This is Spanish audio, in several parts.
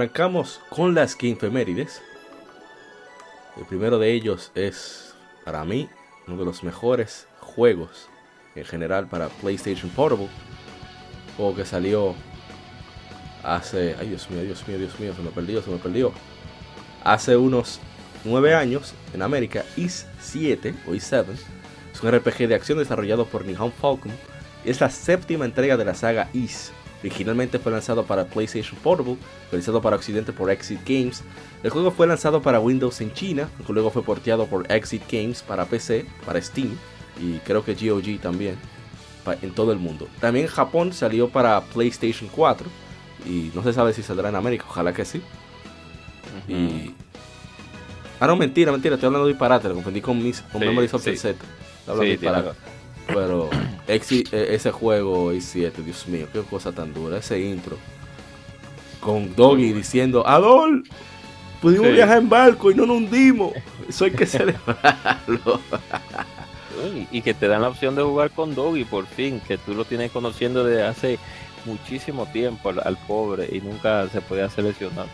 Arrancamos con las Gamefemérides. El primero de ellos es, para mí, uno de los mejores juegos en general para PlayStation Portable. Juego que salió hace. Ay, Dios mío, Dios mío, Dios mío, se me perdió, se me perdió. Hace unos 9 años en América, Is 7 o Is 7 es un RPG de acción desarrollado por Nihon Falcon. Es la séptima entrega de la saga Is. Originalmente fue lanzado para PlayStation Portable, realizado para Occidente por Exit Games. El juego fue lanzado para Windows en China, luego fue porteado por Exit Games para PC, para Steam y creo que GOG también en todo el mundo. También en Japón salió para PlayStation 4 y no se sabe si saldrá en América, ojalá que sí. Y Ah, no, mentira, mentira, estoy hablando de disparate, lo confundí con, mis, con Sí, Memory Software sí. Z. Estoy hablando de Sí, disparate. Pero ese juego i7, Dios mío, qué cosa tan dura. Ese intro. Con Doggy diciendo, Adol, pudimos Sí. viajar en barco y no nos hundimos. Eso hay que celebrarlo. Y que te dan la opción de jugar con Doggy por fin, que tú lo tienes conociendo desde hace muchísimo tiempo al, al pobre y nunca se podía seleccionar.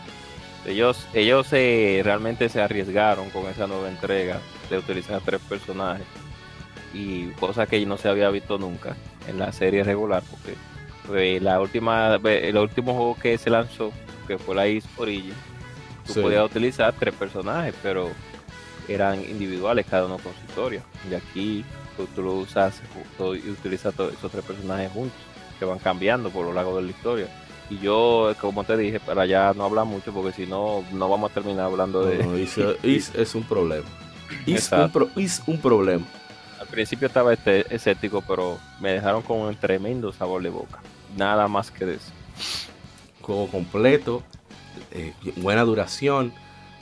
Ellos, ellos se, realmente se arriesgaron con esa nueva entrega de utilizar tres personajes y cosa que no se había visto nunca en la serie regular porque eh, la última el último juego que se lanzó que fue la Is Origin tú Sí. podías utilizar tres personajes pero eran individuales cada uno con su historia y aquí tú, tú lo usas ju- y utilizas todos esos tres personajes juntos que van cambiando por lo largo de la historia y yo como te dije para ya no hablar mucho porque si no no vamos a terminar hablando de No, is, is es un problema. Is un, Exacto. pro- is un problema. Al principio estaba este, escéptico, pero me dejaron con un tremendo sabor de boca. Nada más que eso. Juego completo, eh, buena duración,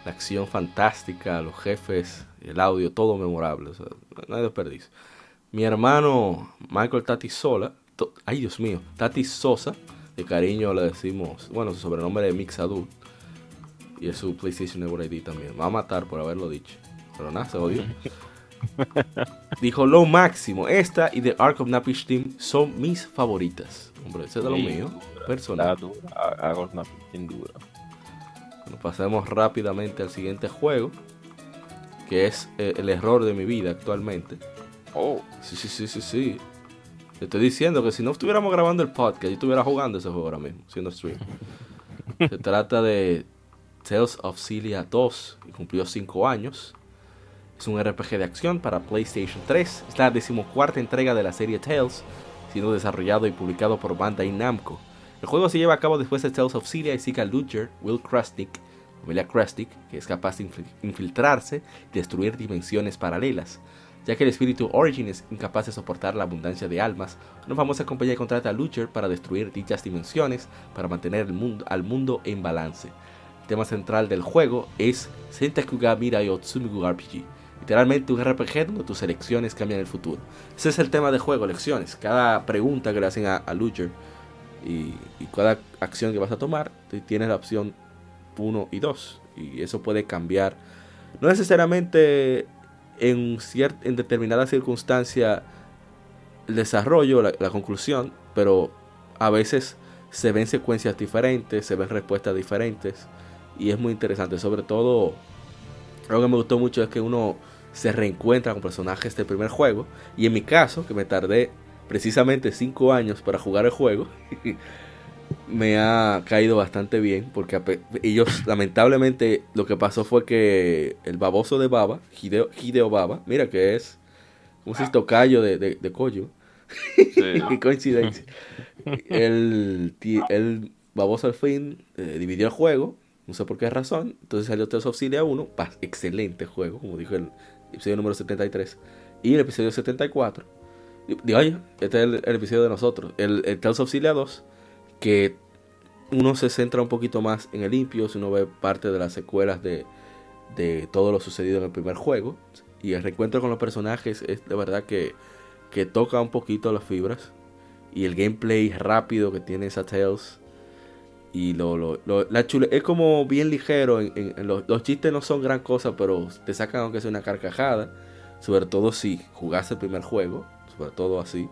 la acción fantástica, los jefes, el audio, todo memorable. o sea, no hay desperdicio. Mi hermano Michael Tati Sola, ay Dios mío, Tati Sosa, de cariño le decimos, bueno, su sobrenombre es Mixadul. Y es su PlayStation Network ID también. Va a matar por haberlo dicho. Pero nada, se odió. Dijo lo máximo. Esta y The Ark of Napish Team son mis favoritas. Hombre, ese es de lo Sí, mío. Personal. dura, sin duda. Bueno, pasemos rápidamente al siguiente juego. Que es eh, el error de mi vida actualmente. Oh, Sí, sí, sí, sí, sí. Te estoy diciendo que si no estuviéramos grabando el podcast, yo estuviera jugando ese juego ahora mismo, haciendo stream. Se trata de Tales of Celia 2, y cumplió 5 años. Es un RPG de acción para PlayStation 3. Es la decimocuarta entrega de la serie Tales, siendo desarrollado y publicado por Bandai Namco. El juego se lleva a cabo después de Tales of Celia y sigue a Luger, Will Krustic, familia Krustic, que es capaz de infil- infiltrarse y destruir dimensiones paralelas. Ya que el espíritu Origin es incapaz de soportar la abundancia de almas, una famosa compañía contrata a Lucher para destruir dichas dimensiones para mantener el mundo, al mundo en balance. El tema central del juego es Sentaku ga Mirai o Tsumigu RPG, literalmente un RPG donde tus elecciones cambian el futuro. Ese es el tema del juego, elecciones. Cada pregunta que le hacen a, a Lucher y, y cada acción que vas a tomar, tienes la opción 1 y 2. Y eso puede cambiar, no necesariamente en, en determinada circunstancia el desarrollo, la, la conclusión, pero a veces se ven secuencias diferentes, se ven respuestas diferentes y es muy interesante. Sobre todo, algo que me gustó mucho es que uno se reencuentra con personajes del primer juego y en mi caso, que me tardé precisamente 5 años para jugar el juego, me ha caído bastante bien porque ellos lamentablemente lo que pasó fue que el baboso de Baba, Hideo, Hideo Baba, mira que es un Ah. tocayo de, de, de Koyo, sí. qué coincidencia. ti- él Baboso al fin eh, dividió el juego, no sé por qué razón, entonces salió Tales of Cilia 1, excelente juego, como dijo el episodio número 73, y el episodio 74. Digo, oye, este es el, episodio de nosotros, el, Tales of Cilia 2, que uno se centra un poquito más en el limpio, si uno ve parte de las secuelas de, de todo lo sucedido en el primer juego, y el reencuentro con los personajes es de verdad que, que toca un poquito las fibras, y el gameplay rápido que tiene esa Tales y lo, lo, la chule es como bien ligero. Los, chistes no son gran cosa, pero te sacan aunque sea una carcajada. Sobre todo si jugaste el primer juego. Sobre todo así.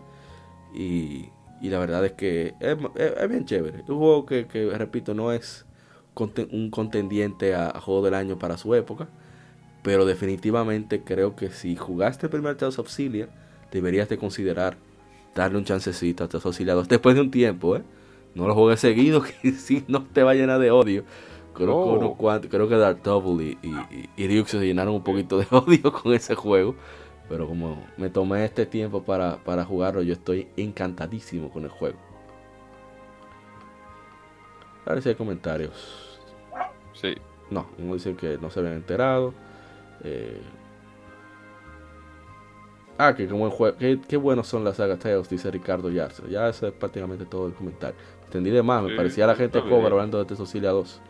Y, y la verdad es que es, bien chévere. Un juego que, que, repito, no es un contendiente a, juego del año para su época. Pero definitivamente creo que si jugaste el primer Tales of deberías de considerar darle un chancecito a Tales of Cilia 2 después de un tiempo, ¿eh? No lo juegues seguido, que si no te va a llenar de odio. Creo, que, creo que Dark Double y, y, se llenaron un poquito de odio con ese juego. Pero como me tomé este tiempo para, para jugarlo, yo estoy encantadísimo con el juego. A ver si hay comentarios. Sí. No, uno dice que no se habían enterado. Eh, Ah, que buen juego. Qué, qué buenos son las sagas Tales, dice Ricardo Yarza. Ya ese es prácticamente todo el comentario. Entendí de más, me parecía la gente cobra hablando de Tesocilia 2.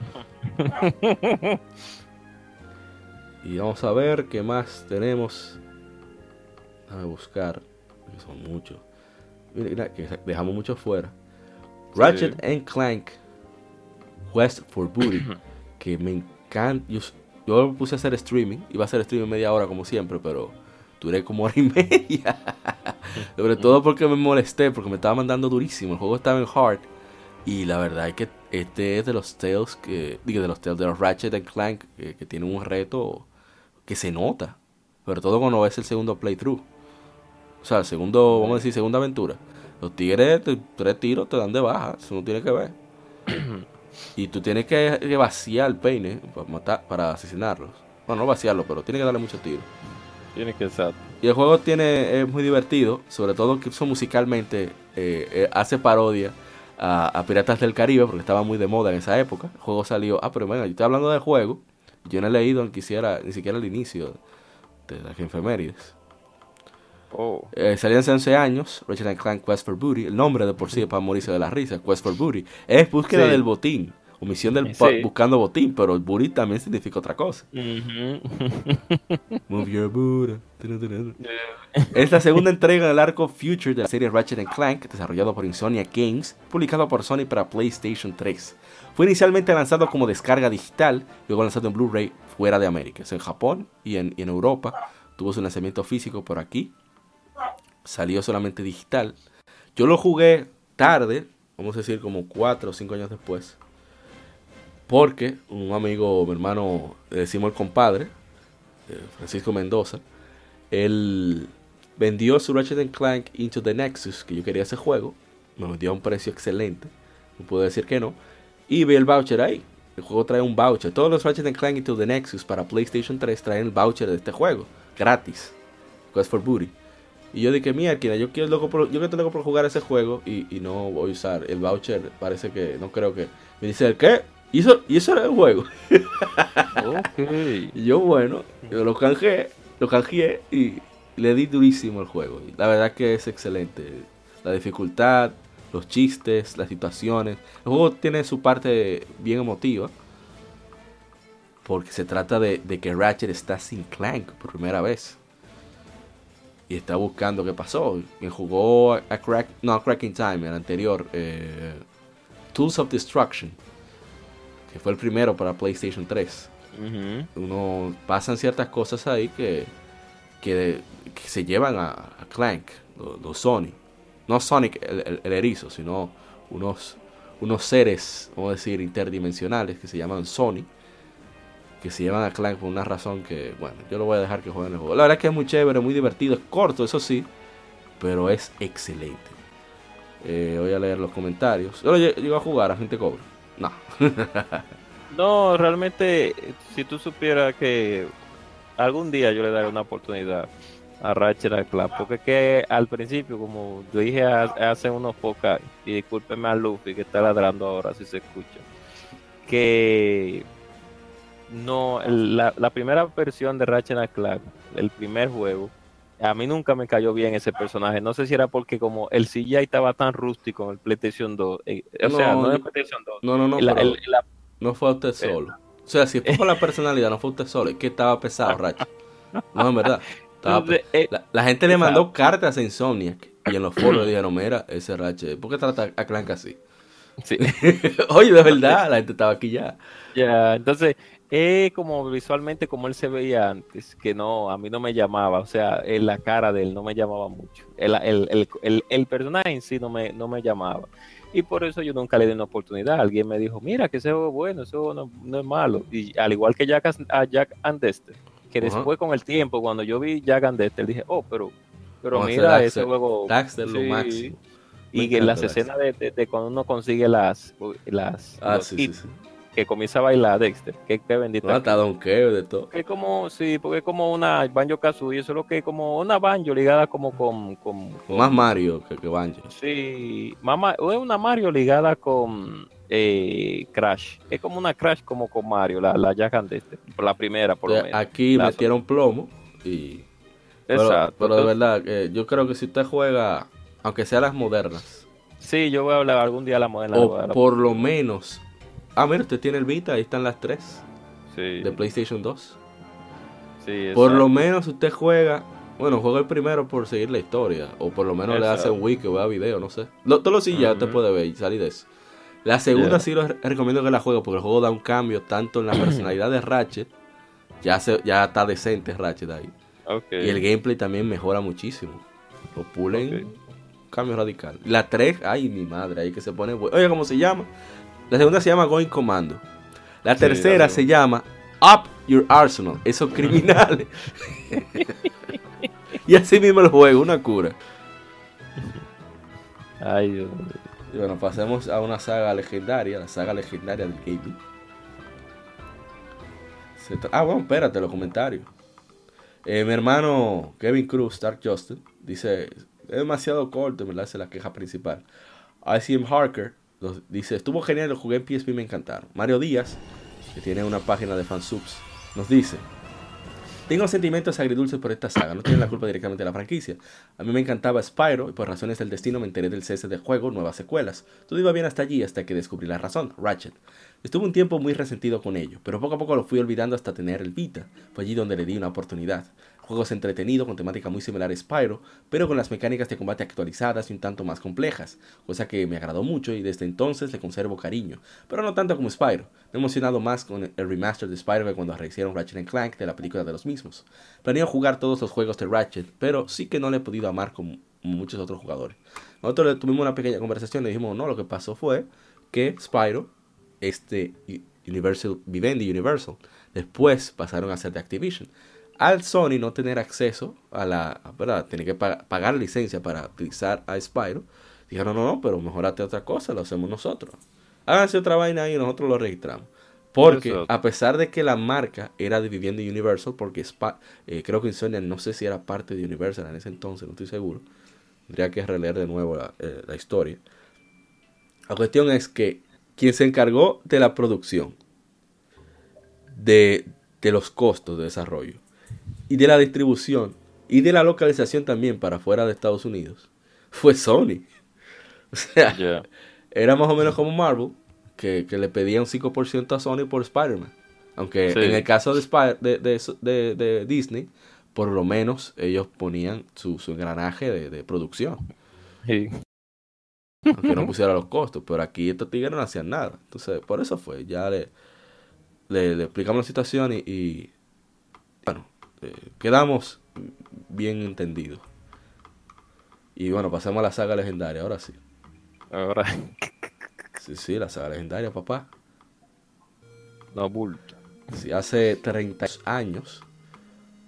y vamos a ver qué más tenemos. Déjame buscar, que son muchos. Mira, que dejamos muchos fuera. Ratchet and Clank Quest for Booty. que me encanta. Yo, yo puse a hacer streaming. Iba a hacer streaming media hora como siempre, pero duré como hora y media. Sobre todo porque me molesté, porque me estaba mandando durísimo. El juego estaba en hard. Y la verdad es que este es de los Tales que. Digo, de los Tales de los Ratchet and Clank que, que tienen un reto que se nota. Sobre todo cuando ves el segundo playthrough. O sea, el segundo, vamos a decir, segunda aventura. Los tigres, tres tiros te dan de baja. Eso no tiene que ver. y tú tienes que, vaciar el peine para, matar, para asesinarlos. Bueno, no vaciarlo, pero tienes que darle muchos tiros. Tiene que ser. Y el juego tiene, es muy divertido, sobre todo que eso musicalmente eh, eh, hace parodia a, Piratas del Caribe, porque estaba muy de moda en esa época. El juego salió, ah, pero bueno, yo estoy hablando del juego, yo no he leído ni siquiera, ni siquiera el inicio de las efemérides. Oh. Eh, salían hace 11 años, Ratchet Clank Quest for Booty, el nombre de por sí es para morirse de la risa, Quest for Booty, es búsqueda del botín misión del buscando botín, pero el booty también significa otra cosa. Move your booty. es la segunda entrega del arco Future de la serie Ratchet Clank, desarrollado por Insomnia Games, publicado por Sony para PlayStation 3. Fue inicialmente lanzado como descarga digital, luego lanzado en Blu-ray fuera de América, en Japón y en, y en Europa. Tuvo su lanzamiento físico por aquí. Salió solamente digital. Yo lo jugué tarde, vamos a decir como 4 o 5 años después. Porque un amigo, mi hermano, decimos el compadre, eh, Francisco Mendoza, él vendió su Ratchet Clank Into the Nexus, que yo quería ese juego, me vendió a un precio excelente, no puedo decir que no, y vi el voucher ahí. El juego trae un voucher. Todos los Ratchet Clank Into the Nexus para PlayStation 3 traen el voucher de este juego, gratis. Quest for Booty. Y yo dije, mira, yo quiero loco por, yo que loco jugar ese juego y, y, no voy a usar el voucher. Parece que no creo que. Me dice, ¿el qué? Y eso, y eso era el juego. Y yo, bueno, yo lo canjeé, lo canjeé y le di durísimo el juego. la verdad que es excelente. La dificultad, los chistes, las situaciones. El juego tiene su parte bien emotiva. Porque se trata de, que Ratchet está sin Clank por primera vez. Y está buscando qué pasó. Me jugó a, Crack, no, a Cracking Time, el anterior. Eh, Tools of Destruction que fue el primero para PlayStation 3. Uno pasan ciertas cosas ahí que, que, se llevan a, Clank, los, Sony. No Sonic el, erizo, sino unos, unos seres, vamos a decir, interdimensionales que se llaman Sony. Que se llevan a Clank por una razón que, bueno, yo lo voy a dejar que jueguen el juego. La verdad es que es muy chévere, muy divertido, es corto, eso sí, pero es excelente. Eh, voy a leer los comentarios. Yo llego a jugar, a gente cobra. No. no, realmente, si tú supieras que algún día yo le daré una oportunidad, a Ratchet Clank. Porque que al principio, como yo dije hace unos pocos, y discúlpeme a Luffy que está ladrando ahora si se escucha, que no, la, la primera versión de Ratchet Clank, el primer juego, a mí nunca me cayó bien ese personaje. No sé si era porque como el CGI estaba tan rústico en el PlayStation 2. Eh, o No, sea, no en el. PlayStation 2. No, no, no, La- pero el- la- no fue usted solo. O sea, si fue por la personalidad, no fue usted solo. Es que estaba pesado, Ratchet. No, en verdad. Estaba pe- Entonces, eh, la, la gente le mandó cartas a Insomniac. Y en los foros dijeron, mira, ese Ratchet, ¿por qué trata a Clank así? sí. Oye, de verdad, la gente estaba aquí ya. Ya, entonces, es como visualmente como él se veía antes, que no, a mí no me llamaba, o sea, en la cara de él no me llamaba mucho. El, el, el, el, personaje en sí no me, no me llamaba. Y por eso yo nunca le di una oportunidad. Alguien me dijo, mira, que ese juego es bueno, ese juego no, no es malo. Y al igual que Jack, a Jack and Dexter, que Ajá. después con el tiempo, cuando yo vi Jack and Dexter, dije, oh, pero, pero ese mira, Daxter- ese juego... Daxter lo sí". máximo. Me Y que encanta las escenas de, de- de cuando uno consigue las, las Ah, los sí, sí, hits, sí. Que comienza a bailar Dexter, que, que bendito. No, hasta Donkeo y de todo. Que es como, sí, porque es como una Banjo Kazooie, eso es lo que es como una Banjo ligada como con, con, con- Más Mario que, que Banjo. sí, es una Mario ligada con eh, Crash, es como una Crash como con Mario, la, la Jack and Dexter, por la primera por lo menos. aquí La- metieron plomo y... Pero, Exacto. pero de verdad, eh, yo creo que si usted juega, aunque sea las modernas, Sí, yo voy a hablar algún día de la moderna. le voy a o por lo menos... Ah, mira, usted tiene el Vita, ahí están las tres sí, de PlayStation 2. sí, Por lo menos usted juega, bueno, juega el primero por seguir la historia, o por lo menos le hace un wiki o vea video, no sé. Lo, todo lo sí ya usted Ujú. puede ver y salir de eso. La segunda sí lo re- recomiendo que la juegue porque el juego da un cambio tanto en la personalidad de Ratchet, ya, se, ya está decente Ratchet ahí, Ok. y el gameplay también mejora muchísimo. Lo pulen, cambio radical. La 3, ay mi madre, ahí que se pone... Oye, ¿cómo se llama? La segunda se llama Going Commando. La Sí, tercera se llama Up Your Arsenal. Esos criminales. y así mismo el juego, una cura. Ay, Dios mío. Y bueno, pasemos a una saga legendaria, la saga legendaria del gaming. Ah, bueno, espérate, los comentarios. Eh, mi hermano Kevin Cruz, Stark Justin, dice, es demasiado corto, ¿verdad? Esa es la queja principal. ICM Harker dice, estuvo genial, lo jugué en PSP me encantaron. Mario Díaz, que tiene una página de fansubs, nos dice, tengo sentimientos agridulces por esta saga, no tiene la culpa directamente de la franquicia. A mí me encantaba Spyro y por razones del destino me enteré del cese del juego, nuevas secuelas. Todo iba bien hasta allí hasta que descubrí la razón, Ratchet. Estuve un tiempo muy resentido con ello, pero poco a poco lo fui olvidando hasta tener el Vita. Fue allí donde le di una oportunidad. El juego es entretenido, con temática muy similar a Spyro, pero con las mecánicas de combate actualizadas y un tanto más complejas, cosa que me agradó mucho y desde entonces le conservo cariño, pero no tanto como Spyro. Me he emocionado más con el remaster de Spyro que cuando rehicieron Ratchet Clank de la película de los mismos. Planeo jugar todos los juegos de Ratchet, pero sí que no le he podido amar como muchos otros jugadores. Nosotros tuvimos una pequeña conversación y dijimos, no, lo que pasó fue que Spyro, este Universal, Vivendi Universal, después pasaron a ser de Activision. Al Sony no tener acceso a la, ¿verdad? Tener que pa- pagar licencia para utilizar a Spyro, dijeron, no, no, pero mejorate otra cosa, lo hacemos nosotros. Háganse otra vaina ahí y nosotros lo registramos. Porque a pesar de que la marca era de Vivendi Universal, porque eh, creo que Insomnia no sé si era parte de Universal en ese entonces, no estoy seguro. Tendría que releer de nuevo la, eh, la historia. La cuestión es que quien se encargó de la producción, de, de los costos de desarrollo y de la distribución y de la localización también para fuera de Estados Unidos, fue Sony. O sea, era más o menos como Marvel, que, que le pedía un 5% a Sony por Spider-Man. Aunque Sí. en el caso de, Spy- de, de- de- de Disney, por lo menos ellos ponían su, su engranaje de, de producción. Sí. Aunque no pusiera los costos. Pero aquí estos tigres no hacían nada. Entonces, por eso fue. Ya le, le, le explicamos la situación y, y, bueno, eh, quedamos bien entendidos. Y bueno, pasemos a la saga legendaria, ahora sí. Ahora, Sí, sí, la saga legendaria, papá. no bulto. Sí, hace 30 años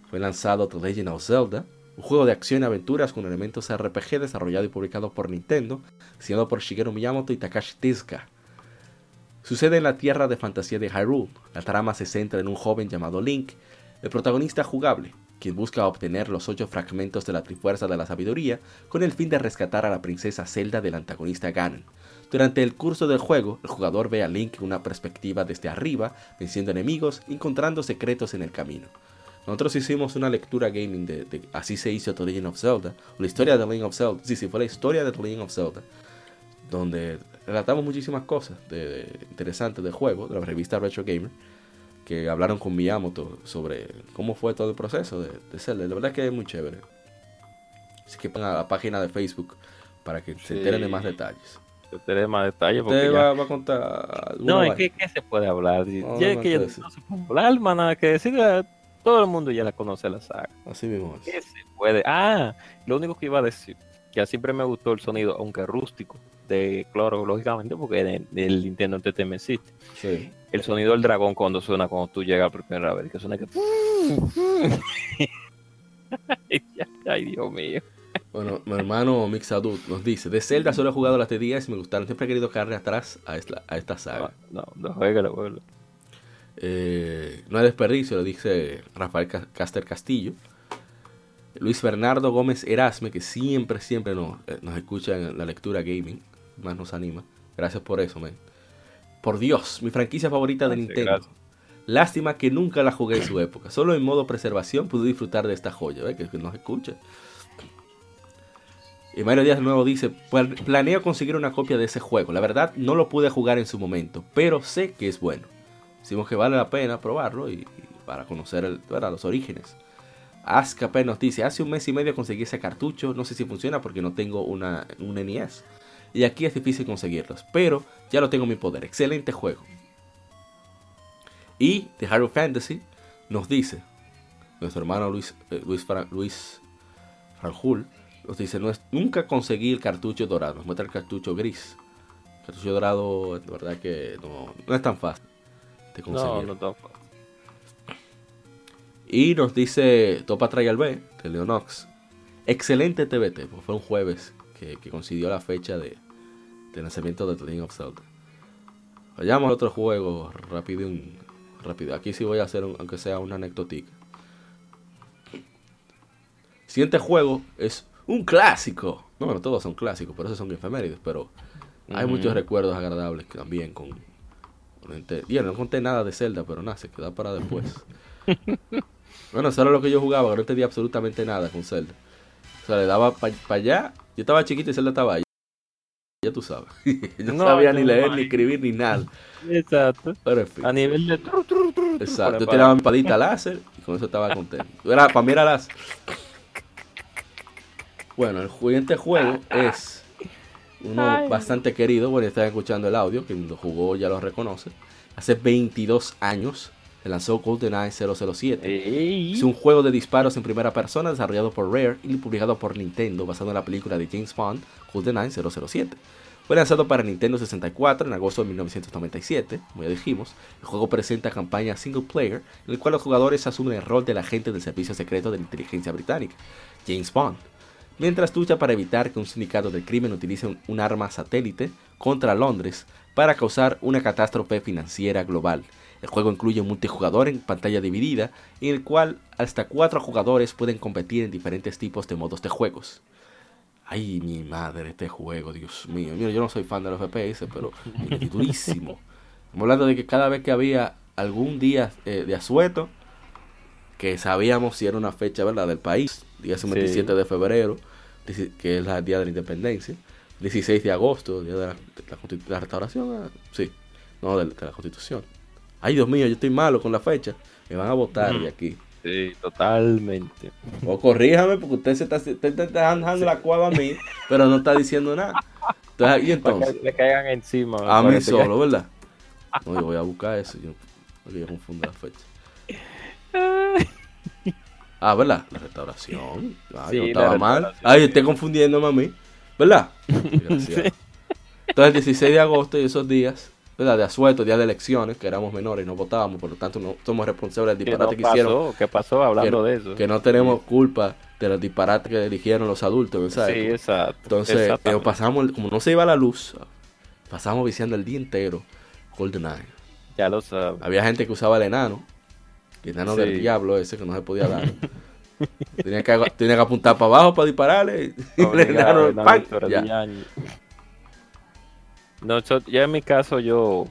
fue lanzado The Legend of Zelda, un juego de acción y aventuras con elementos RPG desarrollado y publicado por Nintendo, diseñado por Shigeru Miyamoto y Takashi Tezuka. Sucede en la tierra de fantasía de Hyrule. La trama se centra en un joven llamado Link, el protagonista jugable, quien busca obtener los ocho fragmentos de la Trifuerza de la Sabiduría con el fin de rescatar a la princesa Zelda del antagonista Ganon. Durante el curso del juego, el jugador ve a Link en una perspectiva desde arriba, venciendo enemigos y encontrando secretos en el camino. Nosotros hicimos una lectura gaming de, Así se hizo The Legend of Zelda, o la historia de The Legend of Zelda. Sí, sí, fue la historia de The Legend of Zelda, donde relatamos muchísimas cosas de, interesantes del juego, de la revista Retro Gamer, que hablaron con Miyamoto sobre cómo fue todo el proceso de, de Zelda. La verdad es que es muy chévere. Así que pongan a la página de Facebook para que se enteren de más detalles. Se enteren más detalles. Usted va, a contar. No, ¿y qué, qué, se puede hablar? No, ya que no se puede hablar, nada que decir. Todo el mundo ya la conoce la saga. Así mismo ¿Qué se puede? Ah, lo único que iba a decir, que siempre me gustó el sonido, aunque rústico, de Cloro, lógicamente, porque en el Nintendo Entertainment existe. Sí. El sonido del dragón cuando suena cuando tú llegas por primera vez, que suena que... Ay, Dios mío. Bueno, mi hermano Mixadut nos dice, de Zelda solo he jugado las 10 y me gustaron. Siempre he querido caerle atrás a esta, a esta saga. No, no, no juega, juega. Eh, no hay desperdicio, lo dice Rafael Caster Castillo. Luis Bernardo Gómez Erasme, que siempre, siempre nos, eh, nos escucha en la lectura gaming, más nos anima. Gracias por eso, man. Por Dios, mi franquicia favorita de Nintendo. Lástima que nunca la jugué en su época. Solo en modo preservación pude disfrutar de esta joya, que, que nos escucha. Y Mario Díaz de nuevo dice, planeo conseguir una copia de ese juego. La verdad no lo pude jugar en su momento, pero sé que es bueno. Decimos que vale la pena probarlo y, para conocer el, los orígenes. Askape nos dice, hace un mes y medio conseguí ese cartucho, no sé si funciona porque no tengo una, un NES. Y aquí es difícil conseguirlos, pero ya lo tengo en mi poder. Excelente juego. Y The Hero Fantasy nos dice, nuestro hermano Luis, eh, Luis, Luis Franjul, nos dice, no es, nunca conseguí el cartucho dorado, nos muestra el cartucho gris. El cartucho dorado, de verdad que no es tan fácil. No, no Y nos dice Topa Trial B de Leonox. Excelente TBT, pues fue un jueves que, coincidió la fecha de, de lanzamiento de The Legend of Zelda. Vayamos a otro juego rápido, rápido. Aquí sí voy a hacer, aunque sea una anecdotica. Siguiente juego es un clásico. No, bueno, todos son clásicos, pero esos son efemérides. Pero hay muchos recuerdos agradables también con, y no conté nada de Zelda, pero nada, se queda para después. bueno, eso era lo que yo jugaba, que no entendía absolutamente nada con Zelda. O sea, le daba para allá. Yo estaba chiquito y Zelda estaba ahí. Ya tú sabes. yo no, sabía ni leer, ni escribir, ni nada. Exacto. Pero en fin. A nivel de... Exacto. Yo tiraba mi padita láser y con eso estaba contento. Era, para mí era láser. Bueno, el siguiente juego es uno bastante querido, bueno, están escuchando el audio, quien lo jugó ya lo reconoce. Hace 22 años se lanzó GoldenEye 007. Es un juego de disparos en primera persona desarrollado por Rare y publicado por Nintendo, basado en la película de James Bond, GoldenEye 007. Fue lanzado para Nintendo 64 en agosto de 1997, como ya dijimos. El juego presenta campaña single player, en el cual los jugadores asumen el rol del agente del servicio secreto de la inteligencia británica, James Bond mientras lucha para evitar que un sindicato del crimen utilice un, arma satélite contra Londres para causar una catástrofe financiera global. El juego incluye un multijugador en pantalla dividida, en el cual hasta cuatro jugadores pueden competir en diferentes tipos de modos de juegos. Ay, mi madre, este juego, Dios mío. Mira, yo no soy fan de los FPS, pero es durísimo. Estamos hablando de que cada vez que había algún día eh, de asueto, que sabíamos si era una fecha verdad del país, día 27 de febrero, que es el día de la independencia, 16 de agosto, día de la, restauración, ah, sí, no, de, la constitución. Ay, Dios mío, yo estoy malo con la fecha, me van a votar de aquí. Sí, totalmente. O corríjame porque usted se está, dejando la cuava a mí, pero no está diciendo nada. Entonces, y entonces. le caigan encima. A mí solo, ¿verdad? No, yo voy a buscar eso. Yo, yo confundo la fecha. Ah, ¿verdad? La restauración. Ah, yo estaba mal. Ay, estoy confundiendo a mí. ¿Verdad? Entonces, el 16 de agosto y esos días, ¿verdad? De asueto, días de elecciones, que éramos menores y no votábamos, por lo tanto no somos responsables del disparate que hicieron. ¿Qué pasó hablando de eso? Que no tenemos culpa de los disparates que eligieron los adultos, ¿sabes? Sí, exacto. Entonces, eh, pasamos, como no se iba la luz, pasamos viciando el día entero GoldenEye. Ya lo sabes. Había gente que usaba el enano el enano del diablo ese que no se podía dar. Tenía que, tenía que apuntar para abajo para dispararle. Y daron una ¡pam! victoria Ya. No, yo, yo en mi caso, yo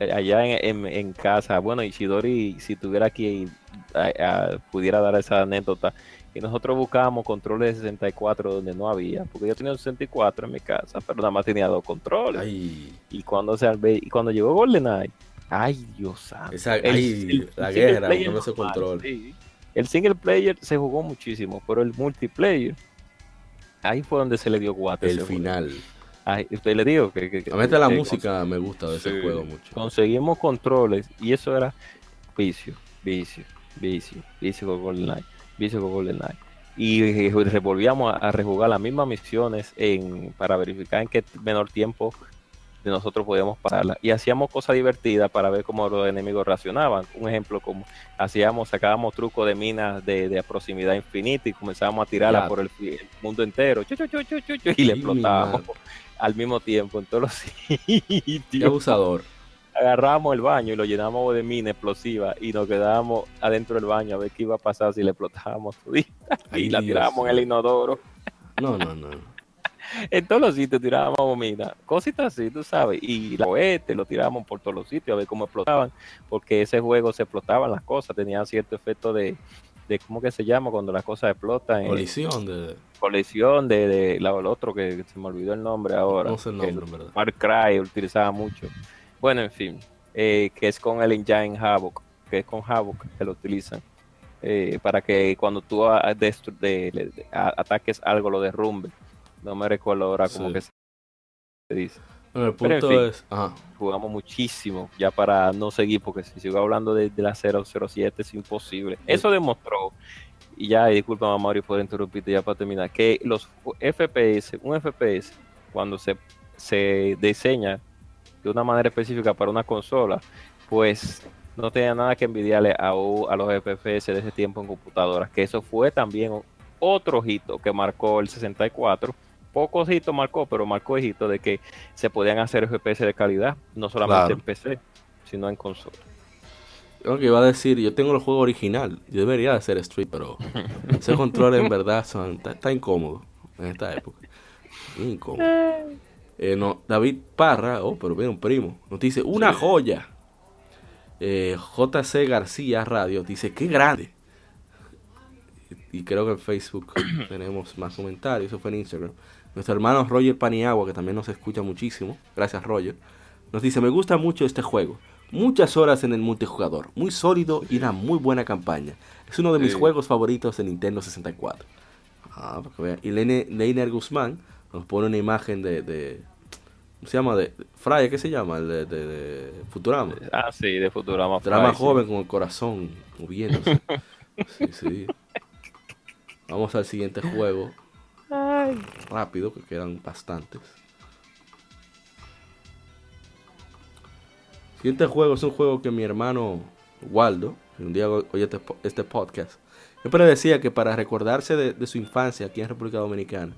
eh, allá en, en- en casa, bueno, Isidori, si tuviera aquí, a- a- pudiera dar esa anécdota, que nosotros buscábamos controles de 64 donde no había, porque yo tenía un 64 en mi casa, pero nada más tenía dos controles. Ay, Y cuando se y cuando llegó GoldenEye, ay Dios santo. esa, El- ay, el la guerra, ese normal, control. sí. El single player se jugó muchísimo, pero el multiplayer, ahí fue donde se le dio guate. El juego. Ay, usted le digo que, que- A mí la que música me gusta de ese sí. juego mucho. conseguimos controles y eso era vicio, vicio, vicio, vicio con GoldenEye, vicio con GoldenEye. Y eh, revolvíamos a, a rejugar las mismas misiones en, para verificar en qué menor tiempo de nosotros podíamos pasarla. Y hacíamos cosas divertidas para ver cómo los enemigos reaccionaban. Un ejemplo, como hacíamos, sacábamos trucos de minas de, de proximidad infinita y comenzábamos a tirarla Ya. por el, el mundo entero chu, chu, chu, y le explotábamos. Al mismo tiempo en todos los Qué sitios abusador. agarramos el baño y lo llenamos de mina explosiva y nos quedábamos adentro del baño a ver qué iba a pasar si le explotábamos todita y Ay, la Dios tirábamos en el inodoro. No, no, no. En todos los sitios tirábamos mina, cositas así, tú sabes, y los cohetes lo tirábamos por todos los sitios a ver cómo explotaban, porque ese juego se explotaban las cosas, tenía cierto efecto de, de ¿cómo que se llama? Cuando las cosas explotan, eh, Colisión de. colisión de, de la- el otro que se me olvidó el nombre ahora. No sé el nombre, verdad. Far Cry utilizaba mucho. Bueno, en fin, eh, que es con el engine Havoc, que es con Havoc que lo utilizan. eh, para que cuando tú a- de- ataques algo lo derrumbe. No me recuerdo ahora cómo Sí. que se dice. Bueno, el Pero en punto fin. es. Ajá. Jugamos muchísimo ya para no seguir, porque si sigo hablando de, de la 007 es imposible. Eso demostró, y ya, y disculpa Mario por interrumpirte ya para terminar, que los FPS, un FPS, cuando se, se diseña de una manera específica para una consola, pues no tenía nada que envidiarle a, a los FPS de ese tiempo en computadoras, que eso fue también otro hito que marcó el 64. Pocos hitos marcó, pero marcó el hito de que se podían hacer FPS de calidad, no solamente Claro. en PC, sino en consola. Lo que iba a decir, yo tengo el juego original. Yo debería de hacer street, pero ese control en verdad son, está, está incómodo en esta época. Incómodo. Eh, no, David Parra, oh, pero viene un primo, nos dice una Sí. joya. Eh, JC García Radio dice qué grande. Y creo que en Facebook tenemos más comentarios, eso fue en Instagram. Nuestro hermano Roger Paniagua, que también nos escucha muchísimo, gracias Roger, nos dice, me gusta mucho este juego. Muchas horas en el multijugador, muy sólido y una muy buena campaña. Es uno de mis Sí. juegos favoritos de Nintendo 64. Ah. Y Leine- Leiner Guzmán nos pone una imagen de, de- ¿cómo se llama? De, Fraya, ¿qué se llama? El de, de- de Futurama. Ah, sí, de Futurama. Sí. joven con el corazón moviéndose. Sí, sí. Vamos al siguiente juego. Rápido, que quedan bastantes. Siguiente juego es un juego que mi hermano Waldo, que un día oye este, este podcast, siempre decía que para recordarse de, su infancia aquí en República Dominicana,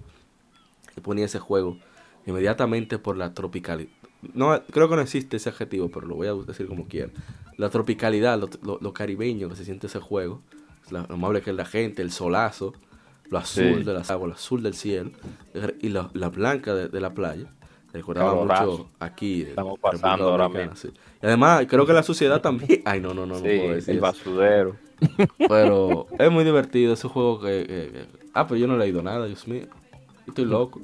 que ponía ese juego inmediatamente por la tropicalidad. No, creo que no existe ese adjetivo, pero lo voy a decir como quiera. La tropicalidad, lo, lo- lo caribeño que se siente ese juego, lo amable que es la gente, el solazo, lo azul Sí. de las aguas, lo azul del cielo y la, la blanca de, de la playa. Recordaba mucho aquí. en Estamos pasando ahora mismo. sí. Y además, creo que la sociedad también. Ay, no, no, no, no Sí, puedo decir el eso. basudero. Pero es muy divertido ese juego que, que- que- Ah, pero yo no he leído nada, Dios mío. Estoy loco.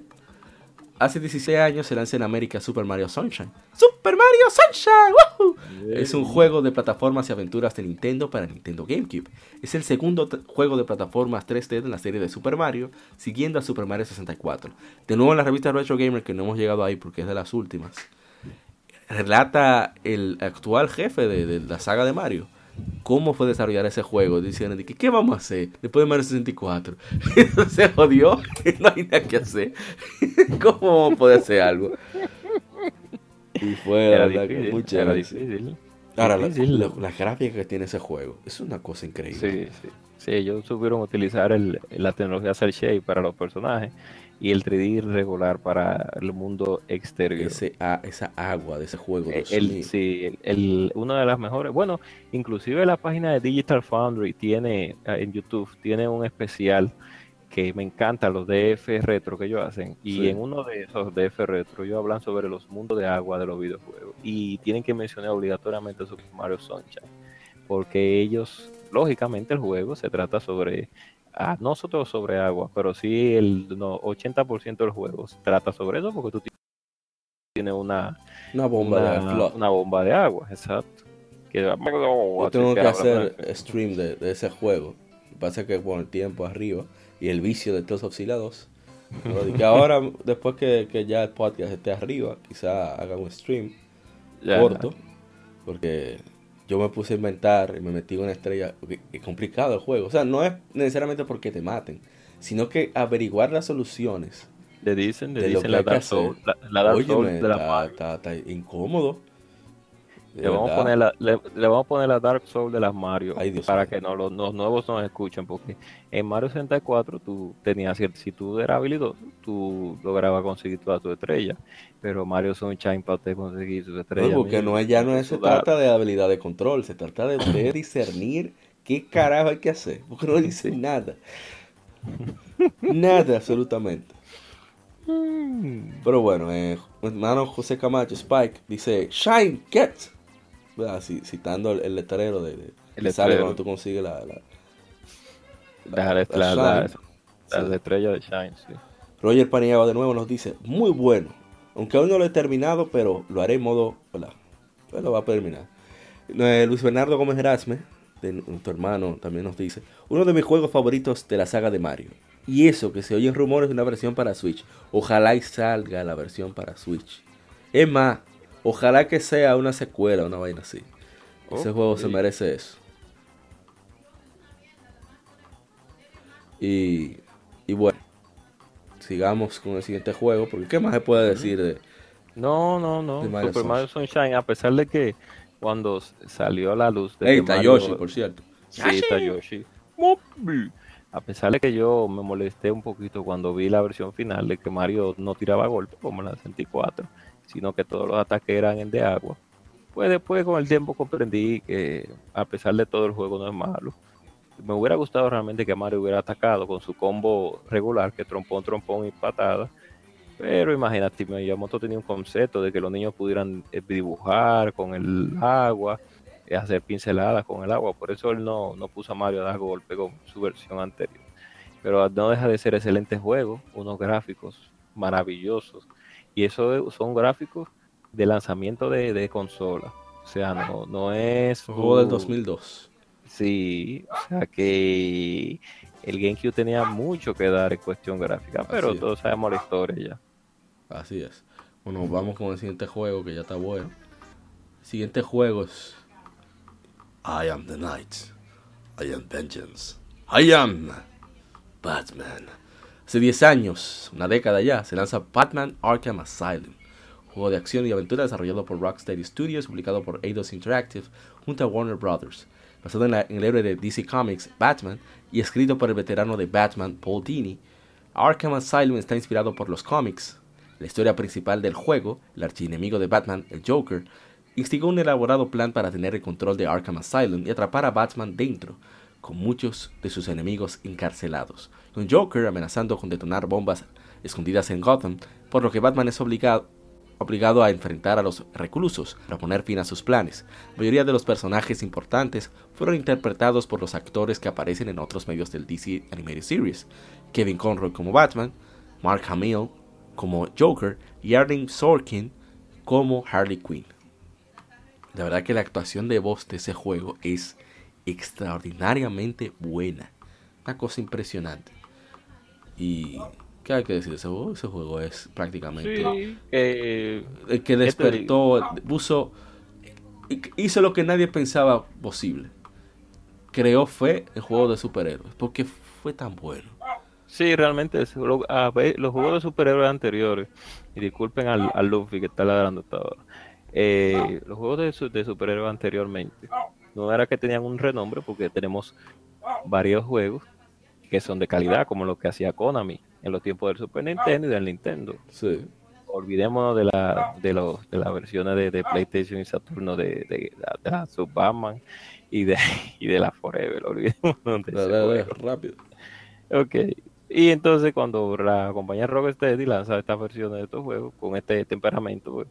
Hace 16 años se lanza en América Super Mario Sunshine. ¡Super Mario Sunshine! Es un juego de plataformas y aventuras de Nintendo para Nintendo GameCube. Es el segundo juego de plataformas 3D de la serie de Super Mario, siguiendo a Super Mario 64. De nuevo en la revista Retro Gamer, que no hemos llegado ahí porque es de las últimas, relata el actual jefe de, de la saga de Mario. Cómo fue desarrollar ese juego, diciendo de que, ¿qué vamos a hacer después de Mario 64? se jodió, no hay nada que hacer. ¿Cómo vamos a poder hacer algo? Y fue, la Era verdad, que difícil, muy era chévere. difícil. Ahora, la, la- la gráfica que tiene ese juego es una cosa increíble. Sí, sí. Sí, ellos supieron utilizar el- la tecnología Cell Shade para los personajes y el 3D regular para el mundo exterior. Ese, a- esa agua de ese juego. Eh, Dios el, mío. sí, el, el- una de las mejores. Bueno, inclusive la página de Digital Foundry tiene eh, en YouTube tiene un especial que me encanta los DF retro que ellos hacen y Sí. en uno de esos DF retro ellos hablan sobre los mundos de agua de los videojuegos y tienen que mencionar obligatoriamente Super Mario Sunshine porque ellos lógicamente el juego se trata sobre ah, no solo sobre agua pero sí el no, 80% del juego se trata sobre eso porque tú tienes una Una bomba de una, una bomba de agua, exacto. Que, Yo tengo que hacer stream de, de ese juego. Lo que pasa es que con el tiempo arriba y el vicio de Tales of Sila 2. ¿no? Y que ahora, después que, que ya el podcast esté arriba, quizá haga un stream Ya, corto. Porque yo me puse a inventar y me metí en una estrella. Es complicado el juego. O sea, no es necesariamente porque te maten, sino que averiguar las soluciones. Le dicen, le dicen la Dark hacer. Soul, la, la Dark Soul Óyeme, de la está- está incómodo. Le vamos, a poner la, le, le vamos a poner la Dark Soul de las Mario Ay, Dios para que no, los, los nuevos nos escuchen, porque en Mario 64 tú tenías cierto, si tú eras habilidoso, tú lograbas conseguir toda tu estrella, pero Mario Sunshine para usted conseguir su estrella. No, porque no es, ya no es, se trata de habilidad de control, se trata de discernir qué carajo hay que hacer, porque no dice nada. Nada, absolutamente. Pero bueno, eh, hermano José Camacho, Spike, dice, Shine, get. Citando el, el letrero de, de- El que sale cuando tú consigues la... la- La, la, la la, la- Shine. la Sí. estrella de Shine, sí. Roger Paniagua de nuevo nos dice, muy bueno. Aunque aún no lo he terminado, pero lo haré en modo... ¿verdad? Pues lo va a terminar. Eh, Luis Bernardo Gómez Erasme, de nuestro hermano, también nos dice, uno de mis juegos favoritos de la saga de Mario. Y eso, que se oyen rumores de una versión para Switch. Ojalá y salga la versión para Switch. Es más, ojalá que sea una secuela, una vaina así. Ese juego se merece eso. Y, y bueno, sigamos con el siguiente juego, porque ¿qué más se puede decir de... No, no, no. Mario Super Mario Sunshine, a pesar de que cuando salió a la luz de Hey, que está Mario- Yoshi, por cierto. Sí, está Yoshi. A pesar de que yo me molesté un poquito cuando vi la versión final de que Mario no tiraba golpes como en la 64, sino que todos los ataques eran en de agua. Pues después con el tiempo comprendí que a pesar de todo el juego no es malo. Me hubiera gustado realmente que Mario hubiera atacado con su combo regular, que trompón, trompón y patada. Pero imagínate, Miyamoto tenía un concepto de que los niños pudieran eh, dibujar con el agua, eh, hacer pinceladas con el agua. Por eso él no, no puso a Mario a dar golpe con su versión anterior. Pero no deja de ser excelente juego, unos gráficos maravillosos. Y eso son gráficos de lanzamiento de, de consola. O sea, no, no es... Un juego del un- 2002. Sí, o sea que el GameCube tenía mucho que dar en cuestión gráfica, pero todos sabemos la historia ya. Así es. Bueno, vamos con el siguiente juego que ya está bueno. El siguiente juego es I am the night. I am vengeance. I am Batman. Hace 10 años, una década ya, se lanza Batman Arkham Asylum. Juego de acción y aventura desarrollado por Rocksteady Studios, publicado por Eidos Interactive junto a Warner Brothers. Basado en, la- en el héroe de DC Comics, Batman, y escrito por el veterano de Batman, Paul Dini, Arkham Asylum está inspirado por los cómics. La historia principal del juego, el archienemigo de Batman, el Joker, instigó un elaborado plan para tener el control de Arkham Asylum y atrapar a Batman dentro, con muchos de sus enemigos encarcelados, con Joker amenazando con detonar bombas escondidas en Gotham, por lo que Batman es obligado, obligado a enfrentar a los reclusos para poner fin a sus planes. La mayoría de los personajes importantes fueron interpretados por los actores que aparecen en otros medios del DC Animated Series, Kevin Conroy como Batman, Mark Hamill como Joker y Arlene Sorkin como Harley Quinn. La verdad que la actuación de voz de ese juego es extraordinariamente buena. Una cosa impresionante. Y ¿qué hay que decir de ese juego? Ese juego es prácticamente Sí, el que despertó, puso, hizo lo que nadie pensaba posible. Creó fe el juego de superhéroes, porque fue tan bueno. sí, realmente es- lo- a ver, los juegos de superhéroes anteriores, y disculpen al, al Luffy que está ladrando hasta ahora, eh, los juegos de superhéroes anteriormente no era que tenían un renombre porque tenemos varios juegos que son de calidad como lo que hacía Konami en los tiempos del Super Nintendo y del Nintendo Sí. olvidémonos de la de los de las versiones de, de PlayStation y Saturno de, de, la- de la Superman y de y de la Forever olvidémonos de juego. rápido. Ok. Y entonces cuando la compañía Rocksteady lanza estas versiones de estos juegos con este temperamento, pues,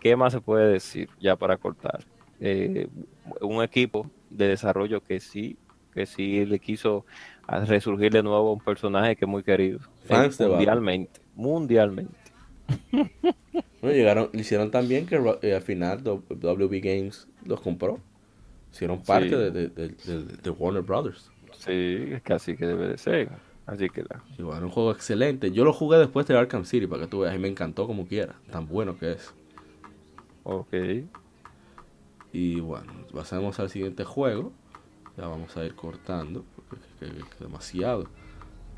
¿qué más se puede decir ya para cortar? Eh, un equipo de desarrollo que sí, que sí le quiso a resurgir de nuevo un personaje que es muy querido. Fans Eh, de Batman. mundialmente. Mundialmente. Bueno, llegaron, le hicieron también que Ro- eh, al final WB Games los compró. Hicieron parte Sí. de, de- de- Warner Brothers. Sí, es que que debe de ser. Así que la- Igual, un juego excelente. Yo lo jugué después de Arkham City para que tú veas y me encantó como quiera. Tan bueno que es. Ok. Y bueno, pasamos al siguiente juego. Ya vamos a ir cortando. Que- demasiado.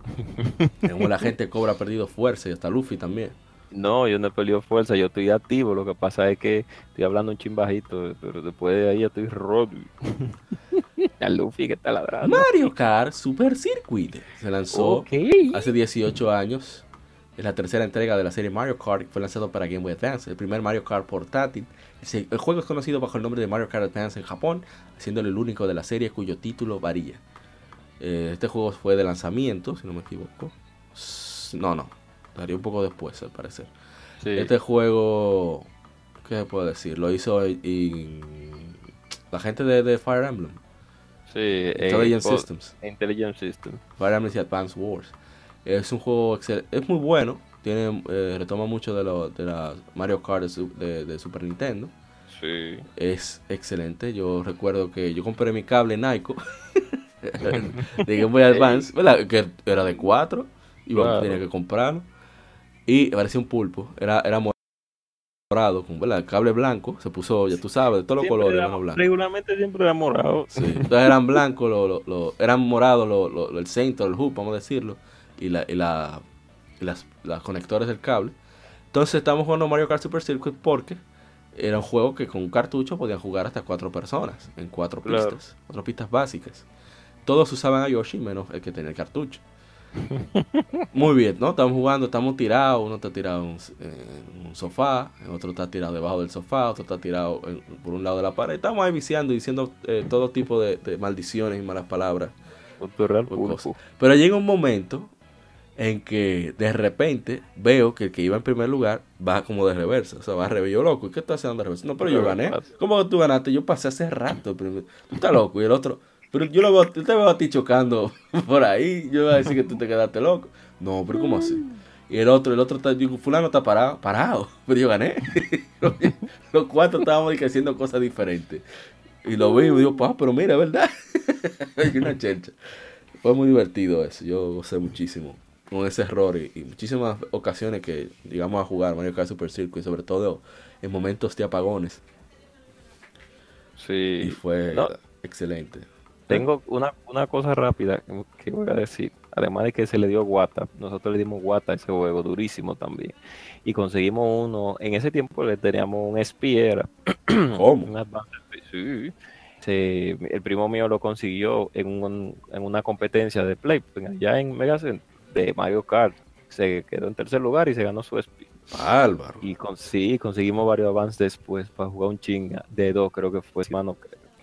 Como la gente cobra ha perdido fuerza y hasta Luffy también. No, yo no he perdido fuerza, yo estoy activo. Lo que pasa es que estoy hablando un chin bajito, pero después de ahí ya estoy roto. Al Luffy que está ladrando. Mario Kart Super Circuit se lanzó hace 18 años. Es la tercera entrega de la serie Mario Kart fue lanzado para Game Boy Advance, el primer Mario Kart portátil. El juego es conocido bajo el nombre de Mario Kart Advance en Japón, siendo el único de la serie cuyo título varía. Eh, este juego fue de lanzamiento, si no me equivoco. No, no, daría un poco después, al parecer. Sí. Este juego, ¿qué puedo decir? Lo hizo la gente de, de Fire Emblem, Sí, eh, Intelligent Systems. Intelligent. Fire Emblem y Advance Wars. Es un juego excel- es muy bueno, tiene eh, retoma mucho de, lo, de la Mario Kart de, de- de Super Nintendo. Sí. Es excelente. Yo recuerdo que yo compré mi cable Nyko de Game Boy Advance, ¿verdad? que era de 4 y Claro. tenía que comprarlo. Y parecía un pulpo, era, era morado, con ¿verdad? cable blanco, se puso, ya tú sabes, de todos los colores, era- blanco. Regularmente siempre era morado. Sí, entonces eran blancos, lo, lo- lo- eran morados lo- el centro, el hoop, vamos a decirlo, y, la, y, la, y las, las conectores del cable. Entonces estamos jugando Mario Kart Super Circuit porque era un juego que con un cartucho podían jugar hasta cuatro personas en cuatro Claro. pistas, cuatro pistas básicas. Todos usaban a Yoshi menos el que tenía el cartucho. Muy bien, ¿no? Estamos jugando, estamos tirados, uno está tirado en un, s- en un sofá, el otro está tirado debajo del sofá, otro está tirado en- por un lado de la pared. Estamos ahí viciando y diciendo eh, todo tipo de, de maldiciones y malas palabras. Pero llega un momento en que de repente veo que el que iba en primer lugar va como de reversa. O sea, va al revés. Yo loco, ¿y qué estás haciendo de reversa? No, pero yo gané. ¿Cómo tú ganaste? Yo pasé hace rato. el primer- Tú estás loco. Y el otro, pero yo, lo veo, yo te veo a ti chocando por ahí. Yo voy a decir que tú te quedaste loco. No, pero ¿cómo así? Y el otro, el otro está, digo, fulano está parado, parado, pero yo gané. Los cuatro estábamos haciendo cosas diferentes. Y lo vi y me digo, pa, pero mira, ¿verdad? Hay una chelcha. Fue muy divertido eso, yo gocé muchísimo con ese error y, y muchísimas ocasiones que llegamos a jugar Mario Kart Super Circuit, sobre todo en momentos de apagones. Sí. Y fue No. excelente. Tengo una, una cosa rápida que- voy a decir. Además de que se le dio guata, nosotros le dimos guata a ese juego, durísimo también. Y conseguimos uno, en ese tiempo le teníamos un espiera. ¿Cómo? Un Advanced Spi- sí. Se- el primo mío lo consiguió en, un- en una competencia de Play, allá en Megacent, de Mario Kart. Se quedó en tercer lugar y se ganó su SP. Bárbaro. Y con, sí, conseguimos varios avances después para jugar un chinga de dos, creo que fue, mano,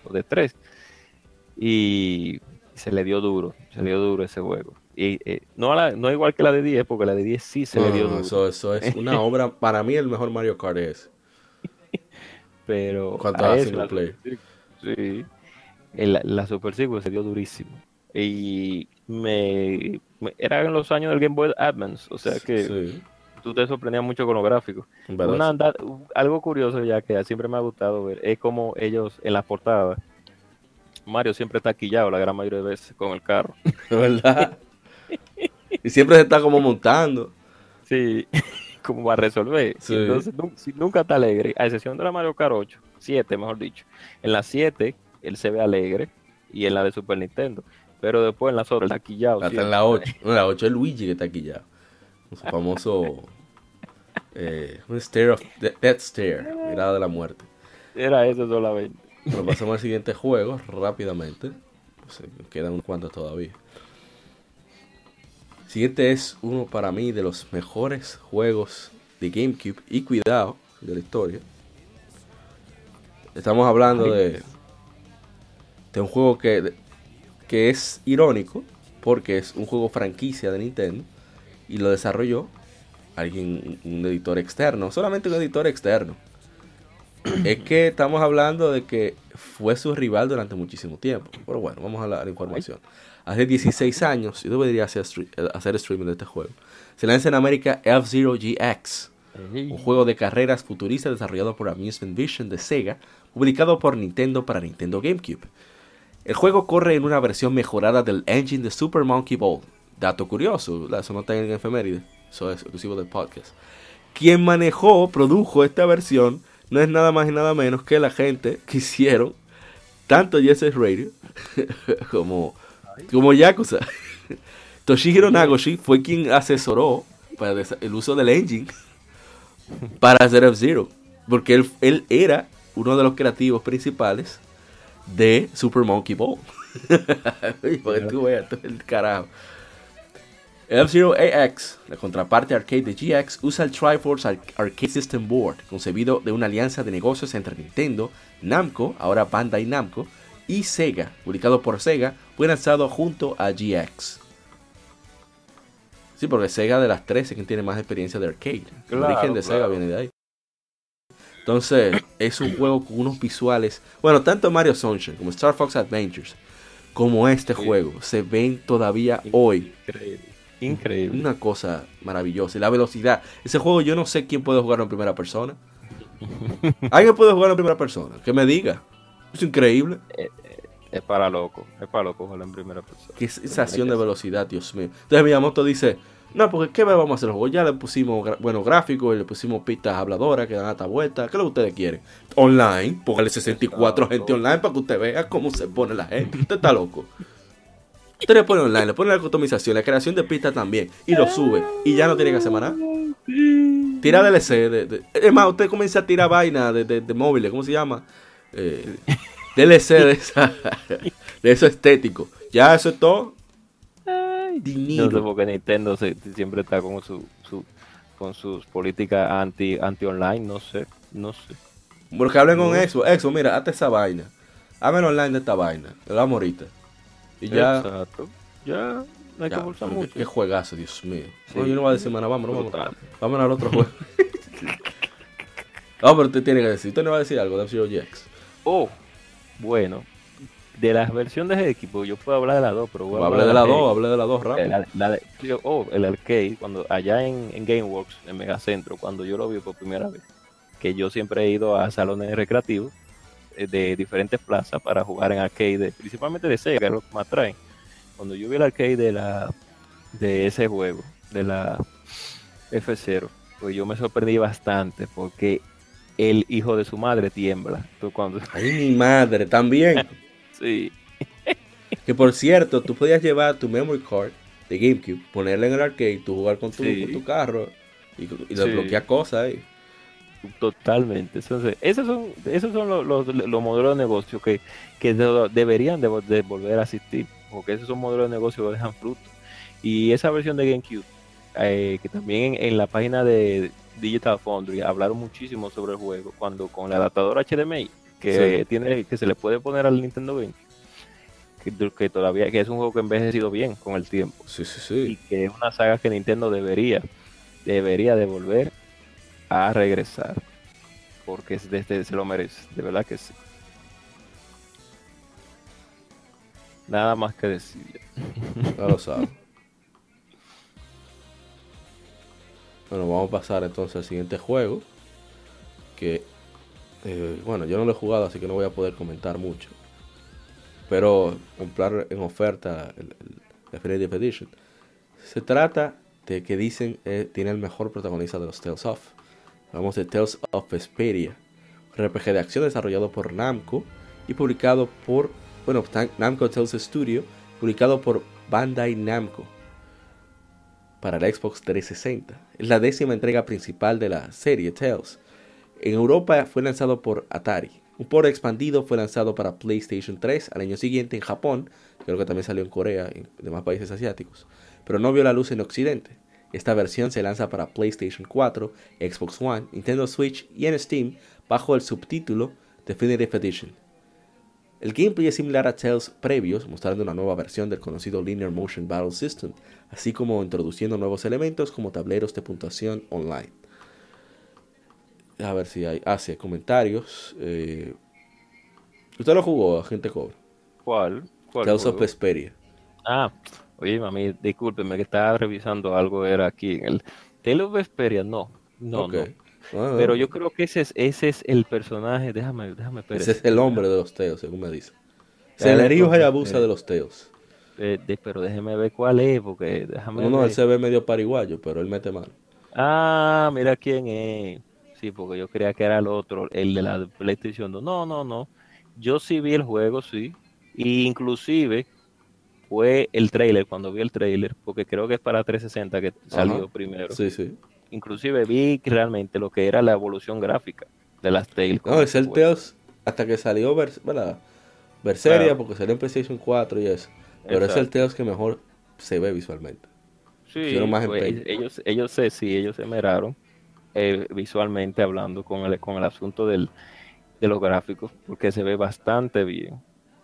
o de tres. Y se le dio duro, se le dio duro ese juego. Y eh, no, a la- no igual que la de 10, porque la de 10 sí se No, le dio duro. eso, eso es una obra, para mí el mejor Mario Kart es. pero ¿Cuánto a single Circuit, sí, el- la Super Circuit se dio durísimo. Y me, me- era en los años del Game Boy Advance, o sea que Sí, tú te sorprendías mucho con los gráficos. Una algo curioso ya que siempre me ha gustado ver es como ellos en las portadas Mario siempre está quillado la gran mayoría de veces con el carro. ¿Verdad? y siempre se está como montando. Sí, como va a resolver. Sí. Entonces nunca está alegre, a excepción de la Mario Kart 8, 7 mejor dicho. En la 7 él se ve alegre y en la de Super Nintendo. Pero después en las otras está quillado. Hasta siempre. en la 8. No, en la 8 es Luigi que está ya. Con su famoso Eh, un stare of Death Stare, mirada de la muerte. Era eso solamente. Bueno, pasamos al siguiente juego rápidamente. Quedan unos cuantos todavía. Siguiente es uno para mí de los mejores juegos de GameCube y cuidado de la historia. Estamos hablando de, de un juego que, que es irónico porque es un juego franquicia de Nintendo y lo desarrolló alguien, un editor externo, solamente un editor externo. es que estamos hablando de que fue su rival durante muchísimo tiempo. Pero bueno, vamos a la, información. Hace 16 años, yo debería hacer, hacer streaming de este juego. Se lanza en América F-Zero GX, un juego de carreras futurista desarrollado por Amusement Vision de Sega, publicado por Nintendo para Nintendo GameCube. El juego corre en una versión mejorada del engine de Super Monkey Ball. Dato curioso, eso no está en efeméride, eso es exclusivo del podcast. Quien manejó, produjo esta versión, no es nada más y nada menos que la gente que hicieron tanto Yes Radio como, como Yakuza. Toshihiro Nagoshi fue quien asesoró para el uso del engine para hacer F-Zero. Porque él, él era uno de los creativos principales de Super Monkey Ball. Porque tú veas, el carajo. F-Zero AX, la contraparte arcade de GX, usa el Triforce Arcade System Board, concebido de una alianza de negocios entre Nintendo, Namco, ahora Bandai Namco, y Sega, publicado por Sega, fue lanzado junto a GX. Sí, porque Sega de las tres es quien tiene más experiencia de arcade. el origen de Sega viene de ahí. Entonces, es un juego con unos visuales. Bueno, tanto Mario Sunshine como Star Fox Adventures, como este juego, se ven todavía hoy. Increíble. Una cosa maravillosa. Y la velocidad. Ese juego yo no sé quién puede jugarlo en primera persona. ¿Alguien puede jugarlo en primera persona? Que me diga. Es increíble. Eh, eh, es para loco. Es para loco jugarlo en primera persona. Qué sensación de velocidad, Dios mío. Entonces Miyamoto dice, no, porque ¿qué vamos a hacer el juego? Ya le pusimos buenos gráficos, le pusimos pistas habladoras que dan hasta vuelta. ¿Qué es lo que ustedes quieren? Online, póngale 64 gente online para que usted vea cómo se pone la gente. Usted está loco. Usted le pone online, le pone la customización, la creación de pistas también, y lo sube, y ya no tiene que hacer nada. Tira DLC. De, es más, usted comienza a tirar vaina de, de, móviles, ¿cómo se llama? Eh, DLC de, esa, de eso estético. Ya eso es todo no sé por qué Nintendo siempre está con su, con sus políticas anti anti online, no sé, no sé. Porque hablen con eso, eso, mira, hazte esa vaina. Háganlo online de esta vaina, te la morita. Y ya. Exacto. Ya, no hay que forzar mucho. Qué juegazo, Dios mío. yo no voy a decir, mana, vámonos, vámonos. Vámonos al otro juego. no, pero usted tiene que decir, usted no va a decir algo de Zero GX. Oh, bueno, de las versiones de equipo, yo puedo hablar de la 2, pero bueno, hablé de la 2, hablé de la 2 rápido. oh, el arcade, cuando allá en, en Gameworks, en Megacentro, cuando yo lo vi por primera vez, que yo siempre he ido a salones recreativos de diferentes plazas para jugar en arcade, principalmente de Sega, que es lo que más traen. Cuando yo vi el arcade de la de ese juego, de la F0, pues yo me sorprendí bastante porque el hijo de su madre tiembla. cuando... Ay, mi madre, también. Sí. Que por cierto, tú podías llevar tu memory card de GameCube, ponerla en el arcade, tú jugar con tu, tu carro y, y desbloquear cosas ahí. Totalmente. Entonces, esos son, esos son los, los, modelos de negocio que, que deberían de, volver a asistir, porque esos son modelos de negocio que dejan fruto. Y esa versión de GameCube, eh, que también en, la página de Digital Foundry hablaron muchísimo sobre el juego, cuando con el adaptador HDMI que tiene que se le puede poner al Nintendo 20 que, todavía que es un juego que ha envejecido bien con el tiempo sí, sí, sí. y que es una saga que Nintendo debería debería de volver a regresar porque desde se lo merece de verdad que sí nada más que decir lo sabes bueno vamos a pasar entonces al siguiente juego que eh, bueno, yo no lo he jugado, así que no voy a poder comentar mucho. Pero comprar en oferta el, Definitive Edition. Se trata de que dicen eh, tiene el mejor protagonista de los Tales of. Hablamos de Tales of Vesperia, un RPG de acción desarrollado por Namco y publicado por, bueno, Namco Tales Studio, publicado por Bandai Namco. para la Xbox 360. Es la décima entrega principal de la serie Tales. En Europa fue lanzado por Atari. Un port expandido fue lanzado para PlayStation 3 al año siguiente en Japón, creo que también salió en Corea y demás países asiáticos, pero no vio la luz en Occidente. Esta versión se lanza para PlayStation 4, Xbox One, Nintendo Switch y en Steam bajo el subtítulo Definitive Edition. El gameplay es similar a Tales previos, mostrando una nueva versión del conocido Linear Motion Battle System, así como introduciendo nuevos elementos como tableros de puntuación online. A ver si hay, ah, comentarios. Eh, ¿Usted lo jugó, Agente Cobra? ¿Cuál? ¿Cuál Tales of Vesperia. Ah, oye, mami, discúlpeme que estaba revisando algo, era aquí en el Tales of Vesperia, no, no, no. Ah, Pero yo creo que ese es, ese es el personaje, déjame, déjame Ese es el hombre de los teos, según me dice. Se le y abusa de los teos. Eh, pero déjeme ver cuál es, porque déjame No, no, él se ve medio pariguayo, pero él mete mal. Ah, mira quién es. Sí, porque yo creía que era el otro, el de la PlayStation No, no, no. Yo sí vi el juego, sí. Y inclusive fue el trailer, cuando vi el trailer, porque creo que es para 360 que salió primero. Sí, sí inclusive vi realmente lo que era la evolución gráfica de las Tales. No, es el Tales hasta que salió Berseria, porque salió en PlayStation 4 y eso. Pero es el Tales que mejor se ve visualmente. Sí, pues, ellos, ellos se, sí, ellos se meraron eh, visualmente hablando con el, con el asunto del, de los gráficos, porque se ve bastante bien.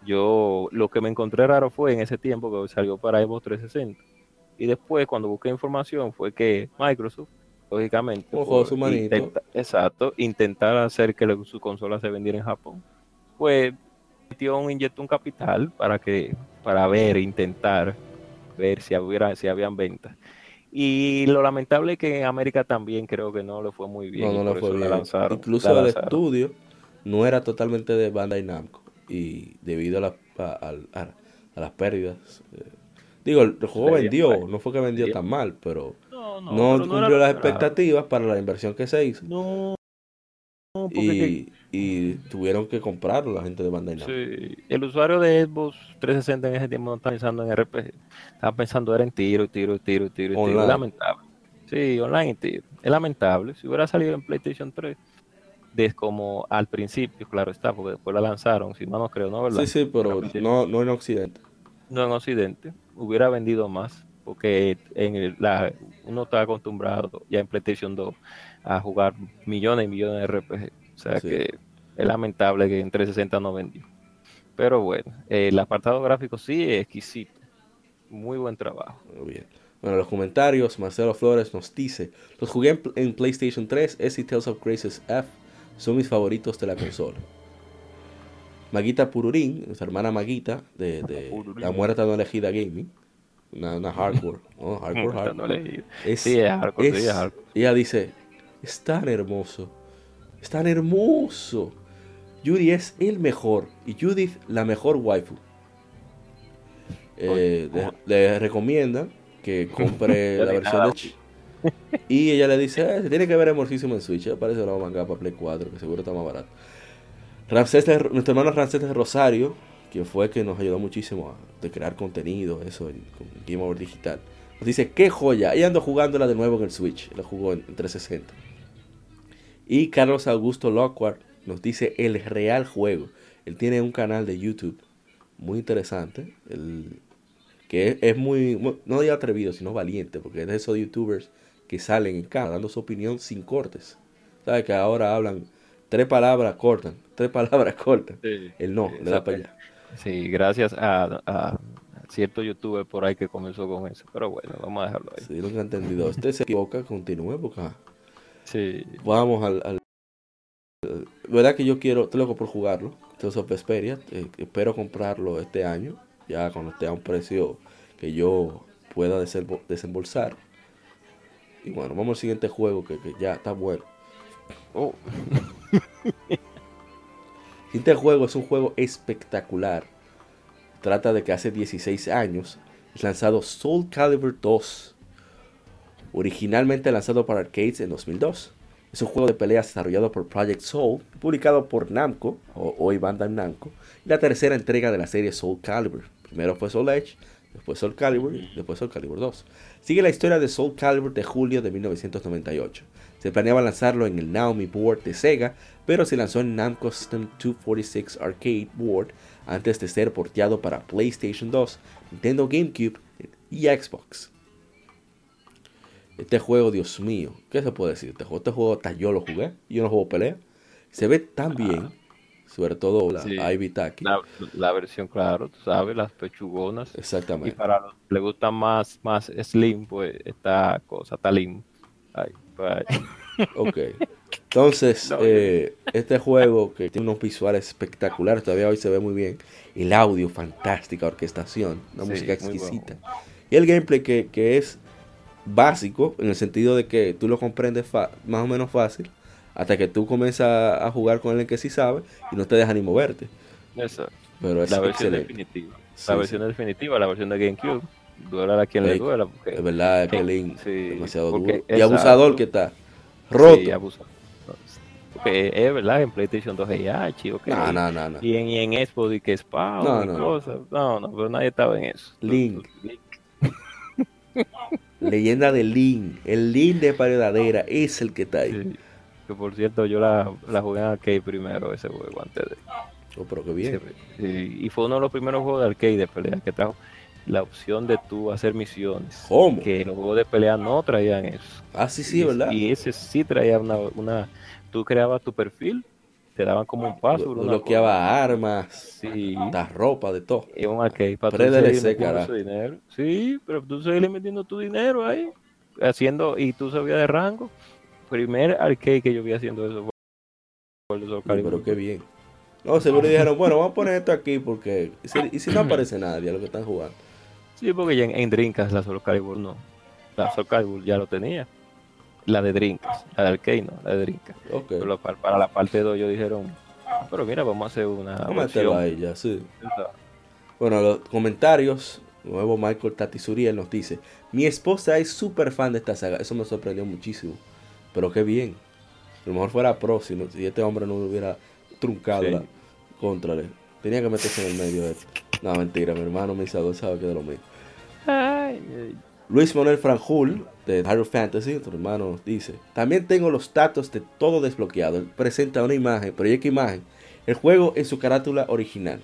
Yo lo que me encontré raro fue en ese tiempo que salió para Xbox 360. Y después, cuando busqué información, fue que Microsoft lógicamente. su manito. exacto, intentar hacer que su consola se vendiera en Japón. Pues metió un inyectó un capital para que para ver, intentar ver si hubiera si habían ventas. Y lo lamentable es que en América también creo que no le fue muy bien. No, no le fue bien. Incluso el estudio no era totalmente de Bandai Namco y debido a, a, las pérdidas. Eh, digo, el, juego vendió, no fue que vendió tan mal, pero no, cumplió las expectativas para la inversión que se hizo. No. y, y, tuvieron que comprarlo la gente de Bandai Namco. Sí. El usuario de Xbox 360 en ese tiempo no estaba pensando en RPG. Estaba pensando era en tiro, tiro, tiro, tiro, tiro. Lamentable. Sí, online tiro. Es lamentable. Si hubiera salido en PlayStation 3, desde como al principio, claro está, porque después la lanzaron, si no, no creo, ¿no? ¿verdad? Sí, sí, pero no, no en Occidente. No en Occidente. Hubiera vendido más porque en la, uno está acostumbrado ya en PlayStation 2 a jugar millones y millones de RPG. O sea que es lamentable que en 360 no vendió. Pero bueno, el apartado gráfico sí es exquisito. Muy buen trabajo. Muy bien. Bueno, los comentarios, Marcelo Flores nos dice, los jugué en, PlayStation 3, S y Tales of Graces F son mis favoritos de la consola. Maguita Pururín, nuestra hermana Maguita, de, de La Muerta No Elegida Gaming, una, hardcore, Hardcore, hardcore. sí, es hardcore, es, hardcore. Ella dice, es tan hermoso, es tan hermoso. Judy es el mejor y Judith la mejor waifu. Eh, le, recomienda que compre la versión de Y ella le dice, eh, se tiene que ver hermosísimo en Switch. Parece que lo va a mangar para Play 4, que seguro está más barato. Ramsés nuestro hermano Ramsés de Rosario que fue que nos ayudó muchísimo a crear contenido, eso en, Game Over Digital. Nos dice, qué joya, y ando jugándola de nuevo en el Switch, la jugó en, 360. Y Carlos Augusto Lockhart nos dice el real juego. Él tiene un canal de YouTube muy interesante, el, que es, muy, no digo atrevido, sino valiente, porque es de esos youtubers que salen en cada dando su opinión sin cortes. ¿Sabes? Que ahora hablan tres palabras, cortan, tres palabras cortan. el no, le da para allá. Sí, gracias a, cierto youtuber por ahí que comenzó con eso. Pero bueno, vamos a dejarlo ahí. Sí, lo que he entendido. Usted se equivoca, continúe, porque. Sí. Vamos al, al. verdad que yo quiero, estoy loco por jugarlo. Entonces, Vesperia, eh, espero comprarlo este año, ya cuando esté a un precio que yo pueda desembolsar. Y bueno, vamos al siguiente juego que, que ya está bueno. Oh. Este juego es un juego espectacular. Trata de que hace 16 años es lanzado Soul Calibur 2, originalmente lanzado para arcades en 2002. Es un juego de peleas desarrollado por Project Soul, publicado por Namco, o hoy Bandai Namco, y la tercera entrega de la serie Soul Calibur. Primero fue Soul Edge, después Soul Calibur, y después Soul Calibur 2. Sigue la historia de Soul Calibur de julio de 1998. Se planeaba lanzarlo en el Naomi Board de Sega, pero se lanzó en Namco System 246 Arcade Board antes de ser porteado para PlayStation 2, Nintendo GameCube y Xbox. Este juego, Dios mío, ¿qué se puede decir? Este juego, este juego hasta yo lo jugué, yo no juego pelea. Se ve tan bien, sobre todo la Sí. Ivy Taki. La, la versión, claro, tú sabes, las pechugonas. Y Exactamente. para los que le gustan más, más slim, pues esta cosa, pues, ay. Ok. Entonces, No, eh, este juego que tiene unos visuales espectaculares, todavía hoy se ve muy bien. El audio, fantástica orquestación, una Sí, música exquisita. Y el gameplay que, que es básico, en el sentido de que tú lo comprendes más o menos fácil, hasta que tú comienzas a jugar con el que sí sabe y no te deja ni moverte. Exacto. Pero es La versión excelente. definitiva. Sí, la versión definitiva, la versión de GameCube. Duela a quien le duela. Porque, Es verdad que Sí, Link sí, demasiado duro. Y exacto. abusador que está. Roto. Sí, abusa. Porque es verdad, en PlayStation 2 hay H, ok. no, no, no, no. Y en, y en Xbox y que No, y no, no. cosas. No, no, pero nadie estaba en eso. Link. Link. Leyenda de Link. El Link de Paredadera es el que está ahí. Que por cierto, yo la, la jugué en arcade primero, ese juego, antes de. Oh, pero qué bien. Sí, y fue uno de los primeros juegos de arcade de pelea que trajo la opción de tú hacer misiones. ¿Cómo? Que los juegos de pelea no traían eso. Ah, sí, sí, y, ¿verdad? Y ese sí traía una, una. Tú creabas tu perfil, te daban como un. Blo- una bloqueaba armas. Sí. la ropa, de todo. Es un arcade para tú dinero. Sí, pero tú seguir metiendo tu dinero ahí, haciendo, y tú sabías de rango. Primer arcade que yo vi haciendo eso fue el de pero qué bien. No, seguro dijeron, bueno, vamos a poner esto aquí porque... ¿Y si, y si no aparece nadie a lo que están jugando? Sí, porque ya en, en Drinkas la Soul Calibur no. La Soul Calibur ya lo tenía. La de Drinkas, la de arcade no, la de Drinkas. Pero para, para la parte 2 ellos dijeron, "Ah, pero mira, vamos a hacer una Vamos a meterlo versión". ahí ya, sí. Bueno, los comentarios. Nuevo Michael Tatisuriel nos dice: Mi esposa es súper fan de esta saga. Eso me sorprendió muchísimo. Pero qué bien. A lo mejor fuera pro si, no- si este hombre no hubiera truncado Sí. la contra él. Tenía que meterse en el medio de esto. No, mentira, mi hermano Misador sabe que es de lo mismo. Ay, ay. Luis Manuel Franjul, de Hyrule Fantasy, otro hermano, nos dice: También tengo los datos de todo desbloqueado. Él presenta una imagen, proyecta imagen, el juego en su carátula original.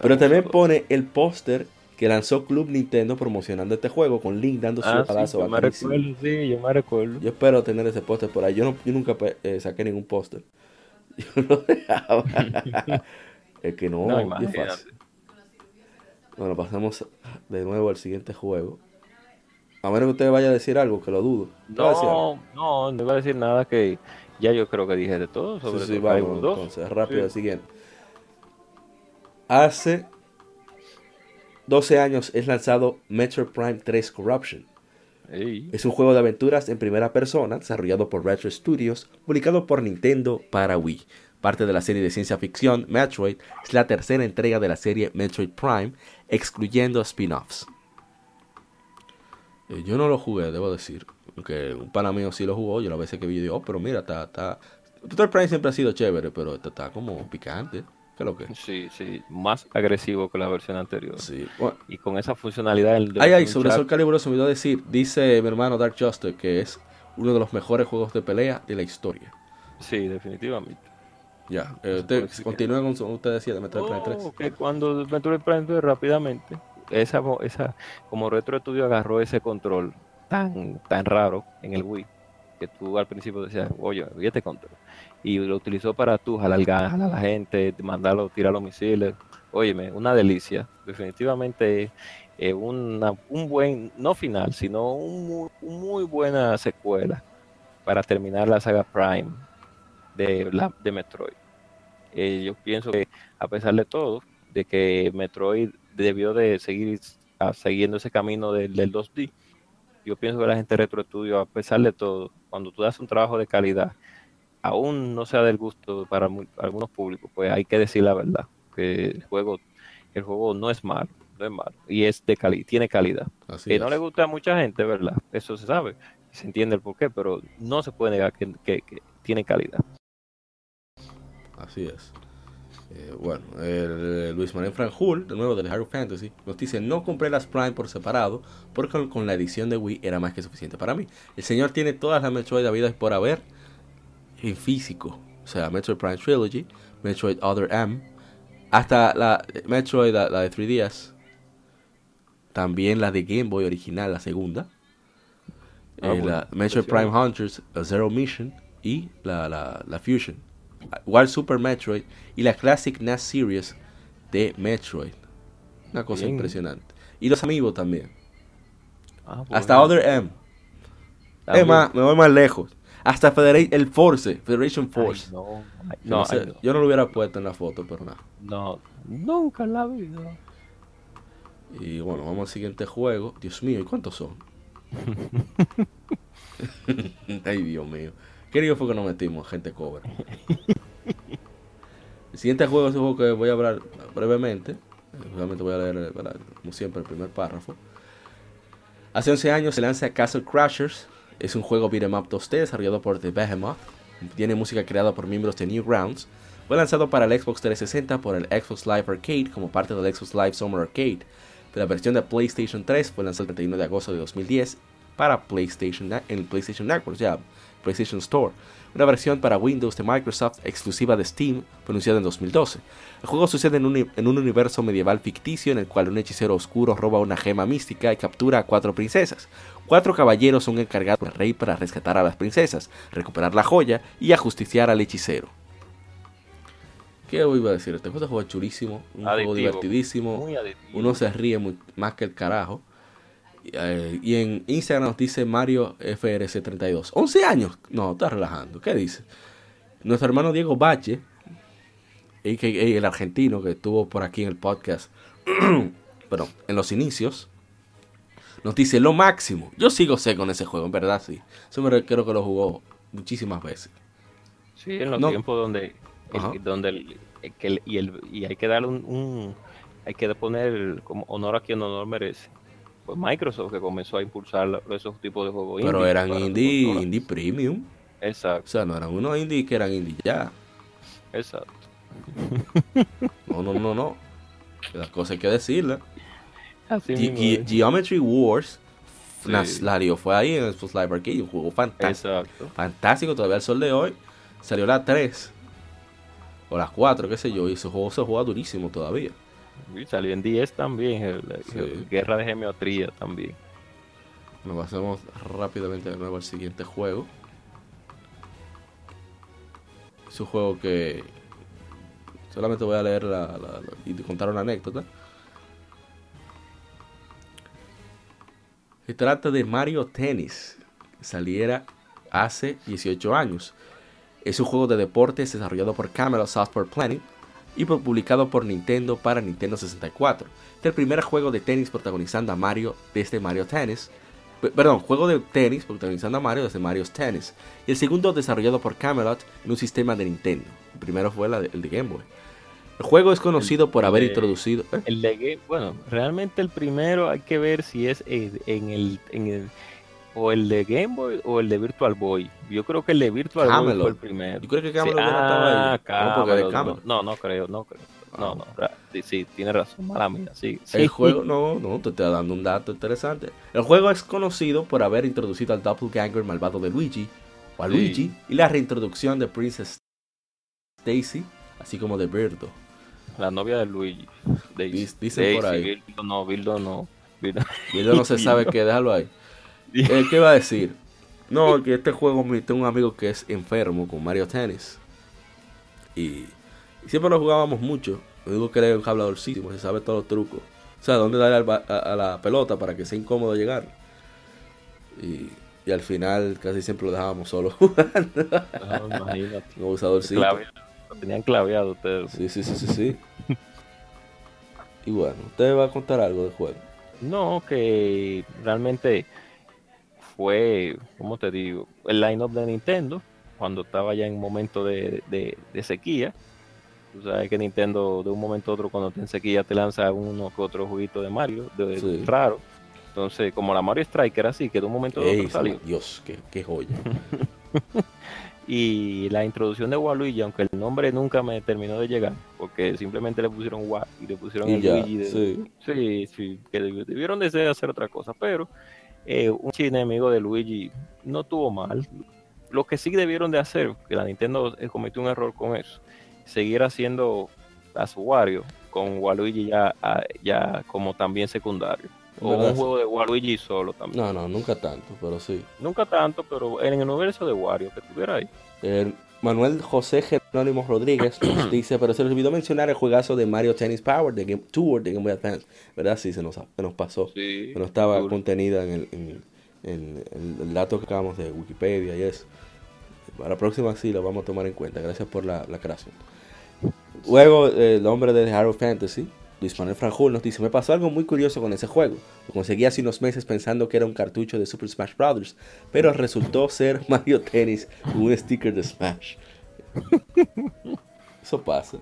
Pero también pone el póster que lanzó Club Nintendo promocionando este juego con Link dando su Ah, sí, palazo yo me recuerdo, sí, yo me recuerdo. Yo espero tener ese póster por ahí. Yo, no, yo nunca pe- eh, saqué ningún póster. Yo lo dejaba. es que no, No, es fácil. Bueno, pasamos de nuevo al siguiente juego. A menos que usted vaya a decir algo, que lo dudo. No, no, no iba a decir nada que ya yo creo que dije de todo sobre Sí, sí, vamos, Calibur 2. entonces, rápido Sí. al siguiente. Hace 12 años es lanzado Metro Prime 3 Corruption. Es un juego de aventuras en primera persona desarrollado por Retro Studios, publicado por Nintendo para Wii. Parte de la serie de ciencia ficción Metroid, es la tercera entrega de la serie Metroid Prime, excluyendo spin-offs. Eh, Yo no lo jugué, debo decir. Aunque un pana mío sí lo jugó, yo la veces que vi, digo, oh, pero mira, está, está... Metroid Prime siempre ha sido chévere, pero está, está como picante. ¿Qué es lo que? Sí, sí, más agresivo que la versión anterior. Sí. Bueno, Y con esa funcionalidad del Ay, ay, sobre Soul Calibur se me olvidó decir, dice mi hermano Dark Juster que es uno de los mejores juegos de pelea de la historia. Sí, definitivamente. Ya, eh, usted ser. continúa con usted decía de Metroid Prime 3. Oh, que cuando Metroid Prime 3 rápidamente, esa, esa, como Retro Studio agarró ese control tan, tan raro en el Wii, que tú al principio decías, oye, ¿y este control? Y lo utilizó para tú jalar, a la gente, mandarlo, tirar los misiles. Óyeme, una delicia. Definitivamente eh, una, un buen, no final, sino un un muy buena secuela para terminar la saga Prime de, la, de Metroid. Eh, yo pienso que a pesar de todo, de que Metroid debió de seguir siguiendo ese camino del, del 2D, yo pienso que la gente de Retro Studio, a pesar de todo, cuando tú das un trabajo de calidad, aún no sea del gusto para algunos públicos, pues hay que decir la verdad, que el juego, el juego no es malo, no es malo, y es de cali tiene calidad. Así Que es. no le gusta a mucha gente, ¿verdad? Eso se sabe, se entiende el porqué, pero no se puede negar que, que- que tiene calidad. Así es. Eh, bueno, el, Luis Manuel Franjul, de nuevo del Hero Fantasy, nos dice, no compré las Prime por separado porque con la edición de Wii era más que suficiente para mí. El señor tiene todas las Metroid habidas por haber en físico. O sea, Metroid Prime Trilogy, Metroid Other M, hasta la Metroid, la, de 3DS, también la de Game Boy original, la segunda. Ah, eh, la Metroid Prime Hunters, la Zero Mission y la, la, la Fusion. Wild Super Metroid y la Classic NES Series de Metroid. Una cosa impresionante. Y los amigos también. Ah, Hasta Other M. Es más, me voy más lejos. Hasta el Force, Federation Force. no, yo no lo hubiera puesto en la foto, pero nada. No, nunca en la vida. Y bueno, vamos al siguiente juego. Dios mío, ¿y cuántos son? Ay, Dios mío. ¿Qué digo fue que nos metimos? Gente cobra. El siguiente juego es un juego que voy a hablar brevemente. Realmente voy a leer, como siempre, el primer párrafo. Hace 11 años se lanza Castle Crashers. Es un juego beat'em up 2D desarrollado por The Behemoth. Tiene música creada por miembros de Newgrounds. Fue lanzado para el Xbox 360 por el Xbox Live Arcade como parte del Xbox Live Summer Arcade. De la versión de PlayStation 3 fue lanzado el 31 de agosto de 2010 para PlayStation en el PlayStation Network, o PlayStation Store. Una versión para Windows de Microsoft exclusiva de Steam fue anunciada en 2012. El juego sucede en un, en un, universo medieval ficticio en el cual un hechicero oscuro roba una gema mística y captura a cuatro princesas. Cuatro caballeros son encargados del rey para rescatar a las princesas, recuperar la joya y ajusticiar al hechicero. ¿Qué iba a decir? Este juego es chulísimo, un juego divertidísimo, uno se ríe más que el carajo. Eh, y en Instagram nos dice Mario FRC32. 11 años. No, está relajando. ¿Qué dice? Nuestro hermano Diego Bache, el argentino que estuvo por aquí en el podcast, pero en los inicios, nos dice lo máximo. Yo sigo sé con ese juego, en verdad, sí. Eso me creo que lo jugó muchísimas veces. Sí, en los tiempos donde, donde y, el, y hay que darle un, hay que poner como honor a quien honor merece pues Microsoft que comenzó a impulsar esos tipos de juegos Pero eran indie, indie premium. Exacto. O sea, no eran unos indie que eran indie ya. Exacto. No, no, no, no. Las cosas hay que decirlas. Geometry Wars sí. fue ahí en el Xbox Live Arcade, un juego fantástico. Exacto. Fantástico, todavía al sol de hoy. Salió la 3 o las 4, qué sé yo, y ese juego se juega durísimo todavía. Y salió en 10 también, Guerra de Geometría también. Nos pasamos rápidamente de nuevo al siguiente juego. Es un juego que solamente voy a leer la, y contar una anécdota. Se trata de Mario Tennis, que saliera hace 18 años. Es un juego de deportes desarrollado por Camelot Software Planning y publicado por Nintendo para Nintendo 64. Es el primer juego de tenis protagonizando a Mario desde Mario Tennis. Perdón, juego de tenis protagonizando a Mario desde Mario's Tennis. Y el segundo desarrollado por Camelot en un sistema de Nintendo. El primero fue el de Game Boy. El juego es conocido por haber introducido. ¿eh? El de bueno, realmente el primero hay que ver si es en el, en el o el de Game Boy o el de Virtual Boy. Yo creo que el de Virtual Boy fue el primero. Yo creo que Camelot no estaba ahí. Ah, no, no, creo, no creo. No, no, sí, tiene razón, mala mía, sí, El juego, no, no, te estoy dando un dato interesante. El juego es conocido por haber introducido al doppelganger malvado de Luigi, o a Luigi, y la reintroducción de Princess Daisy, así como de Birdo. La novia de Luigi. Dicen por ahí. Birdo no, Birdo no. Birdo no se sabe qué, déjalo ahí. Eh, ¿Qué va a decir? No, que este juego, tengo un amigo que es enfermo con Mario Tennis. Y, siempre lo jugábamos mucho. Me digo que era un habladorcísimo, se sabe todos los trucos. O sea, dónde darle a, la pelota para que sea incómodo llegar. Y, al final casi siempre lo dejábamos solo jugando. No, imagínate. Un abusadorcito. Lo tenían claveado ustedes. Sí, sí, sí, sí, sí. y bueno, ¿usted va a contar algo del juego? No, que realmente fue, ¿cómo te digo? El line-up de Nintendo, cuando estaba ya en un momento de, sequía. Tú sabes que Nintendo de un momento a otro cuando está en sequía te lanza uno que otro juguito de Mario, de, raro. Entonces, como la Mario Striker así, que de un momento a otro salió. Dios, qué, qué joya. Y la introducción de Waluigi, aunque el nombre nunca me terminó de llegar, porque simplemente le pusieron Wa y le pusieron Y el ya, Luigi. de- sí. sí, sí, que debi- debieron de hacer otra cosa, pero eh, un enemigo de Luigi no tuvo mal. Lo que sí debieron de hacer, que la Nintendo eh, cometió un error con eso, seguir haciendo a su Wario con Waluigi ya, ya como también secundario. O ¿Verdad? un juego de Waluigi solo también. No, no, nunca tanto, pero sí. Nunca tanto, pero en el universo de Wario que estuviera ahí. Manuel José Jerónimo Rodríguez nos dice, pero se les olvidó mencionar el juegazo de Mario Tennis Power de Game Tour de Game Boy Advance. ¿Verdad? Sí, se nos, se nos pasó. Sí. no estaba Duro. contenida en el, en, en- en el dato que acabamos de Wikipedia y eso. Para la próxima sí lo vamos a tomar en cuenta. Gracias por la, la creación. Luego, eh, el hombre de Hero Fantasy, Luis Manuel Franjul, nos dice: Me pasó algo muy curioso con ese juego. Lo conseguí hace unos meses pensando que era un cartucho de Super Smash Bros. Pero resultó ser Mario Tennis con un sticker de Smash. Eso pasa.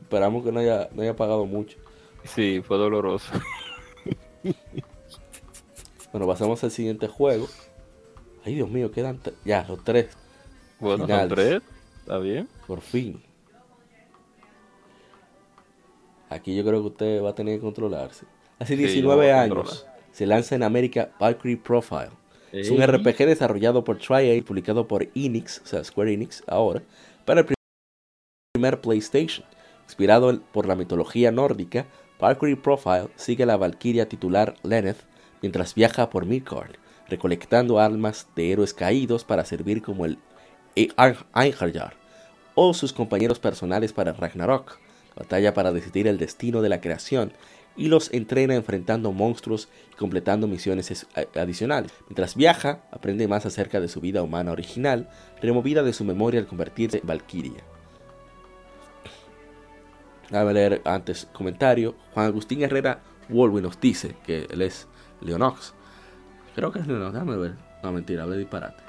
Esperamos que no haya, no haya pagado mucho. Sí, fue doloroso. Bueno, pasamos al siguiente juego. Ay, Dios mío, quedan ya los tres, Bueno, son Finales. tres. ¿Está bien? por fin. Aquí yo creo que usted va a tener que controlarse. Hace Sí, yo 19 voy a años se lanza en América Valkyrie Profile. Es un. RPG desarrollado por Triad, publicado por Enix, o sea, Square Enix ahora, para el primer PlayStation. Inspirado por la mitología nórdica, Valkyrie Profile sigue a la valquiria titular Lenneth mientras viaja por Midgard, recolectando almas de héroes caídos para servir como el Ein- Einherjar o sus compañeros personales para Ragnarok, batalla para decidir el destino de la creación y los entrena enfrentando monstruos y completando misiones adicionales. Mientras viaja, aprende más acerca de su vida humana original, removida de su memoria al convertirse en Valkyria. A leer antes comentario. Juan Agustín Herrera Wolwi nos dice que él es Leonox. Creo que es Leonox, déjame ver. No, mentira, hablé disparate.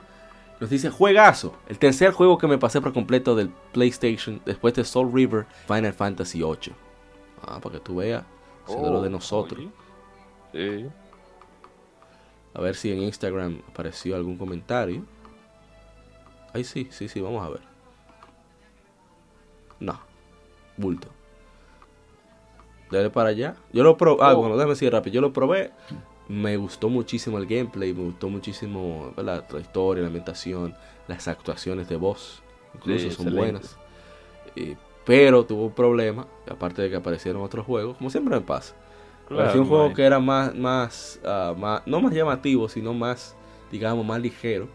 Nos dice, juegazo, el tercer juego que me pasé por completo del PlayStation después de Soul River Final Fantasy VIII. Ah, para que tú veas, lo de Oh, nosotros. oye. Sí. A ver si en Instagram apareció algún comentario. Ay, sí, sí, sí, vamos a ver. No, bulto. Dale para allá. Yo lo probé. Ah, Oh. bueno, déjame decir rápido. Yo lo probé. Me gustó muchísimo el gameplay. Me gustó muchísimo ¿verdad? la historia, la ambientación, las actuaciones de voz. Incluso Sí, son excelente. buenas. Pero tuvo un problema. Aparte de que aparecieron otros juegos. Como siempre me pasa. Parecía un Claro, juego que era más, más, ah, más, no más llamativo, sino más, digamos, más ligero.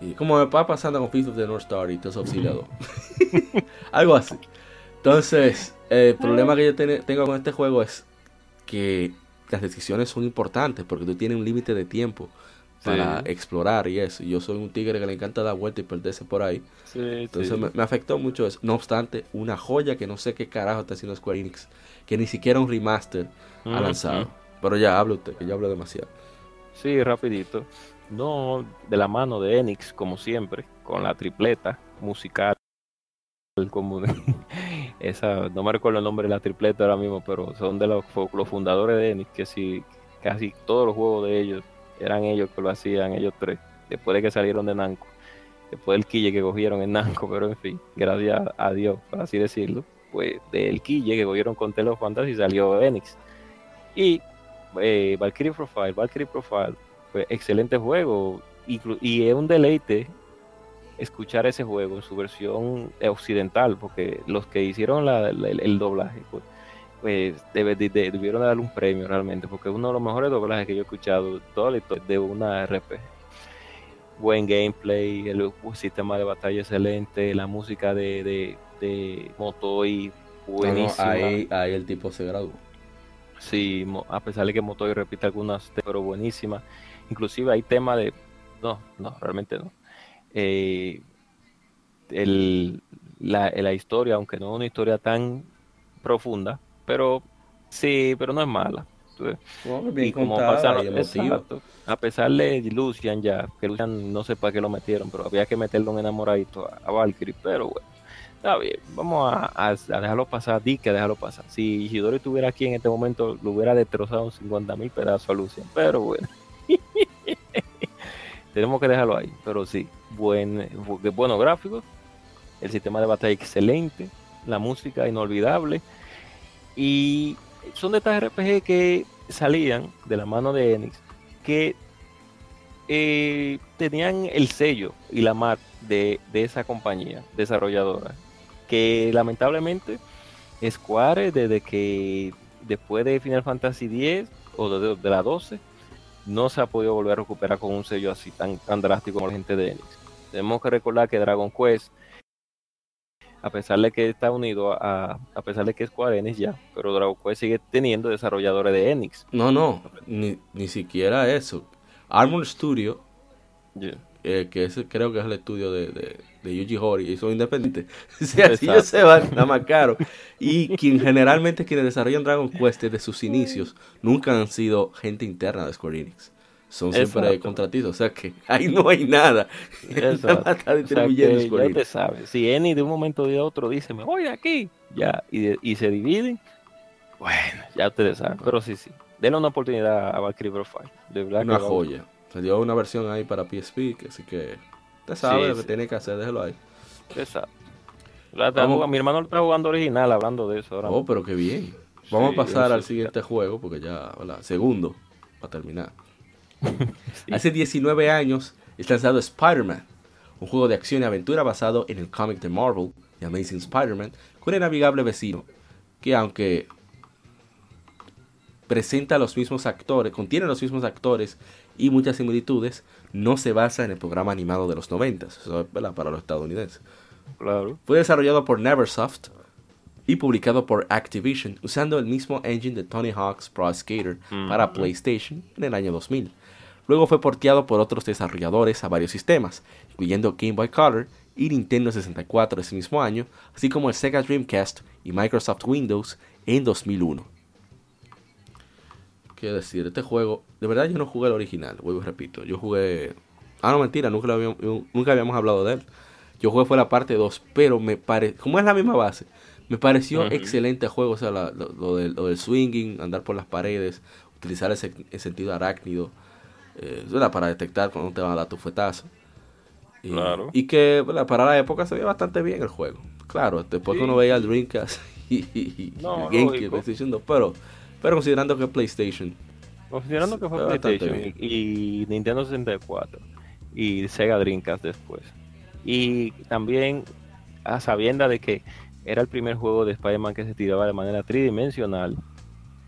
Y como me va pasando con Fist of the North Star y of Syria 2. Algo así. Entonces, el problema que yo ten- tengo con este juego es que las decisiones son importantes porque tú tienes un límite de tiempo para Sí. explorar y eso. Yo soy un tigre que le encanta dar vuelta y perderse por ahí. Sí, Entonces sí. me, me afectó mucho eso. No obstante, una joya que no sé qué carajo está haciendo Square Enix, que ni siquiera un remaster ha lanzado. Pero ya, hable usted, que yo hablo demasiado. Sí, rapidito. No, de la mano de Enix, como siempre, con la tripleta musical. Como esa, no me recuerdo el nombre de la tripleta ahora mismo, pero son de los, los fundadores de Enix, que sí, casi todos los juegos de ellos eran ellos que lo hacían, ellos tres, después de que salieron de Namco, después del quille que cogieron en Namco, pero en fin, gracias a Dios, por así decirlo, pues del quille que cogieron con Tele of Fantasy salió Enix. Y eh, Valkyrie Profile, Valkyrie Profile, fue excelente juego y es un deleite escuchar ese juego en su versión occidental, porque los que hicieron la- la- el, el doblaje, pues, pues debe- de- de- debieron darle un premio realmente, porque es uno de los mejores doblajes que yo he escuchado toda la historia de una RPG. Buen gameplay, el sistema de batalla excelente, la música de, de, de Motoy buenísima. No, no, ahí, ahí el tipo se graduó. Sí, a pesar de que Motoy repite algunas, pero buenísima. Inclusive hay tema de... No, no, realmente no. Eh, el- la, la historia, aunque no es una historia tan profunda, pero sí, pero no es mala. Y como contada pasa, y emotiva. exacto, a pesar de Lucian ya, que Lucian no sé para qué lo metieron, pero había que meterlo en enamoradito a, a Valkyrie, pero bueno, está bien, vamos a, a- a dejarlo pasar, di que dejarlo pasar. Si Ishidori estuviera aquí en este momento, lo hubiera destrozado un 50 mil pedazos a Lucian, pero bueno. tenemos que dejarlo ahí. Pero sí, buen, bu- buenos gráficos, el sistema de batalla excelente, la música inolvidable. Y son de estas RPG que salían de la mano de Enix, que eh, tenían el sello y la marca de, de esa compañía desarrolladora. Que lamentablemente Square, desde que después de Final Fantasy X o de, de la 12, no se ha podido volver a recuperar con un sello así tan, tan drástico como la gente de Enix. Tenemos que recordar que Dragon Quest, a pesar de que está unido a, a pesar de que es Square Enix ya, pero Dragon Quest sigue teniendo desarrolladores de Enix. No, no, ni, ni siquiera eso. Armor Studio, eh, que ese creo que es el estudio de, de, de Yuji Horii, y son independientes. Si ellos se van, nada más caro. Y quien generalmente quienes desarrollan Dragon Quest desde sus inicios nunca han sido gente interna de Square Enix. Son siempre contratistas, o sea que ahí no hay nada. Exacto. Está O sea distribuyendo ya Enix. te sabes, si Eni de un momento de otro dice, me voy de aquí, ya, y, de- y se dividen, bueno, ya ustedes saben, pero sí, sí, denle una oportunidad a Valkyrie Profile, de verdad Una que joya. Salió una versión ahí para PSP, así que usted sabe Sí, lo que sí. tiene que hacer, déjelo ahí. Exacto. La jugando- mi hermano está jugando original, hablando de eso ahora. Oh, pero qué bien. Vamos Sí, a pasar al siguiente juego, porque ya, hola, segundo, para terminar. Sí. Hace 19 años es lanzado Spider-Man, un juego de acción y aventura basado en el cómic de Marvel, The Amazing Spider-Man, con el navegable vecino, que aunque presenta los mismos actores, contiene los mismos actores y muchas similitudes, no se basa en el programa animado de los 90, eso es ¿verdad? para los estadounidenses. Claro. Fue desarrollado por Neversoft y publicado por Activision usando el mismo engine de Tony Hawk's Pro Skater para Ujú. PlayStation en el año 2000. Luego fue porteado por otros desarrolladores a varios sistemas, incluyendo Game Boy Color y Nintendo 64 ese mismo año, así como el Sega Dreamcast y Microsoft Windows en 2001. Quiero decir, este juego, de verdad yo no jugué el original, vuelvo y repito, yo jugué... Ah, no, mentira, nunca, lo habíamos, nunca habíamos hablado de él. Yo jugué fue la parte 2, pero me parece, como es la misma base, me pareció excelente juego, o sea, la- lo, lo del, lo del swinging, andar por las paredes, utilizar ese, el sentido arácnido, eh, ¿verdad? para detectar cuando te van a dar tu fuetazo. Y, Claro. y que ¿verdad? para la época se veía bastante bien el juego. Claro, después Sí. que uno veía el Dreamcast y, y, y No, el GameCube, lógico. PlayStation 2, pero, pero considerando que PlayStation, Considerando que fue PlayStation y, y Nintendo 64 y Sega Dreamcast después. Y también a sabienda de que era el primer juego de Spider-Man que se tiraba de manera tridimensional,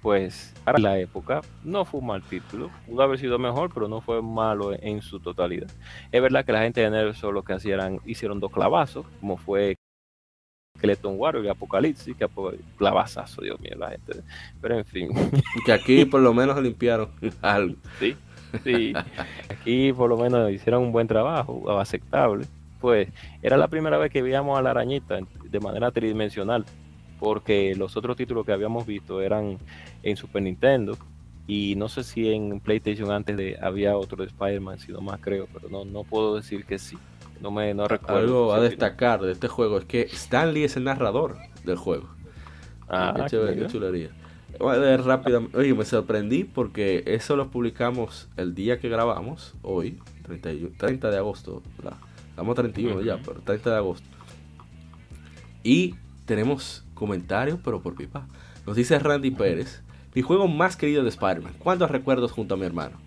pues para la época no fue un mal título. Pudo haber sido mejor, pero no fue malo en su totalidad. Es verdad que la gente de Nerso lo que hacían hicieron dos clavazos, como fue Skeleton Warrior y Apocalipsis, que apo- clavazazo, Dios mío, la gente. Pero en fin. que aquí por lo menos limpiaron algo. Sí, sí. Aquí por lo menos hicieron un buen trabajo, aceptable. Pues era la primera vez que veíamos a la arañita de manera tridimensional, porque los otros títulos que habíamos visto eran en Super Nintendo y no sé si en PlayStation antes de había otro de Spider-Man, si no más creo, pero no, no puedo decir que sí. No me no recuerdo. Algo a destacar de este juego es que Stan Lee es el narrador del juego. Ah, qué, qué chévere, qué chulería. Voy a leer rápido. Oye, me sorprendí porque eso lo publicamos el día que grabamos, hoy, 31 30 de agosto. ¿verdad? Estamos 31 ya, Ujú. pero 30 de agosto. Y tenemos comentarios, pero por pipa. Nos dice Randy Pérez, mi juego más querido de Spider-Man. ¿Cuántos recuerdos junto a mi hermano?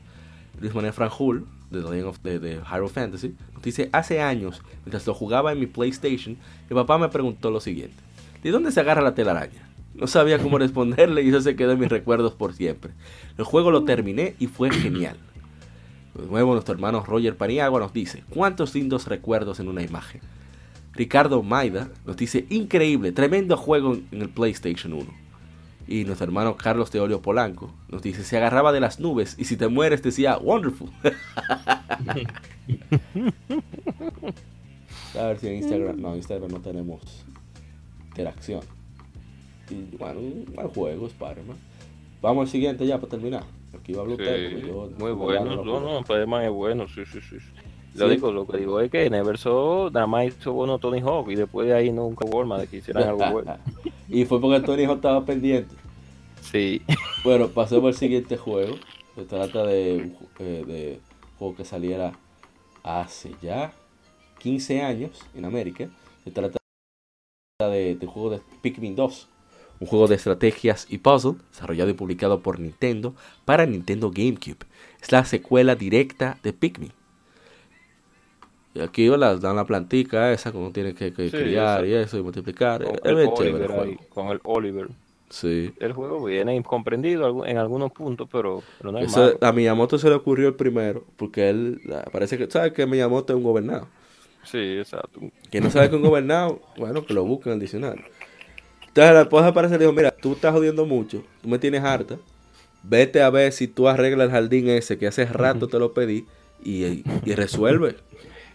Luis Manuel Franjul, de, de, de Hyrule Fantasy, nos dice, hace años, mientras lo jugaba en mi PlayStation, mi papá me preguntó lo siguiente. ¿De dónde se agarra la telaraña? No sabía cómo responderle y eso se quedó en mis recuerdos por siempre. El juego lo terminé y fue genial. De nuevo, nuestro hermano Roger Paniagua nos dice, ¿cuántos lindos recuerdos en una imagen? Ricardo Maida nos dice, increíble, tremendo juego en el PlayStation 1. Y nuestro hermano Carlos Teolio Polanco nos dice, se agarraba de las nubes y si te mueres decía, wonderful. A ver si en Instagram, no, en Instagram no tenemos interacción. Y bueno, un buen juego, Spider-Man. Vamos al siguiente ya para terminar. Aquí va usted, Sí, muy bueno, no no, Spider-Man es bueno, sí, sí, sí. Lo Sí. digo, lo que digo es que Neverso nada más hizo bueno Tony Hawk y después de ahí nunca hubo forma de que hicieran algo bueno. y fue porque Tony Hawk estaba pendiente. Sí, Bueno, pasemos al siguiente juego. Se trata de eh, de un juego que saliera hace ya 15 años en América. Se trata de, de juego de Pikmin 2, un juego de estrategias y puzzle desarrollado y publicado por Nintendo para Nintendo GameCube. Es la secuela directa de Pikmin. Y aquí la, dan la plantica esa, como tiene que, que Sí, criar y eso, y multiplicar. Con el, el Oliver juego. ahí, con el Oliver. Sí. El juego viene incomprendido en algunos puntos, pero, pero no es Eso, malo. a Miyamoto se le ocurrió el primero, porque él, parece que, ¿sabes que Miyamoto es un gobernado? Sí, exacto. Que no sabe que es un gobernado, bueno, que lo busquen en el diccionario. Entonces la esposa parece que le dijo, mira, tú estás jodiendo mucho, tú me tienes harta, vete a ver si tú arreglas el jardín ese que hace rato te lo pedí y, y resuelve.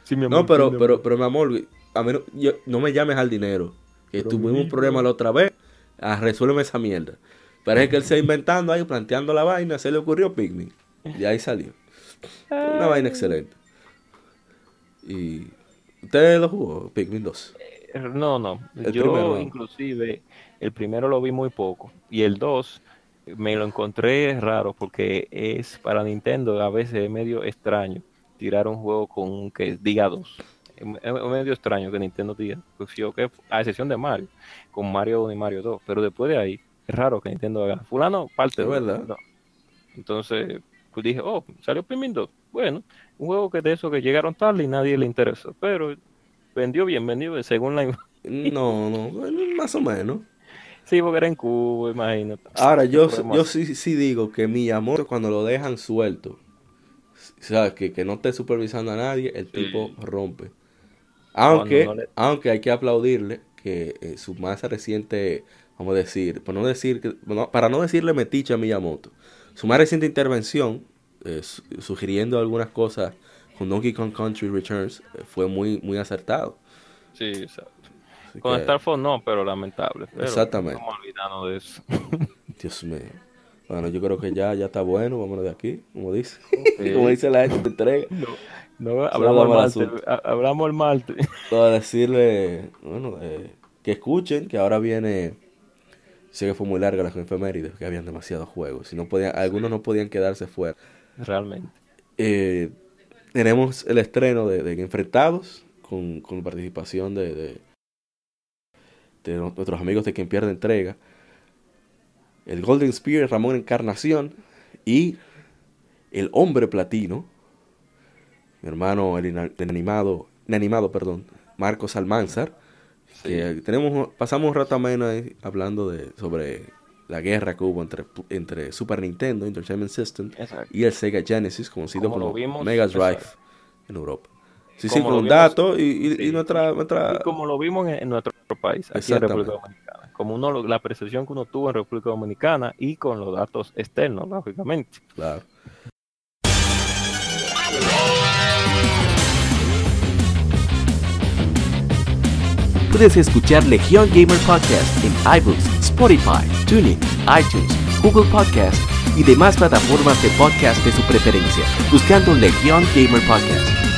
Sí, mi No, pero, sí, mi pero, amor. pero mi amor, a mí no, yo- no me llames jardinero, que Pero tuvimos un problema la otra vez, ah, resuélveme esa mierda. Parece que él se inventando ahí, planteando la vaina, se le ocurrió Pikmin. Y ahí salió. Una vaina excelente. Y usted lo jugó, Pikmin 2. Eh, No, no. El Yo primero, inclusive el primero lo vi muy poco y el 2 me lo encontré raro porque es para Nintendo a veces es medio extraño tirar un juego con que diga 2. Es medio extraño que Nintendo diga, pues yo que a excepción de Mario, con Mario 1 y Mario 2, pero después de ahí es raro que Nintendo haga fulano parte dos, verdad. no. Entonces, pues dije, oh, salió Pikmin 2. Bueno, un juego que de eso que llegaron tarde y nadie le interesó, pero vendió bien, vendió bien, según la No, no, bueno, más o menos. Sí, porque era en Cuba, imagínate. Ahora, yo, yo sí, sí digo que Miyamoto cuando lo dejan suelto, o sea, que, que no esté supervisando a nadie, el Sí. tipo rompe. Aunque, no le- aunque hay que aplaudirle que eh, su más reciente, vamos a decir, para no decir que- no- para no decirle metiche a Miyamoto, su más reciente intervención, eh, su- sugiriendo algunas cosas con Donkey Kong Country Returns, eh, fue muy, muy acertado. Sí, exacto. Así Con que, Star Fox no, pero lamentable. Pero Exactamente. Olvidando de eso. Dios mío. Bueno, yo creo que ya, ya está bueno, vámonos de aquí, como dice. Como dice la gente, te entrega. No, hablamos el martes. Hablamos el martes. Para decirle, bueno, eh, que escuchen, que ahora viene. Sé que fue muy larga la efemérides, que habían demasiados juegos. Y no podían, algunos no podían quedarse fuera. Realmente. Eh, tenemos el estreno de, de Enfrentados, con, con participación de, de, de nuestros amigos de Quien Pierde Entrega. El Golden Spear, Ramón Encarnación. Y el Hombre Platino. Mi hermano, el, ina- el animado, inanimado, perdón, Marcos Almanzar. Que tenemos, pasamos un rato ameno hablando de, sobre la guerra que hubo entre, entre Super Nintendo, Entertainment System, Exacto. y el Sega Genesis, conocido Como vimos, Mega Drive exacto. en Europa. Sí, sí, con lo un vimos- dato y, y- nuestra, nuestra Y como lo vimos en, en nuestro país, aquí en. República Dominicana. Como uno, lo- la percepción que uno tuvo en República Dominicana y con los datos externos, lógicamente. claro. Puedes escuchar Legión Gamer Podcast en iBooks, Spotify, TuneIn, iTunes, Google Podcast y demás plataformas de podcast de su preferencia, buscando Legión Gamer Podcast.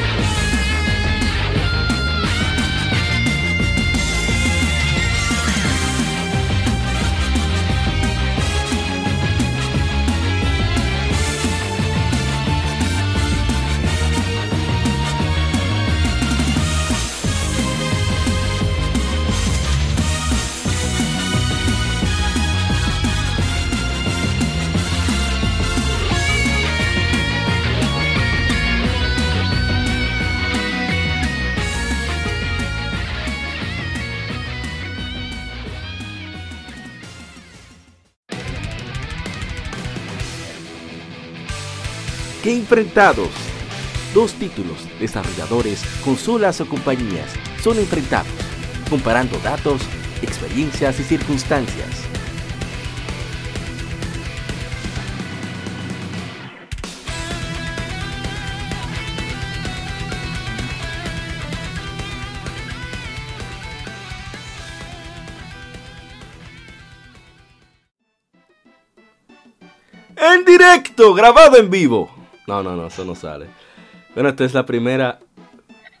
Enfrentados. Dos títulos, desarrolladores, consolas o compañías son enfrentados, comparando datos, experiencias y circunstancias. En directo, grabado en vivo. No, no, no, eso no sale. Bueno, esta es la primera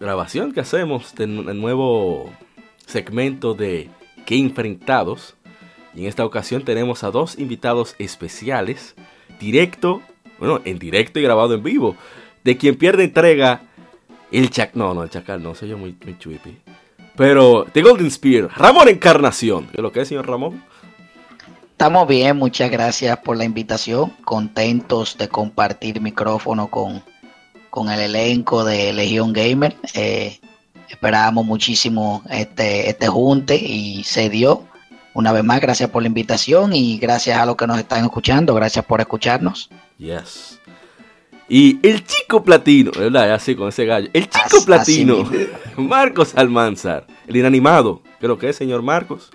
grabación que hacemos del nuevo segmento de Que Enfrentados. Y en esta ocasión tenemos a dos invitados especiales, directo, bueno, en directo y grabado en vivo, de quien pierde entrega el Chac... No, no, el Chacal no, soy yo muy, muy chuipi. Pero The Golden Spear, Ramón Encarnación. ¿Qué es lo que es, señor Ramón? Estamos bien, muchas gracias por la invitación. Contentos de compartir micrófono con, con el elenco de Legion Gamer. Eh, esperábamos muchísimo este, este junte y se dio. Una vez más, gracias por la invitación y gracias a los que nos están escuchando. Gracias por escucharnos. Yes. Y el chico platino, ¿verdad? Así con ese gallo. El chico platino, así Marcos Almanzar, el inanimado. ¿Qué es lo que es, señor Marcos?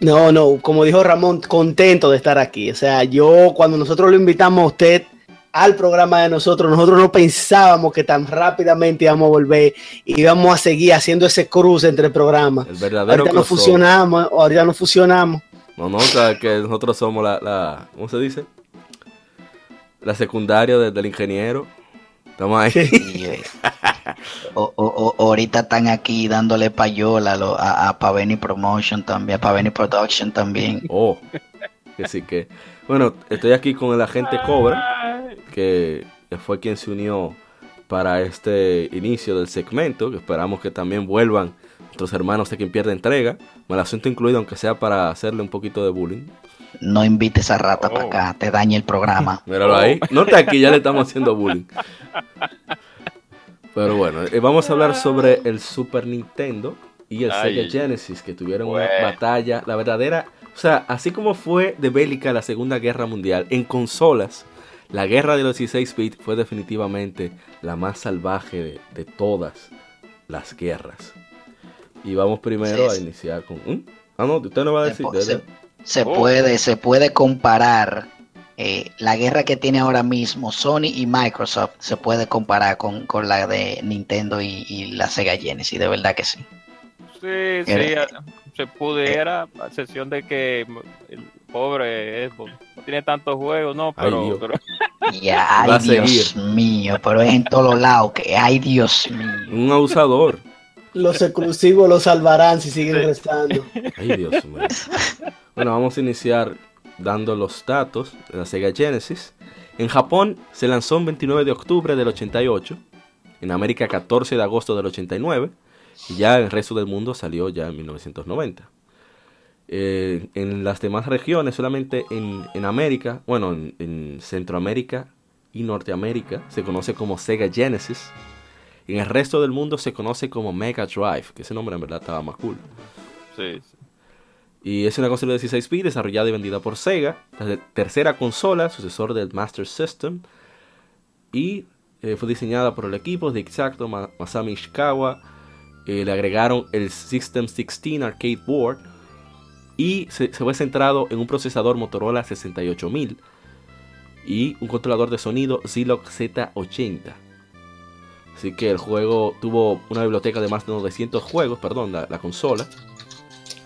No, no, como dijo Ramón, contento de estar aquí. O sea, yo cuando nosotros lo invitamos a usted al programa de nosotros, nosotros no pensábamos que tan rápidamente íbamos a volver y íbamos a seguir haciendo ese cruce entre programas. El verdadero Ahorita no fusionamos, ahorita no fusionamos. No, no, o sea, que nosotros somos la, la ¿cómo se dice? La secundaria de- del ingeniero. Estamos ahí. Eh, o- o- o- ahorita están aquí dándole payola a, a, a Paveni Promotion también, a Paveni Production también. Oh, que sí que. Bueno, estoy aquí con el agente Cobra, que fue quien se unió para este inicio del segmento, que esperamos que también vuelvan nuestros hermanos de quien pierde entrega, el asunto incluido, aunque sea para hacerle un poquito de bullying. No invites a rata Oh. para acá, te daña el programa. Míralo ahí. No está aquí, ya le estamos haciendo bullying. Pero bueno, eh, vamos a hablar sobre el Super Nintendo y el Ay. Sega Genesis, que tuvieron Bueno. una batalla, la verdadera, o sea, así como fue de bélica la Segunda Guerra Mundial, en consolas, la guerra de los 16 bits fue definitivamente la más salvaje de, de todas las guerras. Y vamos primero Sí, a iniciar con... ¿Mm? Ah, no, usted no va a decir... se- de- se Oh. puede, se puede comparar eh, la guerra que tiene ahora mismo Sony y Microsoft, se puede comparar con, con la de Nintendo y, y la Sega Genesis, de verdad que sí. Sí, se pudiera, a excepción de que el pobre Xbox no tiene tantos juegos, no, Ay, pero, Dios. pero Ya, ay Dios mío, pero es en todos lados que, ay Dios mío. Un abusador. Los exclusivos los salvarán si siguen restando. Ay, Dios mío. Bueno, vamos a iniciar dando los datos de la Sega Genesis. En Japón se lanzó el 29 de octubre del 88. En América 14 de agosto del 89. Y ya en el resto del mundo salió ya en 1990. Eh, en las demás regiones, solamente en, en América, bueno, en, en Centroamérica y Norteamérica, se conoce como Sega Genesis. En el resto del mundo se conoce como Mega Drive, que ese nombre en verdad estaba más cool. sí, sí. Y es una consola de 16 bits desarrollada y vendida por Sega. La tercera consola, sucesor del Master System. Y eh, fue diseñada por el equipo de Exacto Ma- Masami Ishikawa. Eh, le agregaron el System 16 Arcade Board. Y se, se fue centrado en un procesador Motorola 68000. Y un controlador de sonido Zilog Z80. Así que el juego tuvo una biblioteca de más de 900 juegos, perdón, la- la consola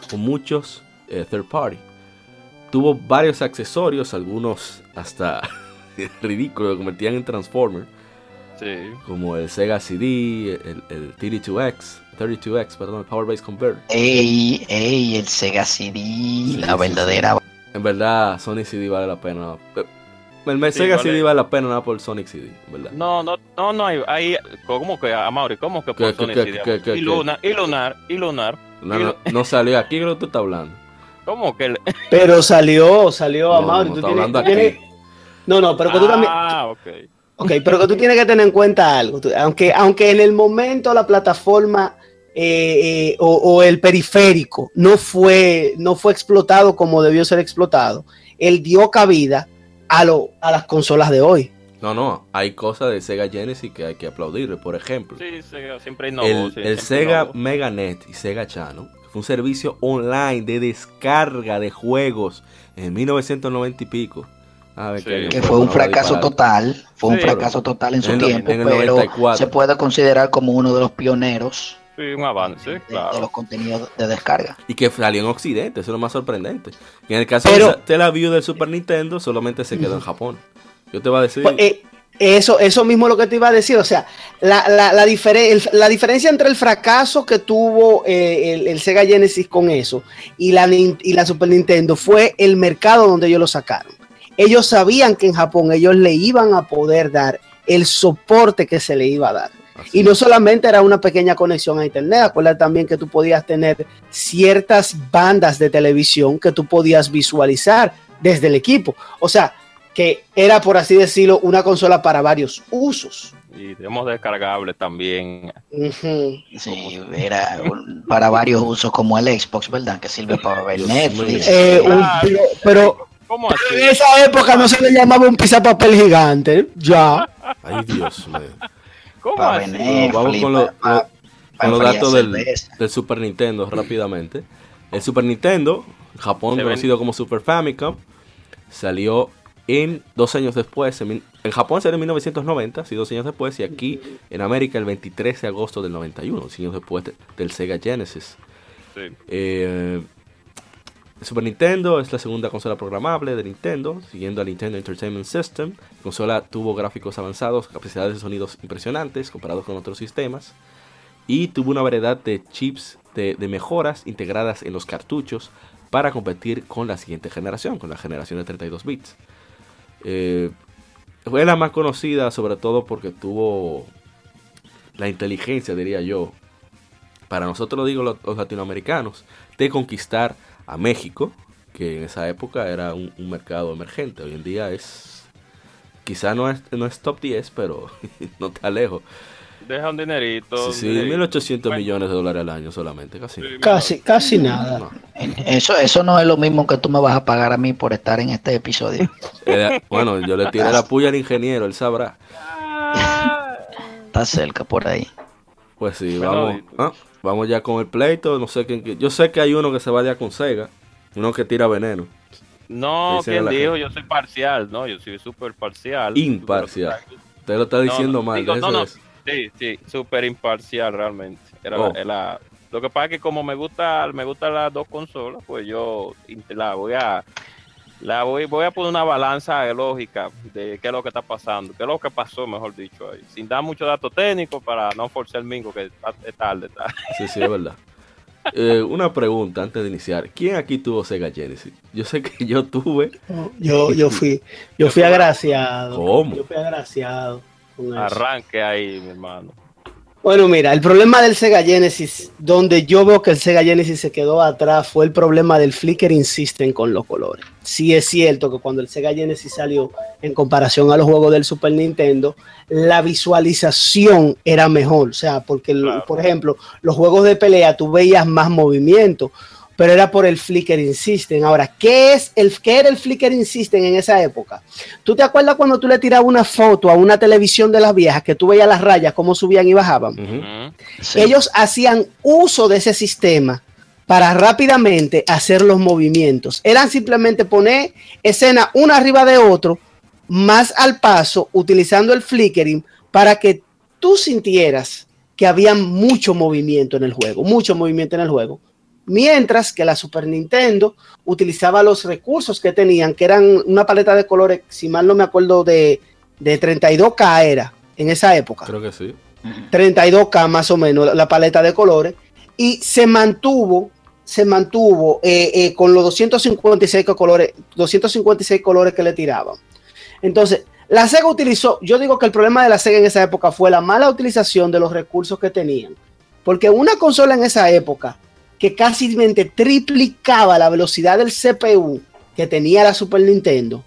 con muchos eh, third party. Tuvo varios accesorios, algunos hasta ridículos, lo convertían en Transformer, sí. como el Sega CD, el, el 32X, 32X, perdón, el Power Base Converter. Ey, ey, el Sega CD, la sí, verdadera. En verdad, Sonic CD vale la pena. El Sí, Sega vale. CD vale la pena nada por Sonic CD, verdad. No, no, no, no hay, hay ¿cómo que, Amaury? ¿Cómo que ¿Qué, por qué, Sony qué, CD? qué, qué, y qué? Lunar, y Lunar, y Lunar. No, no, no salió aquí, creo que tú estás hablando. ¿Cómo que? el- Pero salió, salió a No, tú tienes- tú tienes- aquí. No, no, pero que tú también. Ah, ok. Ok, pero que tú tienes que tener en cuenta algo. Tú- aunque, aunque en el momento la plataforma eh, eh, o, o el periférico no fue, no fue explotado como debió ser explotado, él dio cabida a, lo, a las consolas de hoy. No, no, hay cosas de Sega Genesis que hay que aplaudirle. Por ejemplo, Sí, Sega siempre innovó. el, sí, el siempre Sega innovó. Meganet y Sega Channel, fue un servicio online de descarga de juegos en 1990 y pico. A ver, Sí. Que fue un fracaso total, fue un fracaso total en su En el- tiempo, en el pero 94. se puede considerar como uno de los pioneros Sí, un avance, de, de claro. los contenidos de descarga. Y que salió en Occidente, eso es lo más sorprendente. Y en el caso Pero- de la View del Super Nintendo, solamente se quedó en Japón. Yo te voy a decir, Pues, eh, Eso, eso mismo lo que te iba a decir, o sea, la, la, la, la diferencia entre el fracaso que tuvo eh, el, el, Sega Genesis con eso y la, y la Super Nintendo fue el mercado donde ellos lo sacaron. Ellos sabían que en Japón ellos le iban a poder dar el soporte que se le iba a dar. Así y no solamente era una pequeña conexión a internet, acuérdate también que tú podías tener ciertas bandas de televisión que tú podías visualizar desde el equipo. O sea, que era, por así decirlo, una consola para varios usos. Y tenemos descargable también. Uh -huh. Sí, era para varios usos como el Xbox, ¿verdad? Que sirve para ver Netflix. Eh, un, pero, pero ¿Cómo así? en esa época no se le llamaba un papel gigante. Ya. Ay, Dios mío. Vamos con, lo- para- lo- para con los datos del, Super Nintendo rápidamente. El Super Nintendo, en Japón Se ven- conocido como Super Famicom, salió en dos años después. En, en Japón salió en 1990, sí, dos años después. Y aquí en América el 23 de agosto del 91, dos años después de- del Sega Genesis. Sí. Eh, Super Nintendo es la segunda consola programable de Nintendo, siguiendo al Nintendo Entertainment System. La consola tuvo gráficos avanzados, capacidades de sonidos impresionantes comparados con otros sistemas. Y tuvo una variedad de chips de, mejoras integradas en los cartuchos para competir con la siguiente generación, con la generación de 32 bits. Eh, fue la más conocida sobre todo porque tuvo la inteligencia, diría yo, para nosotros lo digo los latinoamericanos, de conquistar a México, que en esa época era un, un mercado emergente. Hoy en día es, quizá no es, no es top 10, pero no está lejos. Deja un dinerito. Sí, sí, un dinerito. 1800 Bueno, millones de dólares al año solamente, casi. sí, Casi, casi nada. No. Eso, eso no es lo mismo que tú me vas a pagar a mí por estar en este episodio. Eh, bueno, yo le tiré la puya al ingeniero, él sabrá. Está cerca por ahí. Pues sí, vamos, ah, vamos ya con el pleito. No sé quién. Yo sé que hay uno que se va ya con Sega, uno que tira veneno. No, ¿quién dijo? gente. Yo soy parcial, no, yo soy súper parcial. Imparcial. Usted lo está diciendo no, mal. digo, no, de no. eso. Sí, sí, súper imparcial realmente. Era Oh. la- lo que pasa es que como me gusta, me gustan las dos consolas, pues yo la voy a la voy, voy a poner una balanza lógica de qué es lo que está pasando, qué es lo que pasó, mejor dicho, ahí, sin dar mucho dato técnico para no forzar el mingo que es tarde. está- Sí, sí, es verdad. Eh, una pregunta antes de iniciar. ¿Quién aquí tuvo Sega Genesis? Yo sé que yo tuve. Yo, yo fui, yo fui agraciado. ¿Cómo? Yo fui agraciado. con eso. Arranque ahí, mi hermano. Bueno, mira, el problema del Sega Genesis, donde yo veo que el Sega Genesis se quedó atrás, fue el problema del flickering system con los colores. Sí es cierto que cuando el Sega Genesis salió, en comparación a los juegos del Super Nintendo, la visualización era mejor. O sea, porque, Claro. por ejemplo, los juegos de pelea tú veías más movimiento, pero era por el flickering system. Ahora, ¿qué, es el, ¿qué era el flickering system en esa época? ¿Tú te acuerdas cuando tú le tirabas una foto a una televisión de las viejas que tú veías las rayas, cómo subían y bajaban? Sí. Ellos hacían uso de ese sistema para rápidamente hacer los movimientos. Eran simplemente poner escena una arriba de otro, más al paso, utilizando el flickering para que tú sintieras que había mucho movimiento en el juego, mucho movimiento en el juego. Mientras que la Super Nintendo utilizaba los recursos que tenían, que eran una paleta de colores, si mal no me acuerdo, de, de 32K era en esa época. Creo que sí. 32K más o menos la, paleta de colores y se mantuvo se mantuvo eh, eh, con los 256 colores 256 colores que le tiraban entonces la Sega utilizó yo digo que el problema de la Sega en esa época fue la mala utilización de los recursos que tenían porque una consola en esa época que casi triplicaba la velocidad del CPU que tenía la Super Nintendo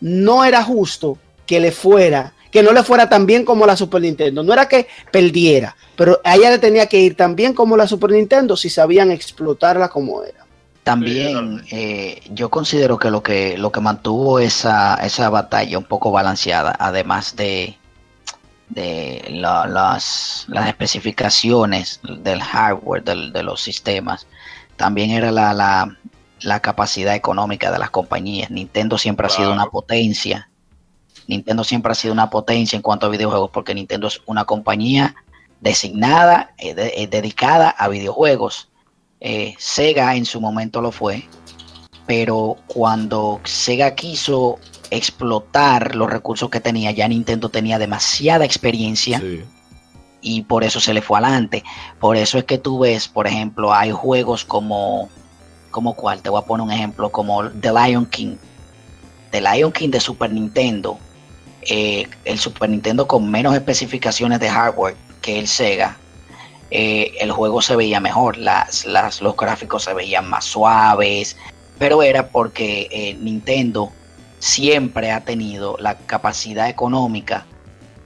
no era justo que le fuera, que no le fuera tan bien como la Super Nintendo. No era que perdiera, pero a ella le tenía que ir tan bien como la Super Nintendo si sabían explotarla como era. También eh, yo considero que lo que lo que mantuvo esa, esa batalla un poco balanceada, además de, de la- las, las especificaciones del hardware del- de los sistemas, también era la, la, la capacidad económica de las compañías. Nintendo siempre ha sido una potencia. Nintendo siempre ha sido una potencia en cuanto a videojuegos, porque Nintendo es una compañía designada, eh, de- eh, dedicada a videojuegos. Eh, Sega en su momento lo fue, pero cuando Sega quiso explotar los recursos que tenía. Ya Nintendo tenía demasiada experiencia Sí. y por eso se le fue adelante. Por eso es que tú ves, por ejemplo, hay juegos como, como cuál, te voy a poner un ejemplo, como The Lion King. The Lion King de Super Nintendo, eh, el Super Nintendo con menos especificaciones de hardware que el Sega, eh, el juego se veía mejor, las, las, los gráficos se veían más suaves, pero era porque eh, Nintendo siempre ha tenido la capacidad económica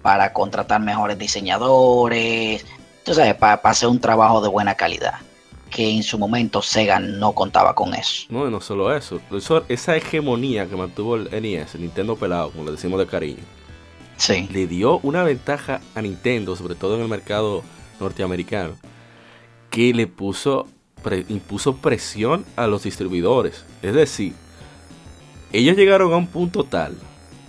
para contratar mejores diseñadores, tú sabes, para, para hacer un trabajo de buena calidad, que en su momento Sega no contaba con eso. No, y no solo eso. eso- esa hegemonía que mantuvo el NES, el Nintendo pelado, como le decimos de cariño, Sí, le dio una ventaja a Nintendo, sobre todo en el mercado norteamericano, que le puso pre- impuso presión a los distribuidores. Es decir, ellos llegaron a un punto tal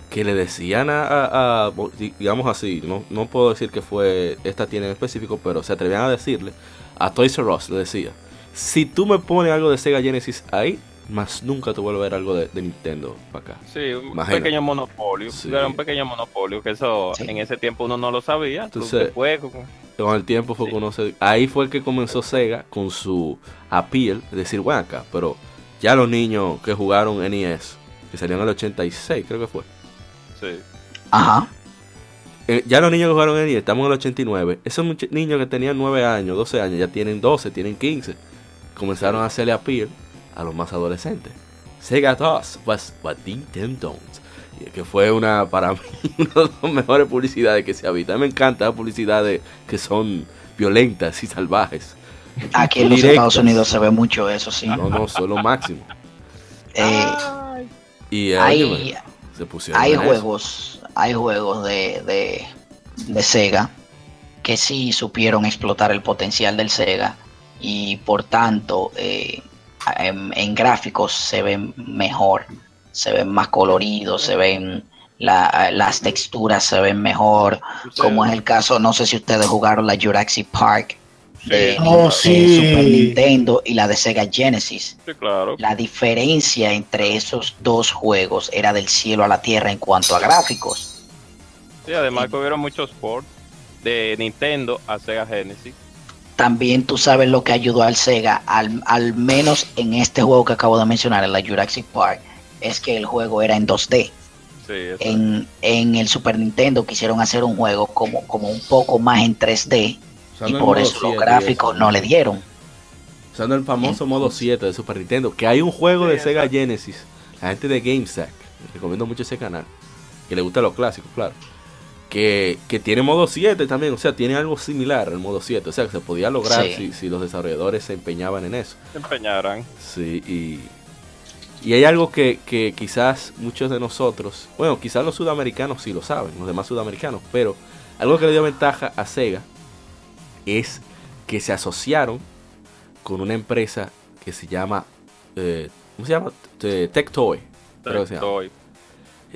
que le decían a, a- a- digamos así, no, no puedo decir que fue esta tienda en específico, pero se atrevían a decirle a Toys R Us, le decía, si tú me pones algo de Sega Genesis ahí, más nunca te vuelvo a ver algo de, de Nintendo para acá. Sí, un pequeño monopolio. Sí. Era un pequeño monopolio, que eso Sí. en ese tiempo uno no lo sabía. Tú Entonces- después, con- el tiempo fue Sí. que uno se... Ahí fue que comenzó Sega con su appeal, decir, bueno acá, pero ya los niños que jugaron NES, que salieron en el 86, creo que fue. sí. ajá, Eh, ya los niños que jugaron NES, estamos en el 89, esos much- niños que tenían 9 años, 12 años, ya tienen 12, tienen 15, comenzaron a hacerle appeal a los más adolescentes. Sega does was what Nintendo don't. Y Que fue una, para mí, una de las mejores publicidades que se ha visto. A mí me encanta las publicidades que son violentas y salvajes. aquí en los. Estados Unidos se ve mucho eso, sí. No, no, son lo máximo. Eh, Y hay, se pusieron hay eso. juegos, hay juegos de, de, de Sega que sí supieron explotar el potencial del Sega y por tanto eh, en, en gráficos se ven mejor, se ven más coloridos, se ven la- las texturas se ven mejor, como es el caso, no sé si ustedes jugaron la Jurassic Park de, Sí. Oh, de sí. Super Nintendo y la de Sega Genesis. Sí, claro. La diferencia entre esos dos juegos era del cielo a la tierra en cuanto a gráficos. Sí, además que hubieron muchos ports de Nintendo a Sega Genesis. También tú sabes lo que ayudó al Sega, al, al menos en este juego que acabo de mencionar, en la Jurassic Park, es que el juego era en 2D. Sí. En, en el Super Nintendo quisieron hacer un juego como, como un poco más en 3D y por eso los 7 y gráficos eso. no le dieron. Usando el famoso modo 7 de Super Nintendo. Que hay un juego de Sega Genesis. La gente de GameSack. Recomiendo mucho ese canal. Que le gusta los clásicos, claro. Que, que tiene modo 7 también. O sea, tiene algo similar al modo 7. O sea, que se podía lograr Sí. si, si los desarrolladores se empeñaban en eso. Se empeñaran. Sí, y, y hay algo que, que quizás muchos de nosotros, bueno, quizás los sudamericanos sí lo saben, los demás sudamericanos, pero algo que le dio ventaja a Sega es que se asociaron con una empresa que se llama, eh, ¿cómo se llama? Tectoy. Estoy.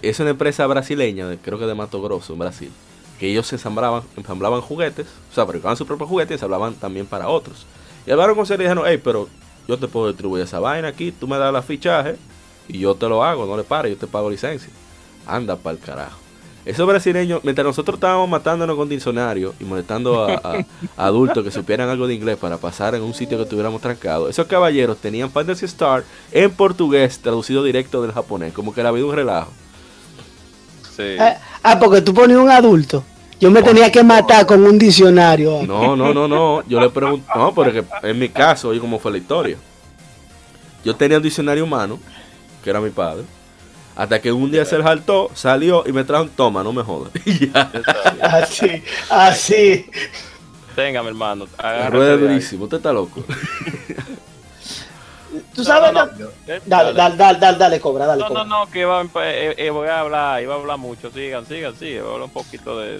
Es una empresa brasileña, creo que de Mato Grosso, en Brasil. Que ellos ensamblaban, ensamblaban juguetes, o sea, fabricaban sus propios juguetes y ensamblaban también para otros. Y hablaron con Sega y dijeron, hey, pero yo te puedo distribuir esa vaina aquí, tú me das la fichaje y yo te lo hago, no le pares, yo te pago licencia. Anda para el carajo. Esos brasileños, mientras nosotros estábamos matándonos con diccionario y molestando a, a- a adultos que supieran algo de inglés para pasar en un sitio que estuviéramos trancados, esos caballeros tenían Fantasy Star en portugués traducido directo del japonés, como que la vida un relajo. Sí. Ah, ah, porque tú ponías un adulto. Yo me tenía que matar con un diccionario. No, no, no, no. Yo le pregunto, no, porque en mi caso, oye, cómo fue la historia. Yo tenía un diccionario humano, que era mi padre, hasta que un día se le saltó, salió y me trajo un toma, no me jodas. Así, así. Tenga, mi hermano. rueda durísimo, usted está loco. Tú sabes. No, no, no. Dale, dale, dale, dale, dale, cobra, dale, No, no, cobra. no, que iba eh, eh, voy a hablar, iba a hablar mucho. Sigan, sigan, sigan. Voy a hablar un poquito de.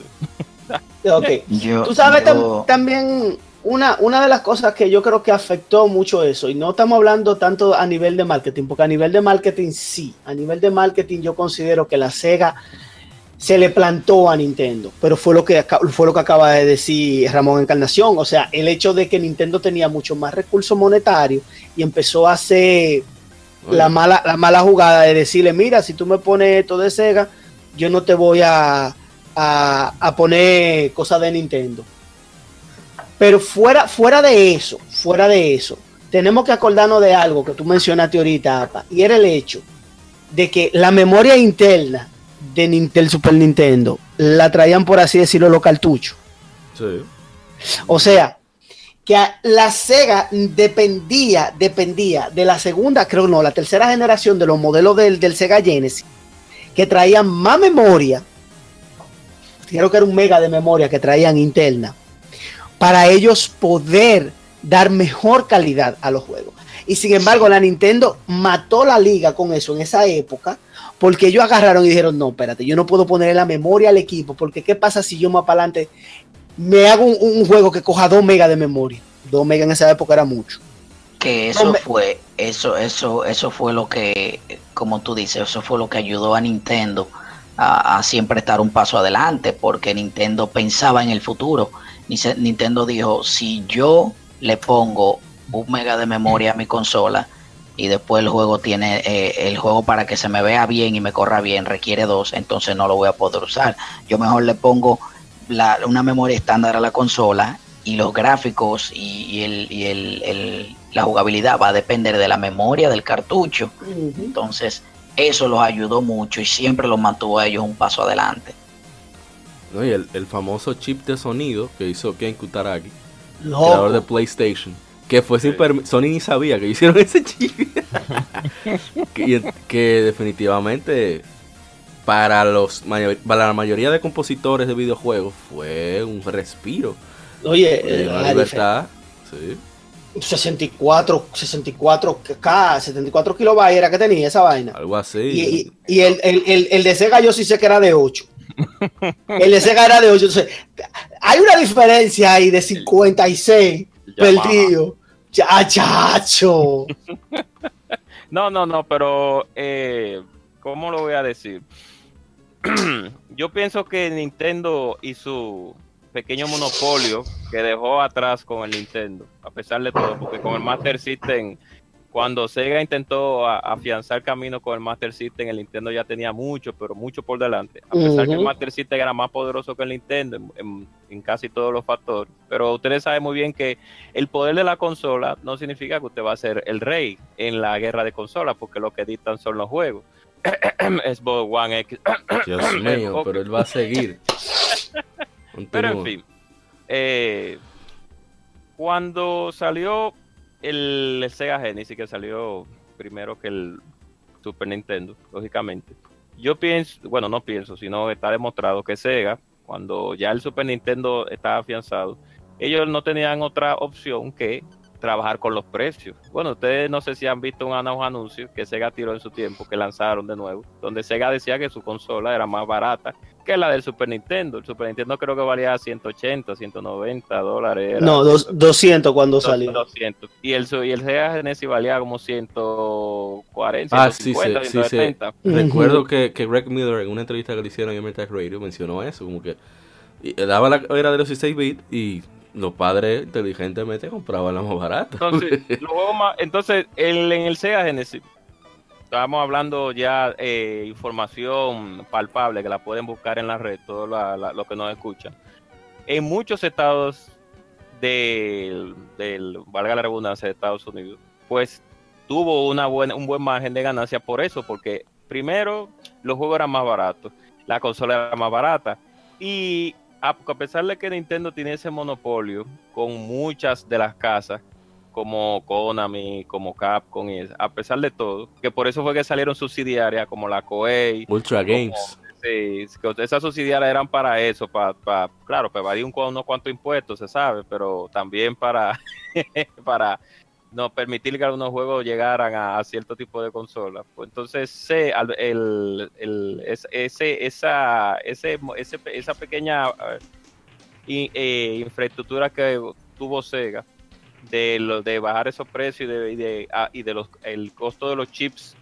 Ok. Yo, Tú sabes yo- también una, una de las cosas que yo creo que afectó mucho eso, y no estamos hablando tanto a nivel de marketing, porque a nivel de marketing sí, a nivel de marketing yo considero que la Sega se le plantó a Nintendo, pero fue lo que fue lo que acaba de decir Ramón Encarnación, o sea, el hecho de que Nintendo tenía mucho más recursos monetarios y empezó a hacer la mala, la mala jugada de decirle, mira, si tú me pones esto de Sega, yo no te voy a, a, poner cosas de Nintendo. Pero fuera, fuera de eso, fuera de eso, tenemos que acordarnos de algo que tú mencionaste ahorita, y era el hecho de que la memoria interna de del Super Nintendo la traían, por así decirlo, los cartuchos. O sea, que la Sega dependía, dependía de la segunda, creo no, la tercera generación de los modelos del, del Sega Genesis, que traían más memoria, creo que era un mega de memoria que traían interna, para ellos poder dar mejor calidad a los juegos. Y sin embargo, la Nintendo mató la liga con eso en esa época, porque ellos agarraron y dijeron, no, espérate, yo no puedo poner la memoria al equipo, porque ¿qué pasa si yo más para adelante me hago un, juego que coja 2 megas de memoria? 2 megas en esa época era mucho. Que eso fue, eso, eso, eso fue lo que, como tú dices, eso fue lo que ayudó a Nintendo a, a siempre estar un paso adelante, porque Nintendo pensaba en el futuro. Nintendo dijo, si yo le pongo un mega de memoria a mi consola y después el juego tiene eh, el juego para que se me vea bien y me corra bien requiere dos, entonces no lo voy a poder usar. Yo mejor le pongo la, una memoria estándar a la consola y los gráficos y, el, y el, la jugabilidad va a depender de la memoria del cartucho. Entonces eso los ayudó mucho y siempre los mantuvo a ellos un paso adelante. No, y el, el, famoso chip de sonido que hizo Ken Kutaragi, creador de PlayStation que fue sin Sony ni sabía que hicieron ese chip. que, definitivamente para los para la mayoría de compositores de videojuegos fue un respiro. Oye, la libertad, sí. 64, 64 K, 74 kilobytes era que tenía esa vaina. Algo así. Y, el, el, el, de Sega yo sí sé que era de 8. El Sega era de 8. hay una diferencia ahí de 56 perdido. Ya, chacho. no, no, no, pero eh, ¿cómo lo voy a decir? Yo pienso que Nintendo y su pequeño monopolio que dejó atrás con el Nintendo, a pesar de todo, porque con el Master System cuando Sega intentó afianzar camino con el Master System, el Nintendo ya tenía mucho, pero mucho por delante. A pesar que el Master System era más poderoso que el Nintendo en, casi todos los factores. Pero ustedes saben muy bien que el poder de la consola no significa que usted va a ser el rey en la guerra de consolas, porque lo que dictan son los juegos. Xbox One X. Dios mío, pero él va a seguir. pero en fin. Eh, cuando salió el, Sega Genesis que salió primero que el Super Nintendo, lógicamente. Yo pienso, bueno, no pienso, sino está demostrado que Sega, cuando ya el Super Nintendo estaba afianzado, ellos no tenían otra opción que trabajar con los precios. Bueno, ustedes no sé si han visto un anuncio que Sega tiró en su tiempo, que lanzaron de nuevo, donde Sega decía que su consola era más barata que la del Super Nintendo. El Super Nintendo creo que valía 180, 190 dólares. no, 200 cuando salió. 200. Y el, y el Sega Genesis valía como 140, ah, 150, sí, sí, Sí, Recuerdo que, que Greg Miller en una entrevista que le hicieron en Tech Radio mencionó eso, como que daba la era de los 16 bits y los padres inteligentemente compraban la más barata. Entonces, entonces el, en el Sega Genesis, estamos hablando ya eh, información palpable que la pueden buscar en la red, todos los que nos escuchan. En muchos estados del, del, valga la redundancia, de Estados Unidos, pues tuvo una buena, un buen margen de ganancia por eso, porque primero los juegos eran más baratos, la consola era más barata y a, pesar de que Nintendo tiene ese monopolio con muchas de las casas, como Konami, como Capcom, y a pesar de todo, que por eso fue que salieron subsidiarias como la Koei, Ultra Games. Sí, esas subsidiarias eran para eso, para, claro, para evadir un, unos cuantos impuestos, se sabe, pero también para, para no permitir que algunos juegos llegaran a, cierto tipo de consolas. Pues entonces, el, ese, esa, ese, esa pequeña eh, infraestructura que tuvo Sega de, de bajar esos precios y de, y de, ah, y de los, el costo de los chips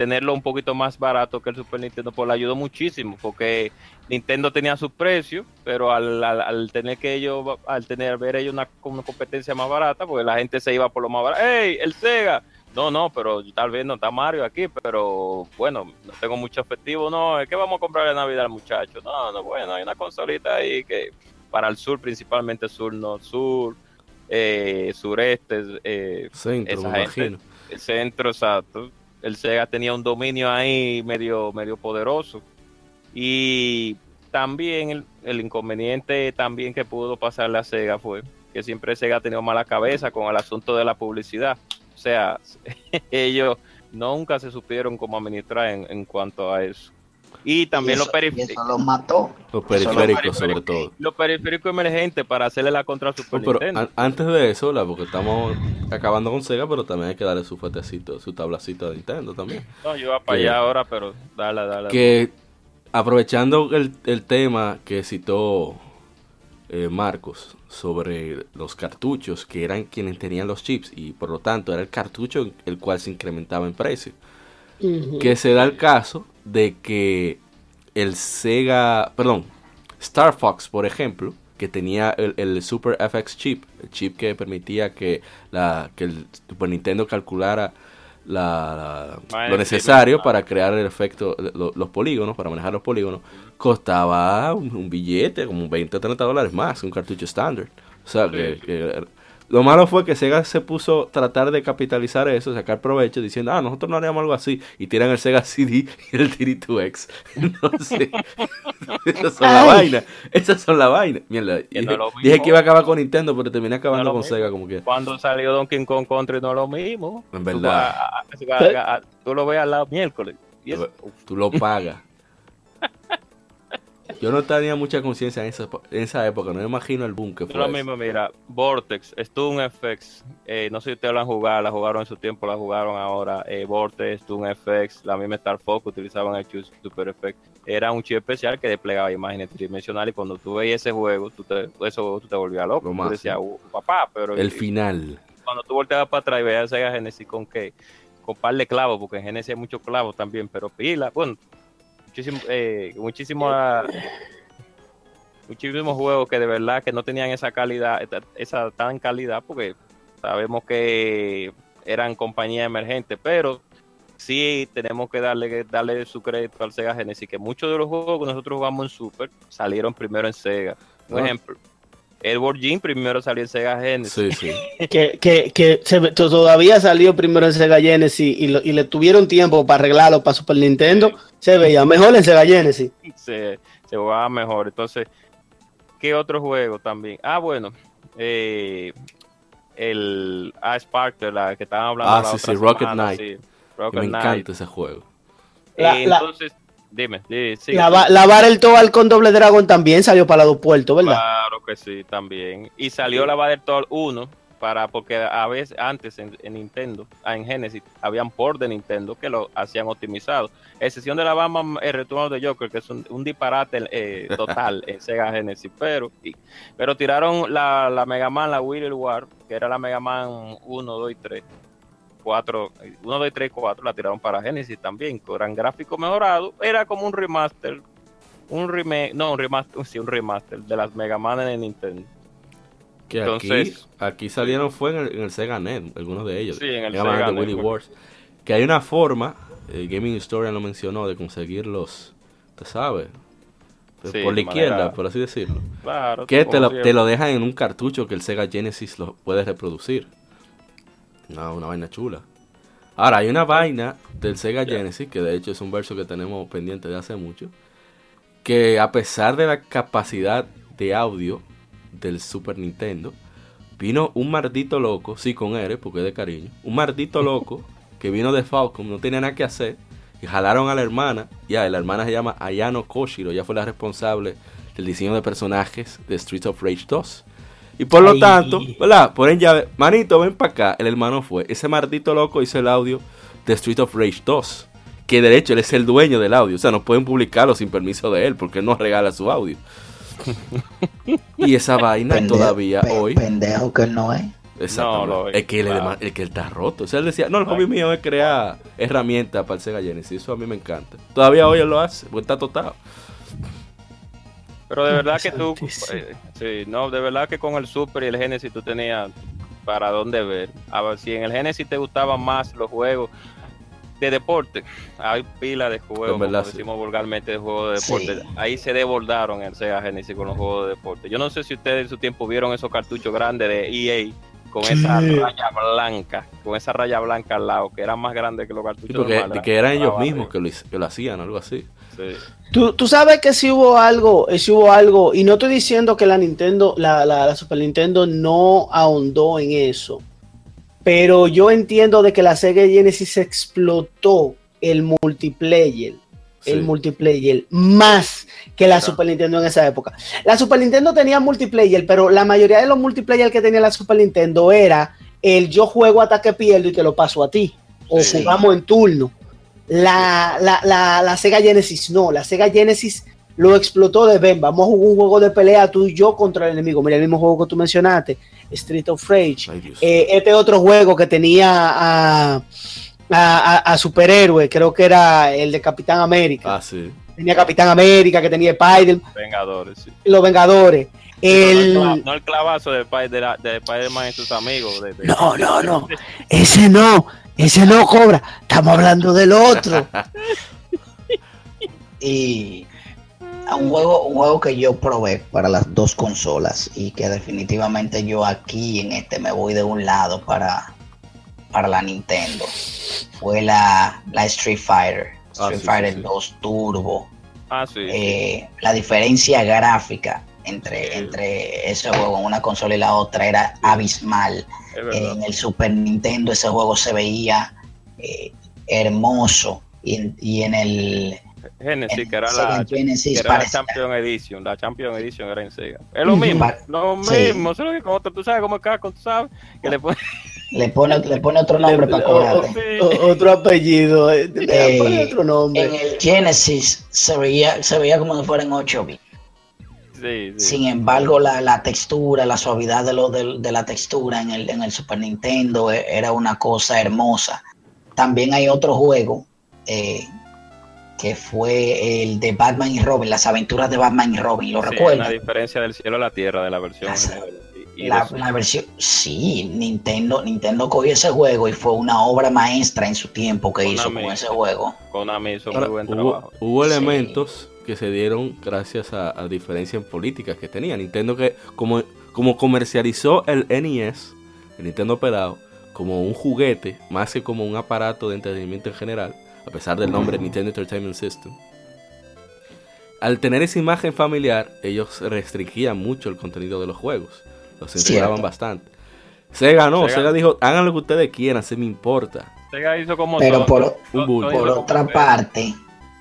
tenerlo un poquito más barato que el Super Nintendo, pues le ayudó muchísimo, porque Nintendo tenía sus precios, pero al, al, tener que ellos, al tener ver ellos una, una, competencia más barata, pues la gente se iba por lo más barato. ¡Ey, el Sega! no, no, pero tal vez no está Mario aquí, pero bueno, no tengo mucho efectivo, no, es que vamos a comprarle Navidad al muchacho. No, no, bueno, hay una consolita ahí que para el sur, principalmente sur, no, sur, eh, sureste, eh, Centro, esa me gente, imagino. el centro, exacto. El Sega tenía un dominio ahí medio, medio poderoso. Y también el, inconveniente también que pudo pasarle a Sega fue que siempre Sega ha tenido mala cabeza con el asunto de la publicidad. O sea, ellos nunca se supieron cómo administrar en, en cuanto a eso. Y también Y los eso- periféricos. Eso los mató. Los periféricos, sobre todo. Los periféricos emergentes para hacerle la contra al Super No, pero Nintendo. an- antes de eso, la, porque estamos acabando con Sega, pero también hay que darle su fuertecito, su tablacito de Nintendo también. No, yo iba para allá ahora, pero dale, dale. Que aprovechando el, el tema que citó eh, Marcos sobre los cartuchos, que eran quienes tenían los chips y por lo tanto era el cartucho el cual se incrementaba en precio. Que se da el caso de que el Sega, perdón, Star Fox, por ejemplo, que tenía el, el Super FX chip, el chip que permitía que, la, que el Super Nintendo calculara la- la- Más lo necesario ah. para crear el efecto, lo- los polígonos, para manejar los polígonos, costaba un, un billete, como 20 o 30 dólares más un cartucho estándar. O sea, que, que- lo malo fue que Sega se puso a tratar de capitalizar eso, sacar provecho, diciendo, ah, nosotros no haríamos algo así, y tiran el Sega CD y el TD2X. Entonces, esas son la vaina, esas son la vaina. Mierda, Que no dije, dije que iba a acabar con Nintendo, pero terminé acabando lo con mismo. Sega como que... Cuando salió Donkey Kong Country no es lo mismo. En Tú, verdad. vas a- a- a- tú lo ves al lado miércoles. Y eso- Tú lo pagas. Yo no tenía mucha conciencia en esa, en esa época, no me imagino el boom que fue. lo eso. mismo, mira, Vortex, Stun FX, eh, no sé si ustedes lo han jugado, la jugaron en su tiempo, la jugaron ahora, eh, Vortex, Stun FX, la misma Star Fox utilizaban el chip Super Effect, era un chip especial que desplegaba imágenes tridimensionales y cuando tú veías ese juego, tú te, ese juego tú te volvías loco, Lo tú máximo. decías, "Uh, papá, pero El y- final. cuando tú volteabas para atrás y veías Sega Genesis con qué, con par de clavos, porque en Genesis hay muchos clavos también, pero pila, bueno, muchísimo, eh, muchísimo, muchísimos juegos que de verdad que no tenían esa calidad, esa- esa tan calidad, porque sabemos que eran compañías emergentes, pero sí tenemos que darle, darle su crédito al Sega Genesis, que muchos de los juegos que nosotros jugamos en Super salieron primero en Sega. Un Ah. ejemplo, Edward Jean primero salió en Sega Genesis. Sí, sí. que, que, que se todavía salió primero en Sega Genesis y, lo- y le tuvieron tiempo para arreglarlo para Super Nintendo, se veía mejor en Sega Genesis. se, se jugaba mejor. Entonces, ¿qué otro juego también? Ah, bueno, eh, el ah, Sparkler, la que estaban hablando. Ah, la sí, otra sí, Rocket semana, Knight. sí, Y Rocket me Knight. encanta ese juego. La- Eh, la- entonces, dime, sí, sí, La, la Battle Toad con doble dragón también salió para los dos puertos, ¿verdad? Claro que sí, también. Y salió la Battletoad 1 para porque a veces antes en, en Nintendo, ah, en Genesis, habían por de Nintendo que lo hacían optimizado. Excepción de la Bamba el retorno de Joker, que es un, un disparate eh, total en Sega Genesis, pero y- pero tiraron la, la Mega Man, la Wheel War, que era la Mega Man 1, 2 y 3. 4, 1, 2 y 3 y 4 la tiraron para Genesis también, con gran gráfico mejorado. Era como un remaster un remake, no, un remaster, sí, un remaster de las Mega Man en Nintendo. Que Entonces- aquí, aquí salieron fue en el, en el Sega Net, algunos de ellos. Sí, en el Sega de Willy Net. Wars. Que hay una forma, el Gaming Historian lo mencionó, de conseguirlos, te sabes, Sí, por la de izquierda, manera- por así decirlo. Claro. Que te lo, te lo dejan en un cartucho que el Sega Genesis lo puede reproducir. No, una vaina chula. Ahora, hay una vaina del Sega. Genesis, que de hecho es un verso que tenemos pendiente de hace mucho, que a pesar de la capacidad de audio del Super Nintendo, vino un maldito loco, sí con R, porque es de cariño, un maldito loco que vino de Falcom, no tenía nada que hacer, y jalaron a la hermana, ya, la hermana se llama Ayano Koshiro, ya fue la responsable del diseño de personajes de Streets of Rage 2. Y por lo tanto, ¿verdad? Ponen llave, manito, ven para acá, el hermano fue, ese maldito loco hizo el audio de Streets of Rage 2, que de hecho él es el dueño del audio, o sea, no pueden publicarlo sin permiso de él, porque él no regala su audio. y esa vaina Pendejo- todavía pe- hoy... Pendejo que él no es. No, lo es, que él es claro. es que él está roto. O sea, él decía, no, el hobby mío es crear herramientas para el Sega Genesis. Eso a mí me encanta. Todavía hoy él lo hace, porque está totado. Pero de verdad que tú, eh, sí, no, de verdad que con el Super y el Genesis tú tenías para dónde ver. A ver si en el Genesis te gustaban más los juegos de deporte. Hay pila de juegos, verdad, como sí. decimos vulgarmente, de juegos de deporte. Sí. Ahí se desbordaron el Sega Genesis con los juegos de deporte. Yo no sé si ustedes en su tiempo vieron esos cartuchos grandes de EA con esa raya blanca, con esa raya blanca al lado, que eran más grandes que los cartuchos Sí, porque normales. que eran ellos mismos que lo, que lo hacían, algo así. Sí. Tú, tú sabes que si hubo algo, eh, si hubo algo, y no estoy diciendo que la Nintendo, la, la, la Super Nintendo no ahondó en eso, pero yo entiendo de que la Sega Genesis explotó el multiplayer, Sí. el multiplayer más que la Claro. Super Nintendo en esa época. La Super Nintendo tenía multiplayer, pero la mayoría de los multiplayer que tenía la Super Nintendo era el yo juego hasta que pierdo y te lo paso a ti, o Sí. jugamos en turno. La, la, la, la Sega Genesis no, la Sega Genesis lo explotó de ven, vamos a jugar un juego de pelea tú y yo contra el enemigo. Mira el mismo juego que tú mencionaste, Street of Rage. Eh, este otro juego que tenía a, a, a- a superhéroe, creo que era el de Capitán América. ah, sí. Tenía Capitán América, que tenía Spider, Vengadores, sí. los Vengadores. No, el, El, cla- no el clavazo de, de, de Spider-Man y sus amigos. de- de- No, no, no. ese no, ese no cobra. Estamos hablando del otro. Y a un juego, un juego que yo probé para las dos consolas y que definitivamente yo aquí en este me voy de un lado para, para la Nintendo. Fue la, la Street Fighter. Ah, Street sí, Fighter sí, sí. 2 Turbo. Ah, sí. Eh, la diferencia gráfica entre, Sí. entre ese juego en una consola y la otra era abismal. En el Super Nintendo ese juego se veía eh, hermoso y en, y en el Genesis, que era la, Genesis que era la parece- Champion Edition. La Champion Edition era en Sega. Es lo mismo, Pa- lo Sí. mismo. Solo que con otro, tú sabes cómo es Capcom, tú sabes. Que le pone. le pone, le pone otro nombre para O- o- cobrarte. o- otro apellido. eh, Eh, otro En el Genesis se veía, se veía como si fueran 8 bits. Sí, sí. Sin embargo, la, la textura, la suavidad de, lo, de, de la textura en el, en el Super Nintendo eh, era una cosa hermosa. También hay otro juego eh, que fue el de Batman y Robin, las aventuras de Batman y Robin, ¿lo Sí, recuerdan? La diferencia del cielo a la tierra de la versión. Las- y- y La, versión, sí, Nintendo, Nintendo cogió ese juego y fue una obra maestra en su tiempo que hizo con ese juego. Konami hizo Ahora, muy buen trabajo. hubo elementos que se dieron gracias a, a diferencia en políticas que tenía Nintendo que como, como comercializó el NES, el Nintendo pelado, como un juguete, más que como un aparato de entretenimiento en general, a pesar del nombre Nintendo Entertainment System. Al tener esa imagen familiar, ellos restringían mucho el contenido de los juegos. Los censuraban bastante. Sega no, Sega- Sega dijo, hagan lo que ustedes quieran, se me importa. Sega hizo como Pero todo- por- todo- todo Por como otra parte,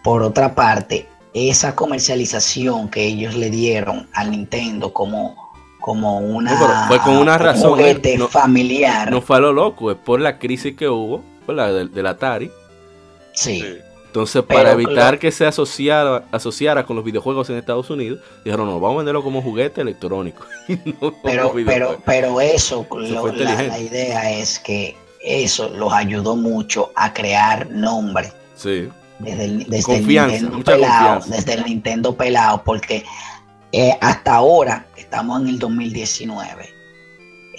por otra parte, esa comercialización que ellos le dieron al Nintendo como, como una No, pero fue con una un razón, juguete eh, no- familiar. No fue a lo loco, es por la crisis que hubo, por la del, del Atari. sí. Entonces, Pero para evitar lo- que se asociara, asociara con los videojuegos en Estados Unidos, dijeron, no, vamos a venderlo como juguete electrónico. no como Pero, pero, videojuego". pero eso, Eso lo- fue la, la idea es que eso los ayudó mucho a crear nombre Sí, desde el, desde Confianza, el Nintendo pelado, confianza. desde el Nintendo pelado, porque eh, hasta ahora estamos en el 2019.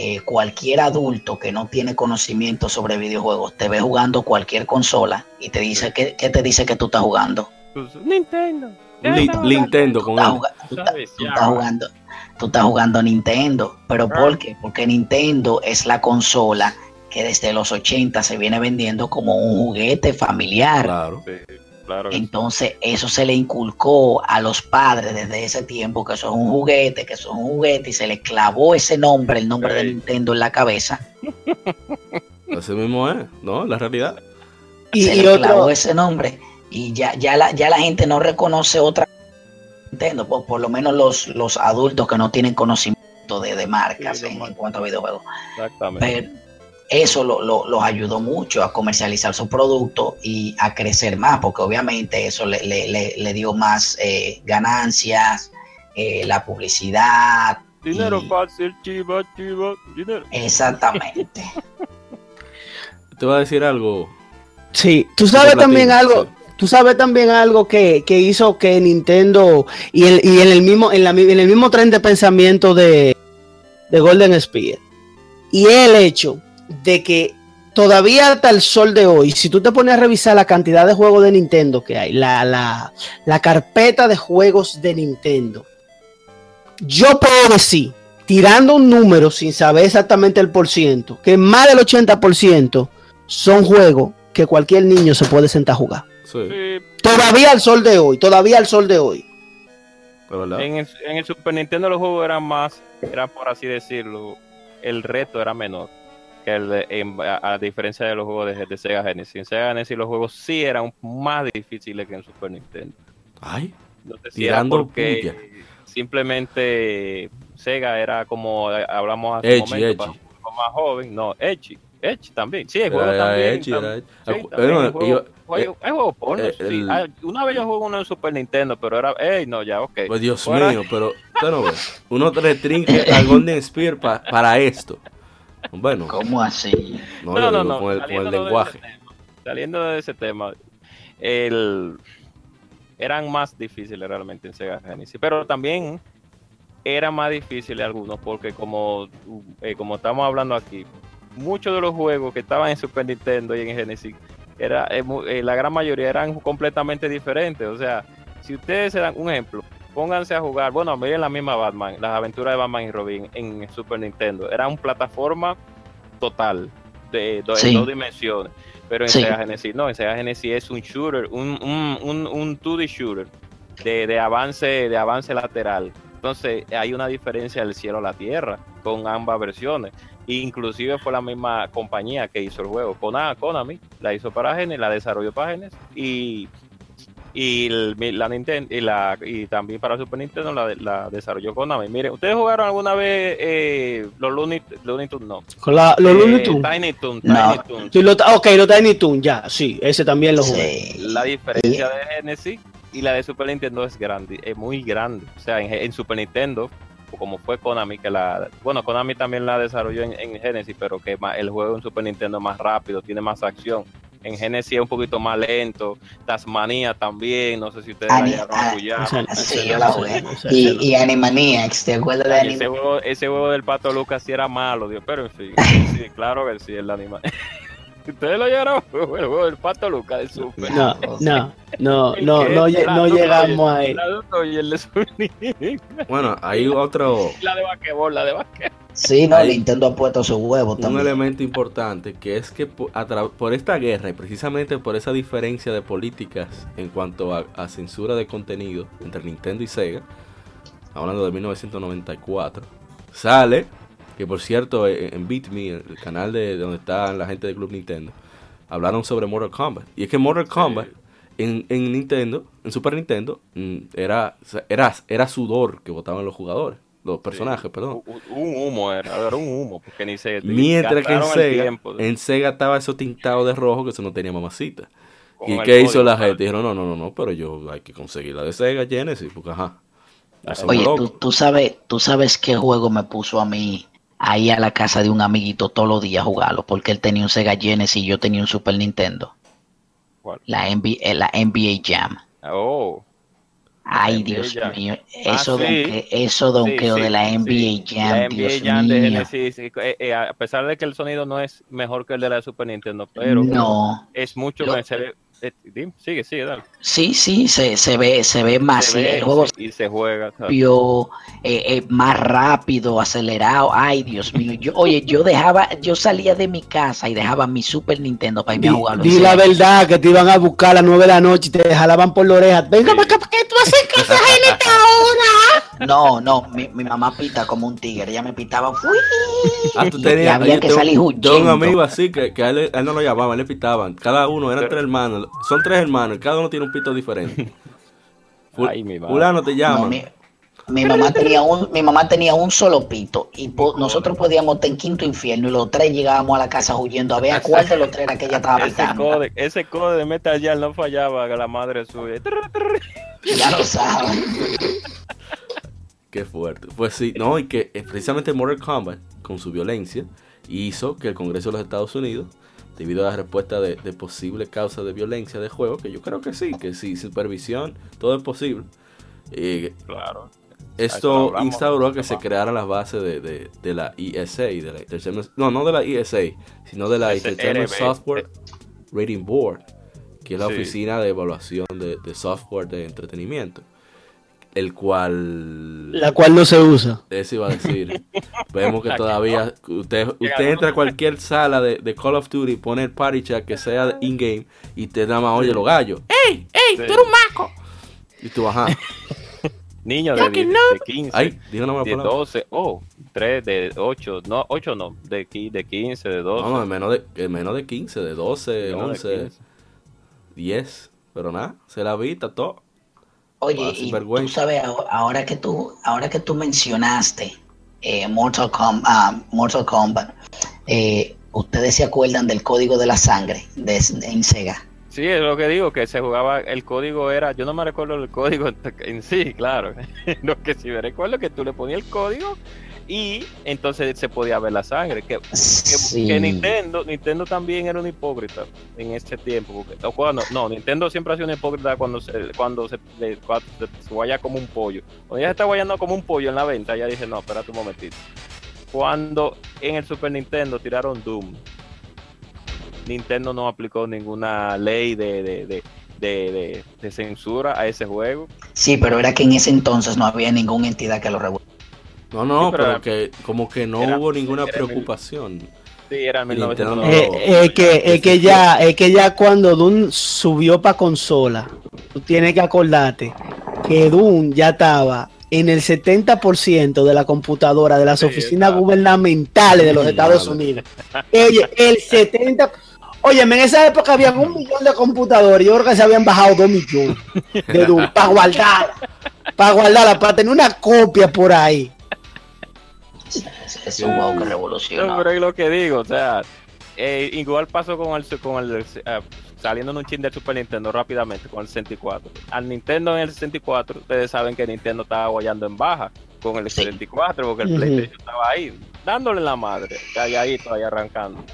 eh, cualquier adulto que no tiene conocimiento sobre videojuegos te ve jugando cualquier consola y te dice que, que te dice que tú estás jugando. Pues, Nintendo. Nintendo. Con él. tú, Sabes, estás- tú ya. estás jugando, tú estás jugando Nintendo, pero Ah. ¿por qué? Porque Nintendo es la consola que desde los 80 se viene vendiendo como un juguete familiar. Claro. Sí, claro. Entonces, eso se le inculcó a los padres desde ese tiempo, que eso es un juguete, que eso es un juguete, y se le clavó ese nombre, el nombre de. Nintendo en la cabeza. Así mismo es, ¿no? La realidad. Y, se y le clavó ese nombre. Y ya, ya, la, ya la gente no reconoce otra Nintendo, por, por lo menos los, los adultos que no tienen conocimiento de, de marcas Sí, en, cuanto a videojuegos. Exactamente. Pero eso lo- lo- los ayudó mucho a comercializar su producto y a crecer más, porque obviamente eso le, le- le- le dio más eh, ganancias, eh, la publicidad. Dinero y- fácil, chiva, chiva, dinero. Exactamente. Te voy a decir algo. sí, tú sabes también algo, sí. tú sabes también algo que, que hizo que Nintendo y, el, y en el mismo en, la en el mismo tren de pensamiento de, de Golden Spear Y el hecho de que todavía hasta el sol de hoy, si tú te pones a revisar la cantidad de juegos de Nintendo que hay, la, la, la carpeta de juegos de Nintendo, yo puedo decir, tirando un número sin saber exactamente el por ciento, que más del 80% son juegos que cualquier niño se puede sentar a jugar. Sí, Todavía al sol de hoy, todavía al sol de hoy. en, el, en el Super Nintendo los juegos eran más, era por así decirlo, el reto era menor. Que el de- en- a, a diferencia de los juegos de, de Sega Genesis. En Sega Genesis los juegos sí eran más difíciles que en Super Nintendo. Ay, No sé si era Tirando porque puya. simplemente Sega era como hablamos hace Edgy, un momento, edgy. para un más joven. No, Edgy. Edgy también. Sí, Era- juegos era también. era sí, hay juegos- eh, hay juegos porno, eh, sí. el- Ah, Una vez yo jugué uno en Super Nintendo, pero era. Ey, no, ya, ok. pues Dios Fuera- mío, pero ve. Uno restringe al Golden Spear pa- para esto. Bueno, ¿Cómo así? no, No, no, no. con el, con el saliendo de lenguaje. tema, saliendo de ese tema, el, eran más difíciles realmente en Sega Genesis, pero también eran más difíciles algunos porque como, eh, como estamos hablando aquí, muchos de los juegos que estaban en Super Nintendo y en Genesis, era, eh, eh, la gran mayoría eran completamente diferentes. O sea, si ustedes se dan un ejemplo, pónganse a jugar, bueno, miren la misma Batman, las aventuras de Batman y Robin en Super Nintendo, era una plataforma total de, do- en Sí. dos dimensiones. Pero en Sí. Sega Genesis no, en Sega Genesis es un shooter, un, un, un, un 2D shooter de, de avance, de avance lateral. Entonces hay una diferencia del cielo a la tierra con ambas versiones. Inclusive fue la misma compañía que hizo el juego. Kona- Konami la hizo para Genesis, la desarrolló para Genesis y, y, el- la Nintendo y, la, y también para Super Nintendo la, la desarrolló Konami. Miren, ¿ustedes jugaron alguna vez eh, los Looney, Looney Tunes? No. Con la- los Eh, Looney Tunes. Tiny Toons, No. Tiny Toons. Sí, lo- ok, los Tiny Toons, ya, sí, ese también lo jugué. Sí. La diferencia de Genesis y la de Super Nintendo es grande, es muy grande. O sea, en, en Super Nintendo, como fue Konami, que la. Bueno, Konami también la desarrolló en, en Genesis, pero que ma- el juego en Super Nintendo es más rápido, tiene más acción. En Genesis es un poquito más lento. Tasmania también, no sé si ustedes la Ani- llegaron a jugar. Esa- Sí, yo la jugué. esa- Y, y Animaniacs, ¿te acuerdas de ese, Animaniacs? juego, ese juego del pato Lucas sí era malo, Dios, pero en fin, sí, claro que sí, el animal. Ustedes lo llegaron a el juego del pato Lucas de Super. No, no, no, no, no, no llegamos y ahí. el- el adulto y el de Super Nintendo. Bueno, hay otro, La de basquetbol, la de basquetbol. Sí, no, Ahí- Nintendo ha puesto su huevo un también. elemento importante que es que po- a tra- por esta guerra y precisamente por esa diferencia de políticas en cuanto a, a censura de contenido entre Nintendo y Sega, hablando de 1994, sale, que por cierto eh, en BeatMe, el canal de, de donde está la gente del Club Nintendo, hablaron sobre Mortal Kombat. Y es que Mortal Kombat en, en Nintendo, en Super Nintendo, mm, era, era, era sudor que votaban los jugadores, los personajes, perdón. Un, humo era, era un humo, porque ni se. Mientras que en Sega, tiempo en Sega estaba eso tintado de rojo que eso no tenía mamacita. con ¿Y qué hizo la gente? Dijeron, no, no, no, no, pero yo hay que conseguir la de Sega Genesis, porque ajá. Oye, tú, sabes, tú sabes qué juego me puso a mí ahí a la casa de un amiguito todos los días a jugarlo, porque él tenía un Sega Genesis y yo tenía un Super Nintendo. ¿Cuál? La NBA, la NBA Jam. Oh, Ay, Dios Jam. mío, Ah, eso sí. donque, eso donqueo sí, de la NBA. Jam, La NBA Dios Jam de mío. Genesis, eh, eh, a pesar de que el sonido no es mejor que el de la Super Nintendo, pero No, es mucho Yo- más. eh, sigue, sigue, dale. Sí, sí, se, se ve, se ve más, Se ve el juego y se juega. rápido, eh, eh, más rápido, acelerado. Ay, Dios mío. Yo, oye, yo dejaba, yo salía de mi casa y dejaba mi Super Nintendo para irme Di, a jugarlo. di en la verdad que te iban a buscar a las 9 de la noche y te jalaban por la oreja. Venga, Sí. para ¿qué tú haces en casa a esta hora? No, no, mi, mi mamá pita como un tigre. Ella me pitaba. ¡fui! Ah, tú y- y tenías. había que salir tengo un huyendo. amigo así que, que a, él, a él no lo llamaban, le pitaban. Cada uno, eran Pero- tres hermanos. Son tres hermanos, y cada uno tiene un pito diferente. Ay, mi madre. fulano te No, llama. mi, mi mamá tenía un, mi mamá tenía un solo pito y po- nosotros podíamos estar en quinto infierno y los tres llegábamos a la casa huyendo a ver a cuál de los tres era que ella estaba Ese pitando. code, ese code de Metal Gear no fallaba a la madre suya. Ya lo saben. Qué fuerte. Pues sí, no, y que eh, precisamente Mortal Kombat, con su violencia, hizo que el Congreso de los Estados Unidos, debido a la respuesta de, de posible causa de violencia de juego, que yo creo que sí, que sí, supervisión, todo es posible. eh, Claro. Esto hablamos instauró que se crearan las bases de, de- de la ESA, de la Entertainment- no, no de la ESA, sino de la Entertainment SRB. Software Rating Board, que es la Sí. oficina de evaluación de, de software de entretenimiento, el cual... La cual no se usa. Eso iba a decir. Vemos que todavía usted, usted entra a cualquier sala de, de Call of Duty, pone el party chat que sea de in-game y te nada más oye los gallos. ¡Ey! ¡Ey! Sí. ¡Tú eres un maco! Y tú, ajá. Niños de, que 10, no. de 15, Ay, de palabra. 12, oh, 3, de 8, no, 8 no, de, qui- de 15, de 12. No, no, de menos de, de menos de 15, de 12, menos de 11, 15. 10. Pero nada, se la vista todo. Oye, y tú sabes, aho- ahora que tú, ahora que tú mencionaste eh, Mortal, Com- ah, Mortal Kombat, eh, ¿ustedes se acuerdan del código de la sangre de, en Sega? Sí, es lo que digo, que se jugaba, el código era, yo no me recuerdo el código en, en sí, claro. lo que sí me recuerdo es que tú le ponías el código y entonces se podía ver la sangre. Que, que, Sí. que Nintendo, Nintendo también era un hipócrita en ese tiempo. Porque, cuando, no, Nintendo siempre ha sido un hipócrita cuando se, cuando se, le- cuando se, se guaya como un pollo. Cuando ya se está guayando como un pollo en la venta, ya dice, no, espérate un momentito. Cuando en el Super Nintendo tiraron Doom, Nintendo no aplicó ninguna ley de, de, de, de, de- de censura a ese juego. Sí, pero era que en ese entonces no había ninguna entidad que lo regulara. No, no, Sí, pero pero era- que como que no era- hubo ninguna era preocupación. Sí, era en Nintendo 1990. no- Eh, es que, es que ya, es que ya cuando Doom subió para consola, tú tienes que acordarte que Doom ya estaba en el 70% de la computadora de las Sí, oficinas gubernamentales de los Estados. Unidos. Oye, el 70%. Oye, en esa época había un millón de computadores. Yo creo que se habían bajado dos millones de Doom para guardarla. Para guardarla, para tener una copia por ahí. Es, es un juego que No, revolucionó. pero es lo que digo, o sea, eh, igual pasó con el, con el eh, saliendo en un chin del Super Nintendo rápidamente con el 64. Al Nintendo en el 64, ustedes saben que Nintendo estaba guayando en baja con el Sí. 64 porque el Ujú. PlayStation estaba ahí, dándole la madre, calladito ahí arrancando.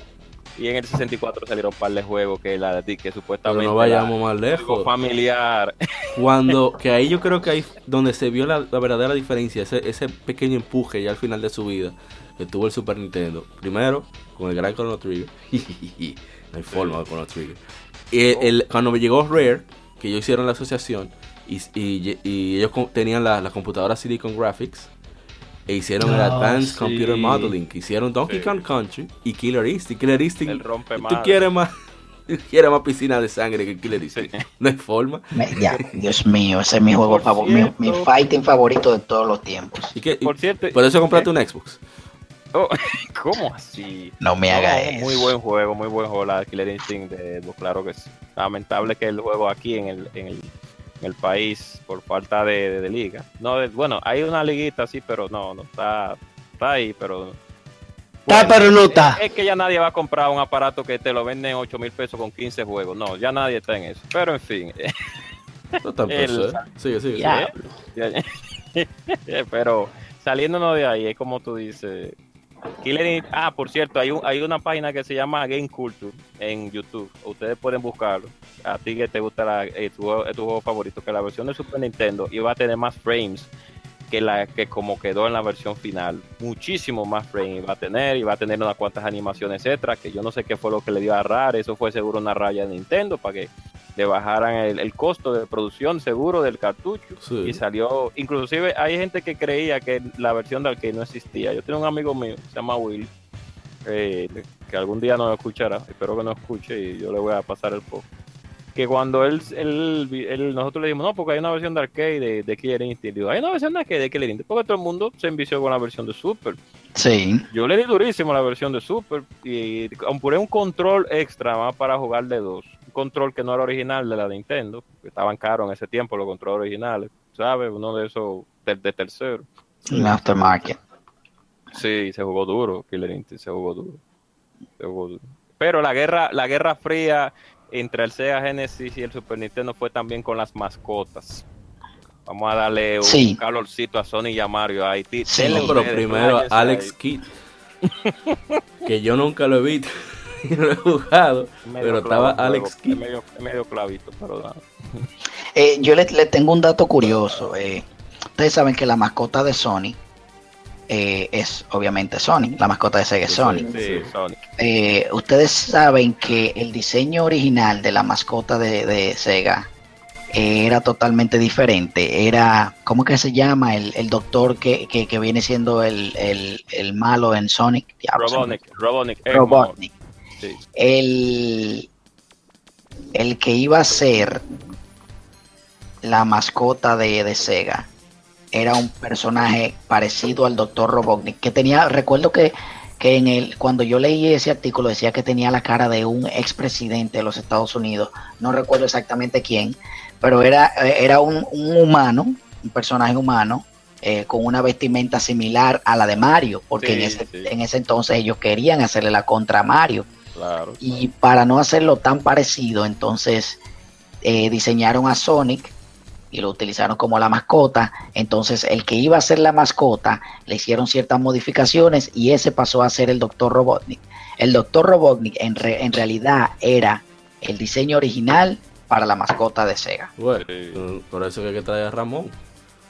Y en el 64 salieron un par de juegos que, la, que Pero supuestamente no vayamos más lejos. familiar. Cuando, que ahí yo creo que ahí donde se vio la, la verdadera diferencia, ese, ese pequeño empuje ya al final de su vida que tuvo el Super Nintendo. Primero, con el gran Chrono Trigger. no hay forma de Chrono Trigger. Y el- el- cuando me llegó Rare, que ellos hicieron la asociación, y, y- y ellos tenían la, la computadora Silicon Graphics, e hicieron el Ah, Advanced sí. Computer Modeling, que hicieron Donkey Sí. Kong Country y Killer Instinct. Killer Instinct, El rompe tú madre. quieres más, tú quieres más piscina de sangre que Killer Instinct. No hay forma. Me- ya, Dios mío, ese es mi juego favorito, mi, fighting favorito de todos los tiempos. ¿Y qué? Por cierto, Por eso compraste un Xbox. Oh, ¿Cómo así? No me haga No, eso. Muy buen juego, muy buen juego la Killer Instinct de Xbox, claro que sí. Lamentable que el juego aquí en el, en el, en el país, por falta de, de- de liga. No, de- bueno, hay una liguita sí, pero no, no está, está ahí, pero... Está, pero no está. Es, es que ya nadie va a comprar un aparato que te lo venden en 8 mil pesos con 15 juegos. No, ya nadie está en eso. Pero en fin, No tan El- peso, ¿eh? Sigue, sigue. pero saliéndonos de ahí, es como tú dices. Killer ah, por cierto, hay, un, hay una página que se llama Game Culture en YouTube. Ustedes pueden buscarlo. A ti que te gusta la, eh, tu, juego- tu juego favorito, que la versión de Super Nintendo iba a tener más frames que la que como quedó en la versión final. Muchísimo más frames iba a tener, iba a tener unas cuantas animaciones extras, que yo no sé qué fue lo que le dio a RAR, eso fue seguro una raya de Nintendo para que le bajaran el, el costo de producción seguro del cartucho Sí. y salió, inclusive hay gente que creía que la versión de arcade no existía. Yo tengo un amigo mío, se llama Will, eh, que algún día nos escuchará, espero que no escuche y yo le voy a pasar el poco. Que cuando él, él, él- nosotros le dijimos, no, porque hay una versión de arcade de, de Killer Instinct. Digo, hay una versión de arcade de Killer Instinct, porque todo el mundo se envició con la versión de Super. Sí. Yo le di durísimo la versión de Super y compré un control extra más para jugar de dos. Un control que no era original de la Nintendo, que estaban caros en ese tiempo los controles originales, ¿sabes? Uno de esos de, de tercero. Un aftermarket. Sí, se jugó duro, Killer Instinct se jugó duro. Se jugó duro. Pero la guerra, la guerra fría entre el Sega Genesis y el Super Nintendo fue también con las mascotas. Vamos a darle un Sí. calorcito a Sony y a Mario ahí. Sí. pero ustedes, primero Alex. Kidd. que yo nunca lo he visto y no lo he jugado. Medio Pero estaba Alex Kidd. medio, medio clavito, pero nada. Eh, yo le, le tengo un dato curioso. eh. ustedes saben que la mascota de Sony eh, es obviamente Sony, la mascota de Sega es. Sí, Sonic. Eh, ustedes saben que el diseño original de la mascota de, de Sega eh, era totalmente diferente. Era, ¿cómo que se llama? El, el doctor que, que- que viene siendo el, el- el malo en Sonic. Diablo, Robotnik. Robotnik. Sí. El, el que iba a ser la mascota de, de Sega era un personaje parecido al Dr. Robotnik, que tenía, recuerdo que, que en el, cuando yo leí ese artículo decía que tenía la cara de un expresidente de los Estados Unidos, no recuerdo exactamente quién, pero era, eh, era un, un humano, un personaje humano, eh, con una vestimenta similar a la de Mario, porque Sí, en, ese, sí. en ese entonces ellos querían hacerle la contra a Mario. Claro. Y para no hacerlo tan parecido, entonces eh, diseñaron a Sonic y lo utilizaron como la mascota. Entonces el que iba a ser la mascota le hicieron ciertas modificaciones y ese pasó a ser el Dr. Robotnik. El Dr. Robotnik en, re- en realidad era el diseño original para la mascota de Sega. Bueno, Sí. eh, por eso que hay que traer a Ramón.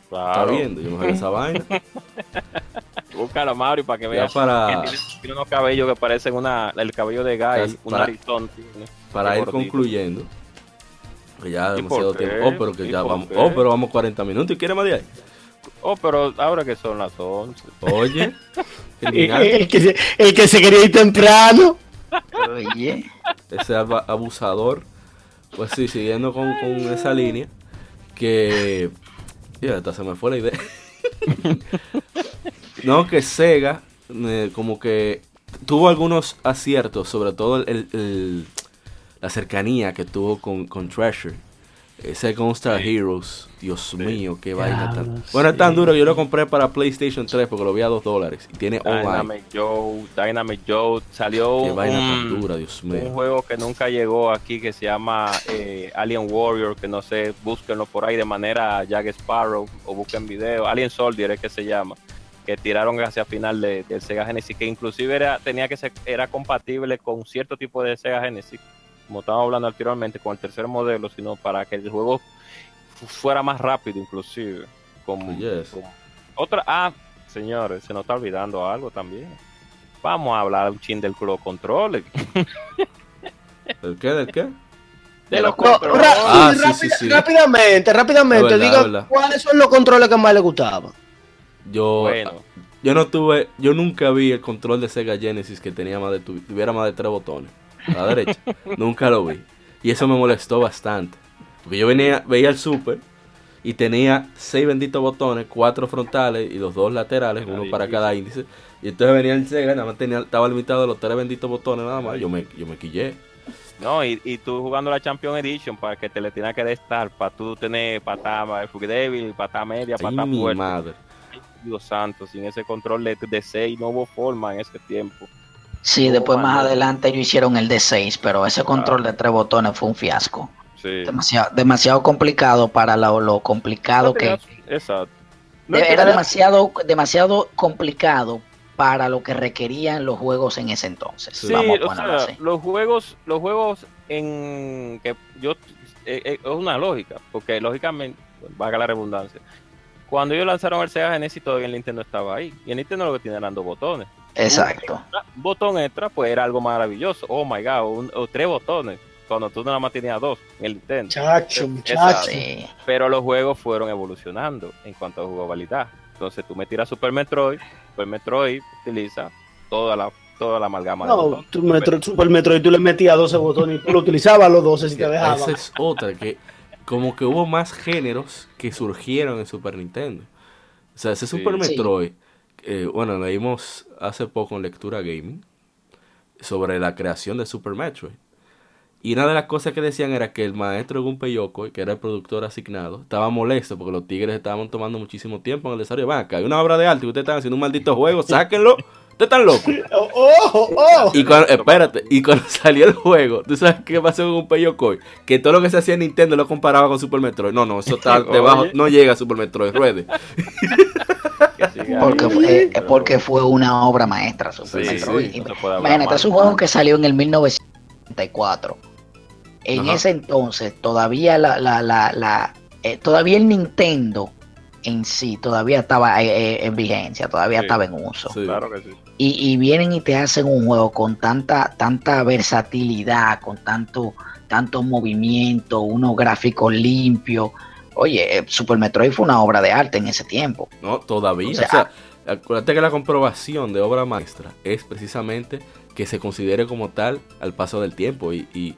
Está Claro. viendo, yo sé esa vaina. Búscalo, Mario, para que veas. para, que Tiene, tiene unos cabellos que parecen una, el cabello de Guy, para- tiene. para Qué ir gordito. concluyendo. Que ya ¿Y demasiado qué? tiempo. Oh, pero que ¿Y ya vamos. qué? Oh, pero vamos 40 minutos. ¿Y quiere más de ahí? Oh, pero ahora que son las 11. Oye, El, que se, el que se quería ir temprano. Oye, ese abusador. Pues sí, siguiendo con, con esa línea. Que. Ya, hasta se me fue la idea. no, que Sega, eh, como que tuvo algunos aciertos, sobre todo el, el- el- la cercanía que tuvo con, con Treasure. Ese Star Sí. Heroes, Dios mío, qué vaina tan. Bueno, es tan duro que yo lo compré para PlayStation 3 porque lo vi a 2 dólares y tiene online. Dynamic Joe, Dynamic Joe. Salió Qué vaina tan un, dura, Dios un mío. juego que nunca llegó aquí que se llama eh, Alien Warrior, que no sé, búsquenlo por ahí de manera Jack Sparrow o busquen video. Alien Soldier es que se llama. Que tiraron hacia final de- del Sega Genesis, que inclusive era, tenía que ser, era compatible con cierto tipo de Sega Genesis, como estábamos hablando anteriormente, con el tercer modelo, sino para que el juego fu- fuera más rápido inclusive. Como, Yes. como- otra, ah, señores, se nos está olvidando algo también. Vamos a hablar un chin del Club Control. ¿El qué? ¿Del qué? De los controles. Ah, sí, rápida- sí, sí. Rápidamente, rápidamente, diga cuáles son los controles que más le gustaban. Yo, Bueno, yo no tuve, yo nunca vi el control de Sega Genesis que tenía más de tu- tuviera más de tres botones a la derecha. nunca lo vi. Y eso me molestó bastante. Porque yo venía, veía el Super y tenía seis benditos botones, cuatro frontales y los dos laterales, Era uno para cada índice. Y entonces venía el Sega, nada más tenía, estaba limitado a los tres benditos botones nada más. Yo me, yo me quillé. no, y, y tú jugando la Champion Edition para que te le tengas que destar, para tú tener patada débil, patada media, patada mi fuerte. madre. Dios santo, sin ese control de, de 6 no hubo forma en ese tiempo. Sí, después más adelante ellos hicieron el de 6, pero ese control de tres botones fue un fiasco. Sí. Demasiado, demasiado complicado para lo, lo complicado que... Exacto. No es que era tenía- demasiado, demasiado complicado para lo que requerían los juegos en ese entonces. Sí, Vamos a o sea, así. los juegos, los juegos en que yo eh, eh, es una lógica, porque lógicamente, valga la redundancia, cuando ellos lanzaron el Sega Genesis todavía el Nintendo estaba ahí, y el Nintendo lo que tenía eran dos botones. Exacto. Un botón extra, pues era algo maravilloso. Oh my god, un- o tres botones, cuando tú nada más tenías dos en el Nintendo. Chacho, Exacto. muchacho. Sí. Pero los juegos fueron evolucionando en cuanto a jugabilidad. Entonces tú me tiras Super Metroid, Super Metroid utiliza toda la toda la amalgama de No, tu Metro, Super Metroid tú le metías 12 botones y tú lo utilizabas los 12 si te Esa dejaban. es otra, que como que hubo más géneros que surgieron en Super Nintendo. O sea, ese Sí. Super Sí. Eh, bueno, leímos hace poco en Lectura Gaming sobre la creación de Super Metroid. Y una de las cosas que decían era que el maestro Gunpei Yokoi, que era el productor asignado, estaba molesto porque los tigres estaban tomando muchísimo tiempo en el desarrollo. Van acá, hay una obra de arte y ustedes están haciendo un maldito juego, sáquenlo. Ustedes están locos. Oh, oh, oh. Y cuando, espérate, y cuando salió el juego, ¿tú sabes qué pasó con un Yokoi? Que todo lo que se hacía en Nintendo lo comparaba con Super Metroid. No, no, eso está debajo, no llega a Super Metroid, ruede. Porque, fue- porque fue una obra maestra Super Sí, Metroid. sí, no Imagínate, es un juego que salió en el 1974. En Ajá. ese entonces, todavía la, la, la, la- eh, todavía el Nintendo en sí todavía estaba eh, eh, en vigencia, todavía Sí. estaba en uso. Sí. Claro que sí. Y, y vienen y te hacen un juego con tanta, tanta versatilidad, con tanto, tanto movimiento, unos gráficos limpios. Oye, eh, Super Metroid fue una obra de arte en ese tiempo. No, todavía. O O sea, sea, acuérdate que la comprobación de obra maestra es precisamente que se considere como tal al paso del tiempo. Y, y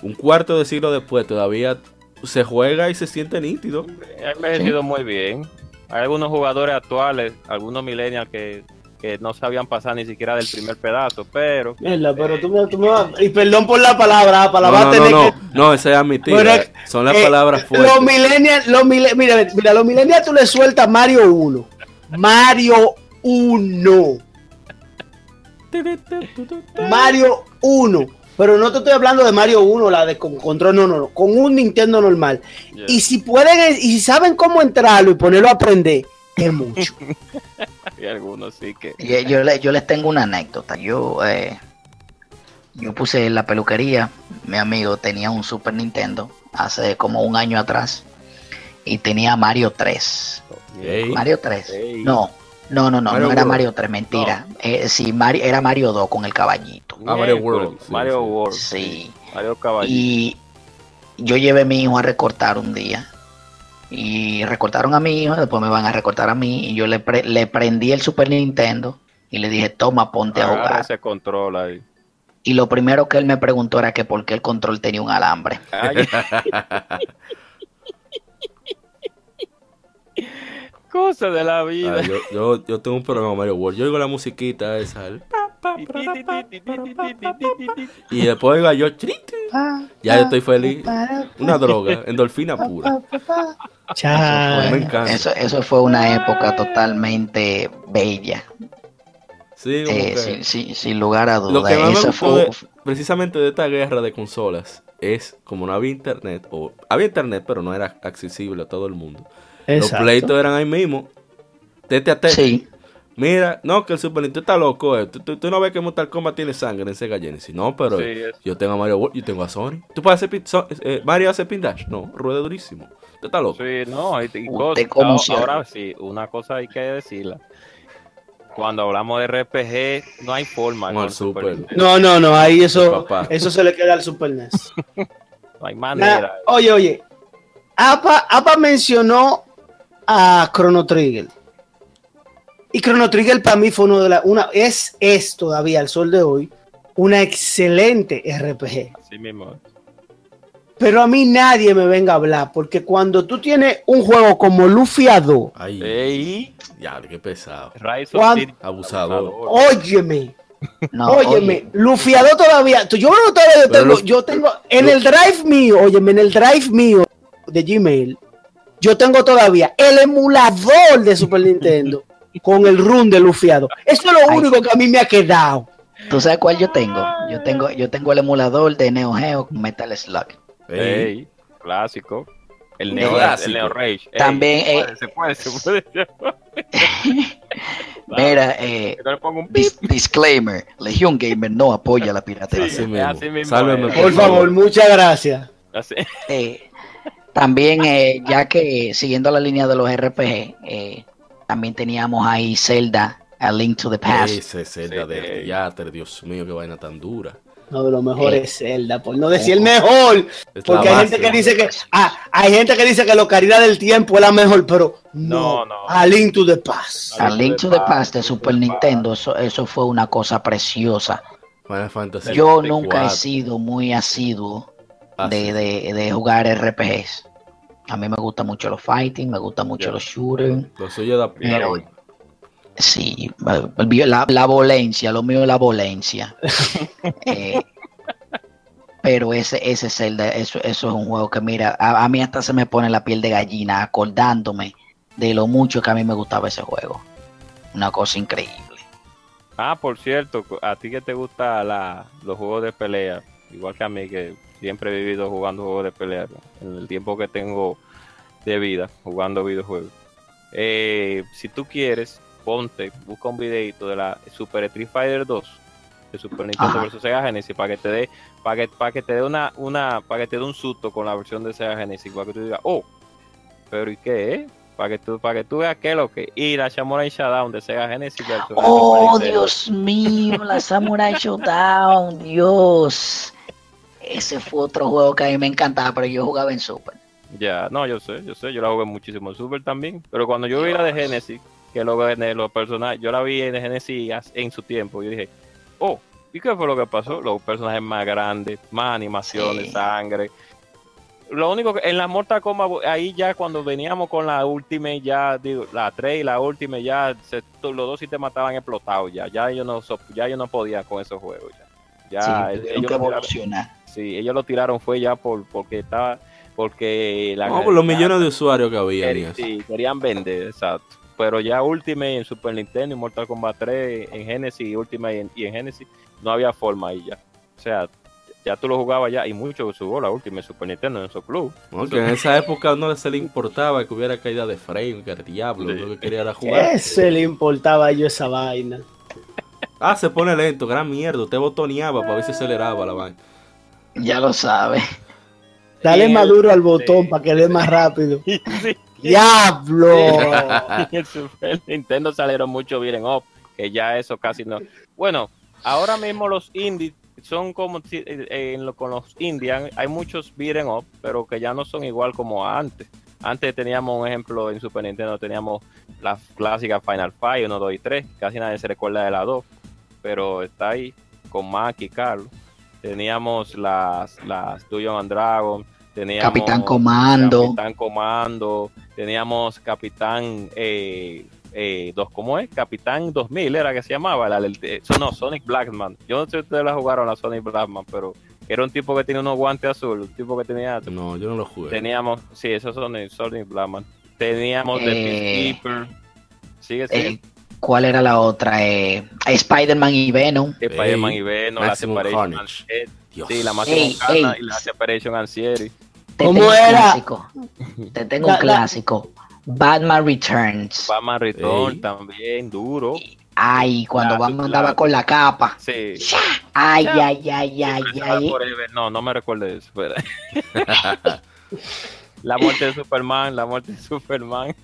un cuarto de siglo después todavía se juega y se siente nítido. Ha envejecido muy bien. Hay algunos jugadores actuales, algunos millennials que, que no sabían pasar ni siquiera del primer pedazo, pero Mierda, pero tú me, tú me vas- Y perdón por la palabra, para No, va a no, tener no, no, que. no, esa es. Pero, eh. Son las Eh, palabras fuertes. Los millennials, los mira, mira, los millennials tú le sueltas Mario 1. Mario 1. Mario 1. Pero no te estoy hablando de Mario 1, la de con control, no, no, no. Con un Nintendo normal. yeah, Y si pueden, y si saben cómo entrarlo y ponerlo a aprender, es mucho. hay algunos sí que. Yo, yo le- yo les tengo una anécdota. Yo, eh, yo puse en la peluquería, mi amigo tenía un Super Nintendo hace como un año atrás y tenía Mario 3. Ey. Mario 3. Ey. No, no, no, no, Mario no era World. Mario 3, mentira. Eh, sí, Mario, era Mario 2 con el caballito. Ah, Mario World, sí, Mario sí. World. Sí. Mario Caballito. Y yo llevé a mi hijo a recortar un día. Y recortaron a mi hijo, después me van a recortar a mí. Y yo le, pre- le prendí el Super Nintendo y le dije, toma, ponte a Agarra jugar. ese control ahí. Y lo primero que él me preguntó era que por qué el control tenía un alambre. Ay. Cosa de la vida. Ah, yo, yo, yo tengo un problema con Mario World. Yo oigo la musiquita esa. el Y después oigo yo. "Trin, trin". Ya yo estoy feliz. Una droga, endorfina pura. Chao. me encanta. Eso, eso fue una época totalmente bella. Sí, eh, que- sin, sin- sin lugar a Lo dudas. que más me Eso gustó fue, de- precisamente de esta guerra de consolas es como no había internet, o había internet, pero no era accesible a todo el mundo. Los pleitos eran ahí mismo. Tete a tete. sí, Mira, no, que el Super Nintendo está loco. eh. Tú, tú- tú no ves que Mortal Kombat tiene sangre en Sega Genesis. No, pero Sí, yo tengo a Mario World, yo tengo a Sony. ¿Tú puedes hacer so- eh, Mario hace pin dash? No, rueda durísimo. Tú estás loco. Sí, no, y, y como ahora, sí, una cosa hay que decirla. Cuando hablamos de RPG, no hay forma. Con el Super. Nintendo. No, no, no, ahí eso, eso se le queda al Super NES. No hay manera. oye, oye, Apa, Apa mencionó a Chrono Trigger. Y Chrono Trigger para mí fue uno de las, una, es, es todavía al sol de hoy, una excelente RPG. Así mismo. Pero a mí nadie me venga a hablar, porque cuando tú tienes un juego como Lufia 2, Ay, Ey, ya, qué pesado. Rise of City. Abusador. óyeme, no, óyeme, oye, Lufia 2 todavía, tú- yo creo que todavía yo tengo, Luf- yo tengo, en Luf- el drive mío, óyeme, en el drive mío de Gmail, yo tengo todavía el emulador de Super Nintendo con el run de Lufia 2. Eso es lo Ay. único que a mí me ha quedado. ¿tú sabes cuál yo tengo? Yo tengo, yo tengo el emulador de Neo Geo con Metal Slug. Ey, clásico. El Neo, clásico. el Neo Rage. Ey, También, se eh, puede, se puede, se puede. Mira, eh, un dis- disclaimer, Legion Gamer no apoya la piratería. así Sí, mismo. así mismo Sálveme, es. Por favor, muchas gracias. Así. Eh, también, eh, ya que siguiendo la línea de los RPG, eh, también teníamos ahí Zelda, A Link to the Past. Ese Zelda Sí, de Dios mío, qué vaina tan dura. No, de lo mejor Eh. es Zelda, por no decir el mejor. Es Porque hay gente que dice que ah, hay gente que dice que la Ocarina del Tiempo es la mejor, pero no, No, no. A Link to the Past. A Link to the Past de Super Nintendo, eso, eso fue una cosa preciosa. Final Fantasy Yo 64. nunca he sido muy asiduo Ah, sí. de, de- de jugar RPGs. A mí me gustan mucho los fighting, me gustan mucho los shooters. Lo suyo da oye. Sí, la, la volencia, lo mío es la volencia. Eh, pero ese, ese Zelda, eso, eso es un juego que mira, a, a mí hasta se me pone la piel de gallina acordándome de lo mucho que a mí me gustaba ese juego. Una cosa increíble. Ah, por cierto, a ti que te gustan los juegos de pelea, igual que a mí que siempre he vivido jugando juegos de pelea en el tiempo que tengo de vida jugando videojuegos. Eh, si tú quieres, ponte, busca un videito de la Super Street Fighter 2 de Super Nintendo vs Sega Genesis para que te dé para que, para que te dé una una para que te dé un susto con la versión de Sega Genesis para que tú digas, "Oh, pero ¿y qué? Para que tú, para que tú veas qué es lo que. Y la Samurai Showdown de Sega Genesis versus Oh, Super. Dios mío, la Samurai Showdown, Dios. Ese fue otro juego que a mí me encantaba, pero yo jugaba en Super. Ya, no, yo sé, yo sé, yo la jugué muchísimo en Super también. Pero cuando yo vi la de Genesis, que lo de los personajes, yo la vi en Genesis en su tiempo, yo dije, oh, ¿y qué fue lo que pasó? Los personajes más grandes, más animaciones, Sí. sangre. Lo único que en la Mortal Kombat, ahí ya cuando veníamos con la Ultimate, ya digo, la 3 y la Ultimate, ya se- los dos sistemas estaban explotados ya. Ya yo no, ya yo no podía con esos juegos ya. Ya sí, ellos, que evolucionar. Sí, ellos lo tiraron fue ya por porque estaba porque la No, por los millones de usuarios que había. Quer- sí, querían vender, exacto. Pero ya Ultimate en Super Nintendo y Mortal Kombat 3 en Genesis y Ultimate en- y en Genesis no había forma ahí ya. O sea, ya tú lo jugabas ya y mucho subió la Ultimate en Super Nintendo en su club. Porque en esa época no se le importaba que hubiera caída de frame, que el diablo, Sí. lo que quería era jugar. ¿Qué se le importaba a yo esa vaina? Ah, se pone lento, gran mierda. Usted botoneaba para ver si aceleraba la vaina. Ya lo sabe. Dale más duro al botón sí. para que dé más rápido. Sí. ¡Diablo! en el Super Nintendo salieron mucho beat'em up, que ya eso casi no. Bueno, ahora mismo los indies son como si- eh, en lo- con los indies hay muchos beat'em up, pero que ya no son igual como antes. Antes teníamos un ejemplo en Super Nintendo, teníamos la clásica Final Fight 1, 2 y 3, casi nadie se recuerda de la 2, pero está ahí con Mac y Carlos. Teníamos las, las Dungeons and Dragons, teníamos Capitán Comando. Capitán Comando, teníamos Capitán eh, eh, dos, ¿cómo es? Capitán 2000 era que se llamaba, la, eso no, Sonic Blackman. Yo no sé si ustedes la jugaron la Sonic Blackman, pero era un tipo que tenía unos guantes azules, un tipo que tenía No, yo no lo jugué. Teníamos, sí, esos son Sonic Blackman. Teníamos The Eh, Peacekeeper. Sigue Eh, siendo ¿Cuál era la otra? Eh, Spider-Man y Venom. Spider-Man y Venom, la Separation. Anxiety. Sí, la Maximum ey. y la Separation Anxiety. Te ¿Cómo tengo un era? clásico. Te tengo un clásico. Batman Returns. Batman Return Ey. también, duro. Ay, cuando Claro, Batman andaba claro. con la capa. Sí. Ay, ay, ay, ay, ay. No, no me recuerdo eso. la muerte de Superman, la muerte de Superman.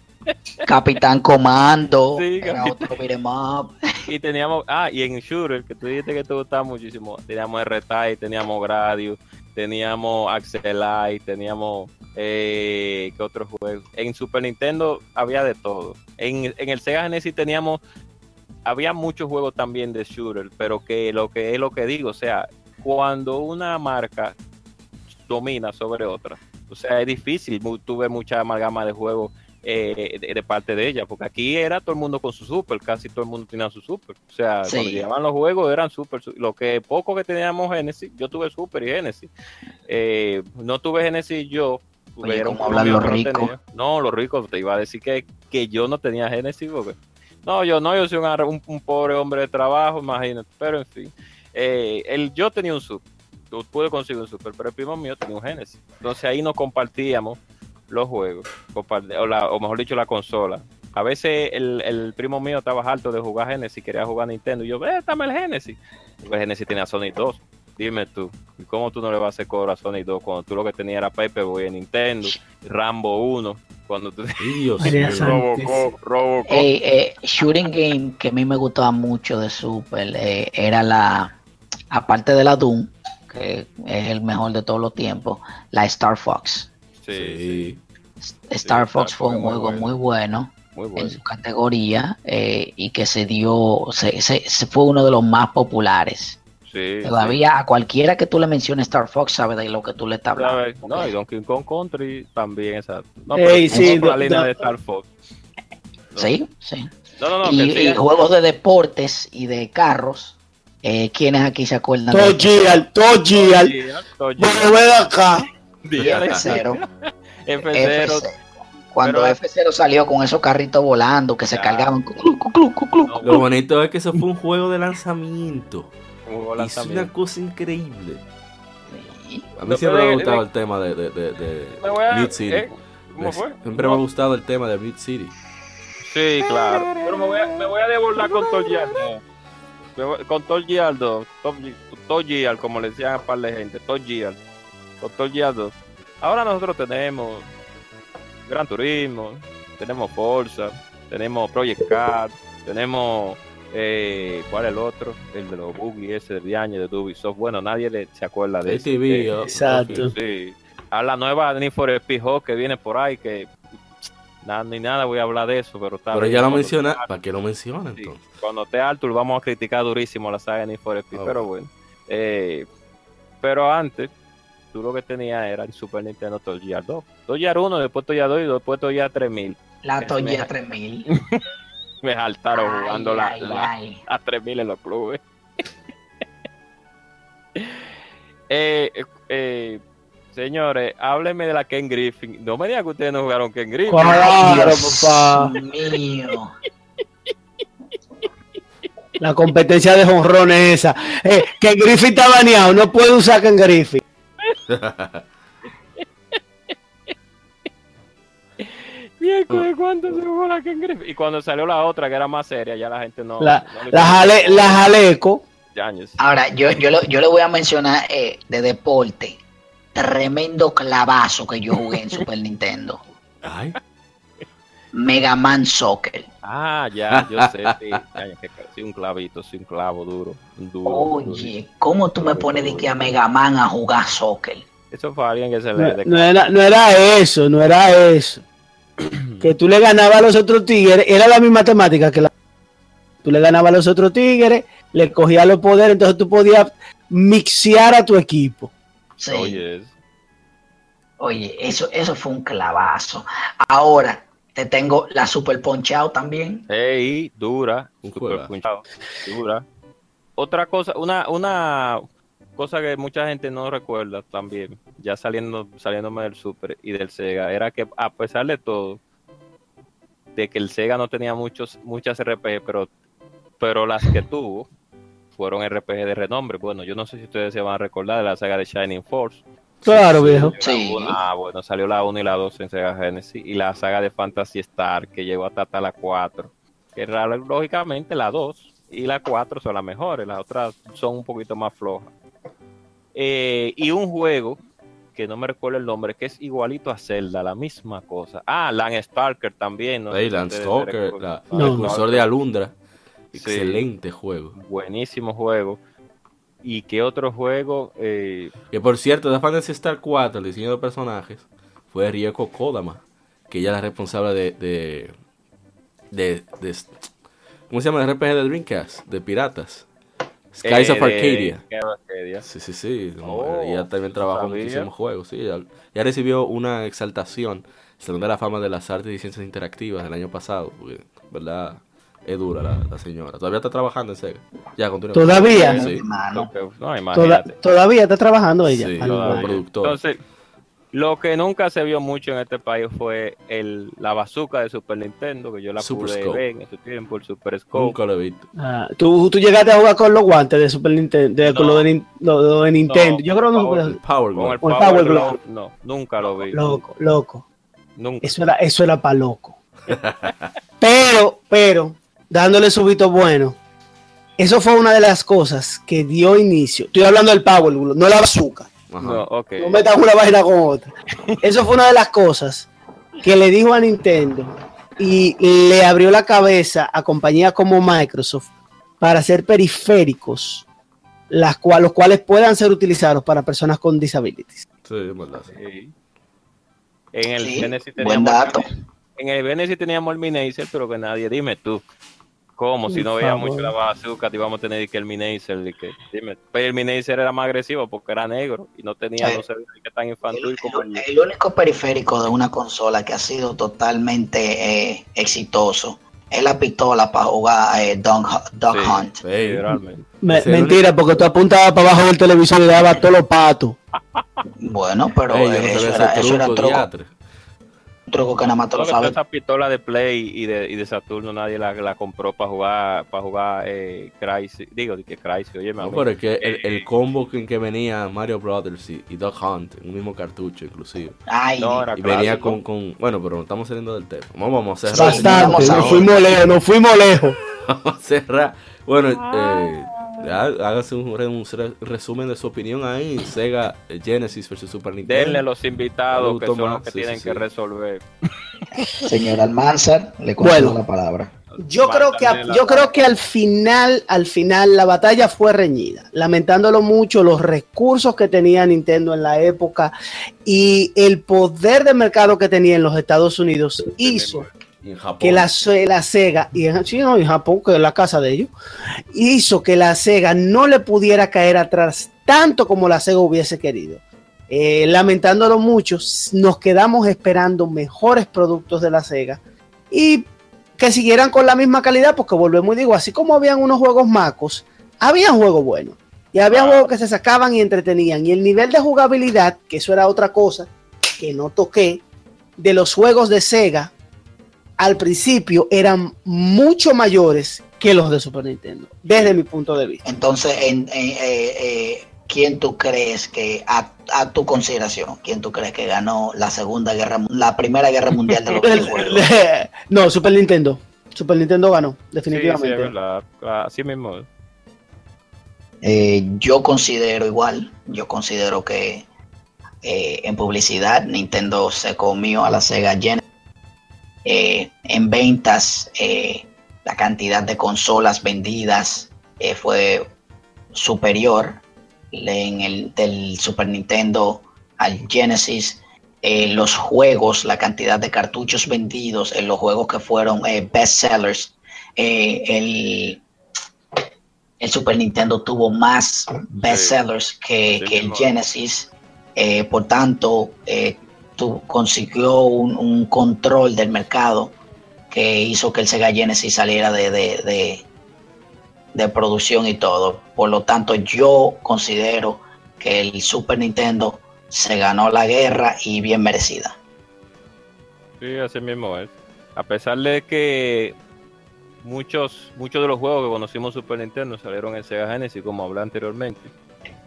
Capitán Comando. Sí, era Capitán- otro beat'em up. Y teníamos, ah, y en Shooter, que tú dijiste que te gustaba muchísimo, teníamos R-Type, teníamos Gradius, teníamos Axelite, teníamos, eh, ¿qué otro juego? En Super Nintendo había de todo. En, en el Sega Genesis teníamos, había muchos juegos también de Shooter, pero que lo que es lo que digo, o sea, cuando una marca domina sobre otra, o sea, es difícil, tuve mucha amalgama de juegos eh, de, de parte de ella, porque aquí era todo el mundo con su super, casi todo el mundo tenía su super. O sea, Sí. cuando llegaban los juegos eran super, su- lo que poco que teníamos Genesis, yo tuve super y Genesis. Eh, no tuve Genesis yo. Oye, un ¿cómo hablan los ricos? tenía. No, los ricos, te iba a decir que, que yo no tenía Genesis, porque no, yo no, yo soy un, ar- un- un pobre hombre de trabajo, imagínate, pero en fin. Eh, el, yo tenía un super, yo pude conseguir un super, pero el primo mío tenía un Genesis. Entonces ahí nos compartíamos los juegos, o, la- o mejor dicho, la consola. A veces el, el primo mío estaba harto de jugar Genesis, quería jugar Nintendo, y yo, ve, dame el Genesis. Porque el Genesis tenía Sonic 2. Dime tú, ¿y ¿cómo tú no le vas a hacer cobro a Sonic 2 cuando tú lo que tenías era Paperboy en Nintendo, Rambo 1, cuando tú Dios. Robocop, Robocop. Eh, eh, shooting game que a mí me gustaba mucho de Super eh, era la, aparte de la Doom, que es el mejor de todos los tiempos, la Star Fox. Sí, sí, Sí. Star Fox fue un muy juego bueno. muy bueno muy en su categoría eh, y que se dio, se, se- se fue uno de los más populares. Sí, Todavía a cualquiera que tú le menciones Star Fox sabe de lo que tú le estás sí. hablando. No, y Donkey Kong Country también, exacto. No, Ey, pero sí, por la línea de Star Fox. Sí, sí. No, no, no, y, y juegos de deportes y de carros. Eh, ¿Quiénes aquí se acuerdan Todo Gear, todo Gear. Bueno, ven acá. Dígale. F0? F0. F0. Cuando Pero- F0 salió con esos carritos volando que se Ya. cargaban. cuclu, cuclu, cuclu. No, Lo bonito es que eso fue un juego de lanzamiento. Es una cosa increíble. Sí. A mí No, siempre me ha gustado el tema de, de, de, de Me voy a- Mute City. eh, ¿Cómo fue? Siempre me ha gustado el tema de Mute City. Sí, claro. Pero me voy a, me voy a desbordar con voy- Con Toy Gear 2. Top Ge- Toy Gear, como le decían a un par de gente. Toy Gear 2. Ahora nosotros tenemos Gran Turismo, tenemos Forza, tenemos Project Card, tenemos eh, ¿cuál es el otro? El de los buggy ese de año de Ubisoft. Bueno, nadie le, se acuerda de ese. ATV, Eh, Exacto. Sí. A la nueva Need for Speed que viene por ahí, que nada, ni nada voy a hablar de eso, pero está Pero bien. ya lo menciona, ¿para qué lo menciona Sí, entonces? Cuando esté Arthur vamos a criticar durísimo la saga de Need for Speed, Ah, pero bueno. Eh, pero antes, tú lo que tenías era el Super Nintendo Toy Gear 2. Toy Gear 1, después Toy Gear 2 y después Toy Gear 3000. La Me- Toya 3000. Me saltaron Ay, jugando la, ay, la- ay. a 3000 en los clubes. eh, eh, eh, señores, háblenme de la Ken Griffin. No me digan que ustedes no jugaron Ken Griffin. Claro, papá. mío. La competencia de jonrones esa. Eh, que Griffin está baneado, no puede usar Ken Griffin. Miércoles, ¿cuánto se jugó la Ken Griffin? Y cuando salió la otra, que era más seria, ya la gente no. La, no la, jale, la jaleco. Ahora, yo, yo, lo- yo le voy a mencionar eh, de deporte. Tremendo clavazo que yo jugué en Super Nintendo. Ay, Mega Man Soccer. Ah, ya, yo sé, sí. Un clavito, sí, un clavo duro. duro Oye, ¿cómo tú me pones de que a Mega Man a jugar soccer? Eso fue alguien que se No, le. no era, no era eso, no era eso. Que tú le ganabas a los otros tigres, era la misma temática que la. Tú le ganabas a los otros tigres, le cogías los poderes, entonces tú podías mixear a tu equipo. Sí. Oye, Oye, eso, eso fue un clavazo. Ahora, te tengo la Super Punch Out también. Ey, dura, super punchado, dura. Otra cosa, una, una cosa que mucha gente no recuerda también, ya saliendo, saliéndome del Super y del Sega, era que a pesar de todo, de que el Sega no tenía muchos, muchas RPG, pero, pero las que tuvo fueron RPG de renombre. Bueno, yo no sé si ustedes se van a recordar de la saga de Shining Force. Claro, viejo. Sí. Ah, bueno, salió la 1 y la 2 en Sega Genesis y la saga de Fantasy Star que llegó hasta, hasta la 4. Que lógicamente la 2 y la 4 son las mejores, las otras son un poquito más flojas. Eh, y un juego que no me recuerdo el nombre, que es igualito a Zelda, la misma cosa. Ah, Land Stalker también. No Leyland ustedes Stalker, la, Land No. el cursor de Alundra. Sí. Excelente juego. Buenísimo juego. ¿Y qué otro juego? Eh, Que por cierto, de Fantasy Star 4, el diseño de personajes, fue Rieko Kodama, que ella es la responsable de, de, de, de- ¿cómo se llama? El RPG de Dreamcast, de Piratas. Skies eh, of de- Arcadia. Skies of Arcadia. Sí, sí, sí. no, Oh, ella también trabajó en muchísimos juegos. Sí, ella, ella recibió una exaltación, Salón de la Fama de las Artes y Ciencias Interactivas el año pasado. Porque, ¿verdad? Es dura la, la señora. Todavía está trabajando en Sega. Ya, continúa. Todavía. Sí. No, Toda- imagínate. todavía está trabajando ella. Sí. Entonces, lo que nunca se vio mucho en este país fue el, la bazooka de Super Nintendo, que yo la Super pude Scope. ver en ese tiempo, el Super Scope. Nunca lo he visto. Ah, ¿tú, tú llegaste a jugar con los guantes de Super Nintendo, de, con lo de, Nin- lo- lo de Nintendo. Yo creo que no Power- Con Glove. el Con el Power, Power Glove, Glove. no, nunca lo vi. Loco, loco. Nunca. Eso era, eso era para loco. pero, pero, dándole su vito bueno, eso fue una de las cosas que dio inicio. Estoy hablando del Power Glove, no la bazooka. Ajá. No, ok. No metas una vaina con otra. Eso fue una de las cosas que le dijo a Nintendo y le abrió la cabeza a compañías como Microsoft para hacer periféricos, las cual- los cuales puedan ser utilizados para personas con disabilities. Sí, sí. En el Sí, Genesis buen teníamos dato. en el Genesis teníamos el Minacer, pero que nadie, dime tú. ¿Cómo? Si no favor. mucho la bazooka, te íbamos a tener que el Minacer, que, dime. Pero el Minacer era más agresivo porque era negro y no tenía, Eh, no se veía que tan infantil El, como el, el único periférico de una consola que ha sido totalmente eh, exitoso es la pistola para jugar eh, Dog, Dog Sí. Hunt. Me- mentira, porque tú apuntabas para abajo del televisor y dabas todos los patos. Bueno, pero ey, no eso, era, eso era truco, truco, que nada más te lo sabes. esa pistola de Play y de, y de Saturno nadie la, la compró para jugar, para jugar eh, Crysis. Digo, que Crysis, oye, No, pero es que el, el combo en que venía Mario Brothers y, y Duck Hunt en un mismo cartucho, inclusive. Ay, No, era Y venía con, con. Bueno, pero no estamos saliendo del tema. Vamos, vamos a cerrar. Bastante, nos fuimos lejos, nos fuimos lejos. Vamos a cerrar. Bueno, eh, há- hágase un, re- un re- resumen de su opinión ahí. Sega Genesis versus Super Nintendo. Denle los invitados que son más, los que sí, tienen sí, que resolver. Señor Almanzar, le concedo Bueno. la palabra. Yo creo que a- yo creo que al final, al final la batalla fue reñida, lamentándolo mucho los recursos que tenía Nintendo en la época y el poder de mercado que tenía en los Estados Unidos hizo en Japón. que la, la Sega, y en, sí, no, en Japón, que es la casa de ellos, hizo que la Sega no le pudiera caer atrás tanto como la Sega hubiese querido. Eh, lamentándolo mucho, nos quedamos esperando mejores productos de la Sega y que siguieran con la misma calidad, porque volvemos y digo, así como habían unos juegos macos, había juegos buenos. Y había Ah. juegos que se sacaban y entretenían. Y el nivel de jugabilidad, que eso era otra cosa que no toqué, de los juegos de Sega al principio eran mucho mayores que los de Super Nintendo, desde mi punto de vista. Entonces, en, en- eh, eh, ¿quién tú crees que, a, a tu consideración, quién tú crees que ganó la segunda guerra, la primera guerra mundial de los videojuegos? no, Super Nintendo. Super Nintendo ganó, Sí, sí, definitivamente. es verdad. Ah, Así mismo. Eh, yo considero igual, yo considero que eh, en publicidad Nintendo se comió a la Sega Genesis. Eh, en ventas, eh, la cantidad de consolas vendidas eh, fue superior en el del Super Nintendo al Genesis. Los juegos, la cantidad de cartuchos vendidos en los juegos que fueron best sellers, el, el Super Nintendo tuvo más best sellers que, Sí, que el. Genesis. Por tanto, consiguió un, control del mercado que hizo que el Sega Genesis saliera de- de producción y todo. Por lo tanto, yo considero que el Super Nintendo se ganó la guerra y bien merecida. Sí, así mismo es. A pesar de que muchos muchos de los juegos que conocimos Super Nintendo salieron en Sega Genesis, como hablé anteriormente,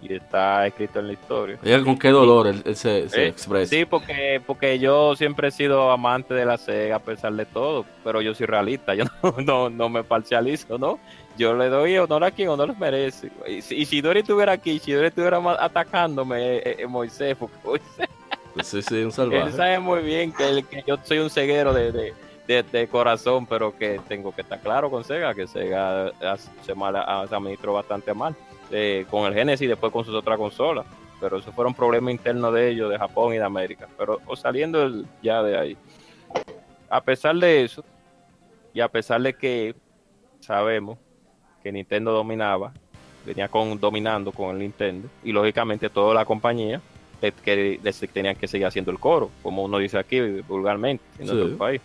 y está escrito en la historia. Con qué dolor él, él se, se Eh, expresa. Sí, porque, porque yo siempre he sido amante de la Sega a pesar de todo, pero yo soy realista, yo no, no, no me parcializo, ¿no? Yo le doy honor a quien honor merece. Y si, y si Dori estuviera aquí, si Dori estuviera atacándome, eh, eh, Moisés, porque Moisés, Sí, sí, un él salvaje. sabe muy bien que, el- que yo soy un ceguero de, de, de- de corazón, pero que tengo que estar claro con Sega, que Sega se, mal, se administró bastante mal eh, con el Genesis y después con sus otras consolas. Pero eso fueron problemas internos de ellos, de Japón y de América. Pero o saliendo el- ya de ahí. A pesar de eso, y a pesar de que sabemos que Nintendo dominaba, venía con, dominando con el Nintendo, y lógicamente toda la compañía que les tenían que seguir haciendo el coro, como uno dice aquí vulgarmente en Sí. nuestro país.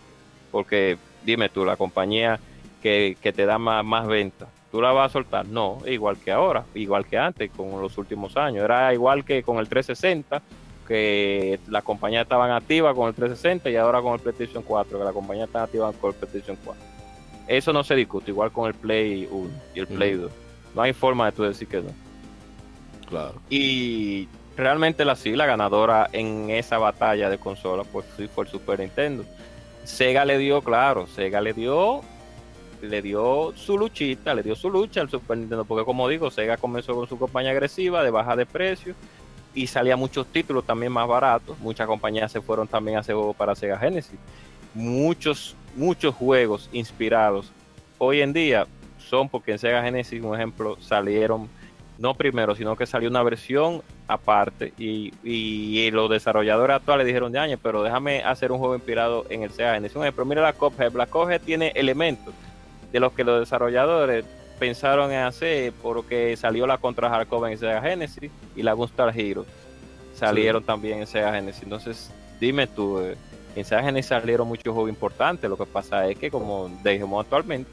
Porque dime tú, la compañía que, que te da más, más ventas, ¿tú la vas a soltar? No, igual que ahora, igual que antes, con los últimos años. Era igual que con el 360, que la compañía estaban activa con el 360 y ahora con el PlayStation 4, que la compañía está activa con el PlayStation 4. Eso no se discute, igual con el Play 1 y el Play Ujú. 2. No hay forma de tú decir que no. Claro. Y realmente la sí, la ganadora en esa batalla de consolas, pues sí fue el Super Nintendo. Sega le dio, claro, Sega le dio, le dio su luchita, le dio su lucha al Super Nintendo, porque como digo, Sega comenzó con su compañía agresiva de baja de precio y salía muchos títulos también más baratos. Muchas compañías se fueron también a hacer juegos para Sega Genesis. Muchos, muchos juegos inspirados hoy en día son porque en Sega Genesis, un ejemplo, salieron no primero, sino que salió una versión aparte y, y los desarrolladores actuales dijeron de años, pero déjame hacer un juego inspirado en el Sega Genesis. Un ejemplo, mira la Cuphead, la Cuphead tiene elementos de los que los desarrolladores pensaron en hacer porque salió la Contra Hardcore en Sega Genesis y la Gunstar Hero salieron también en Sega Genesis. Entonces, dime tú, eh, en Sega Genesis salieron muchos juegos importantes. Lo que pasa es que, como dijimos actualmente,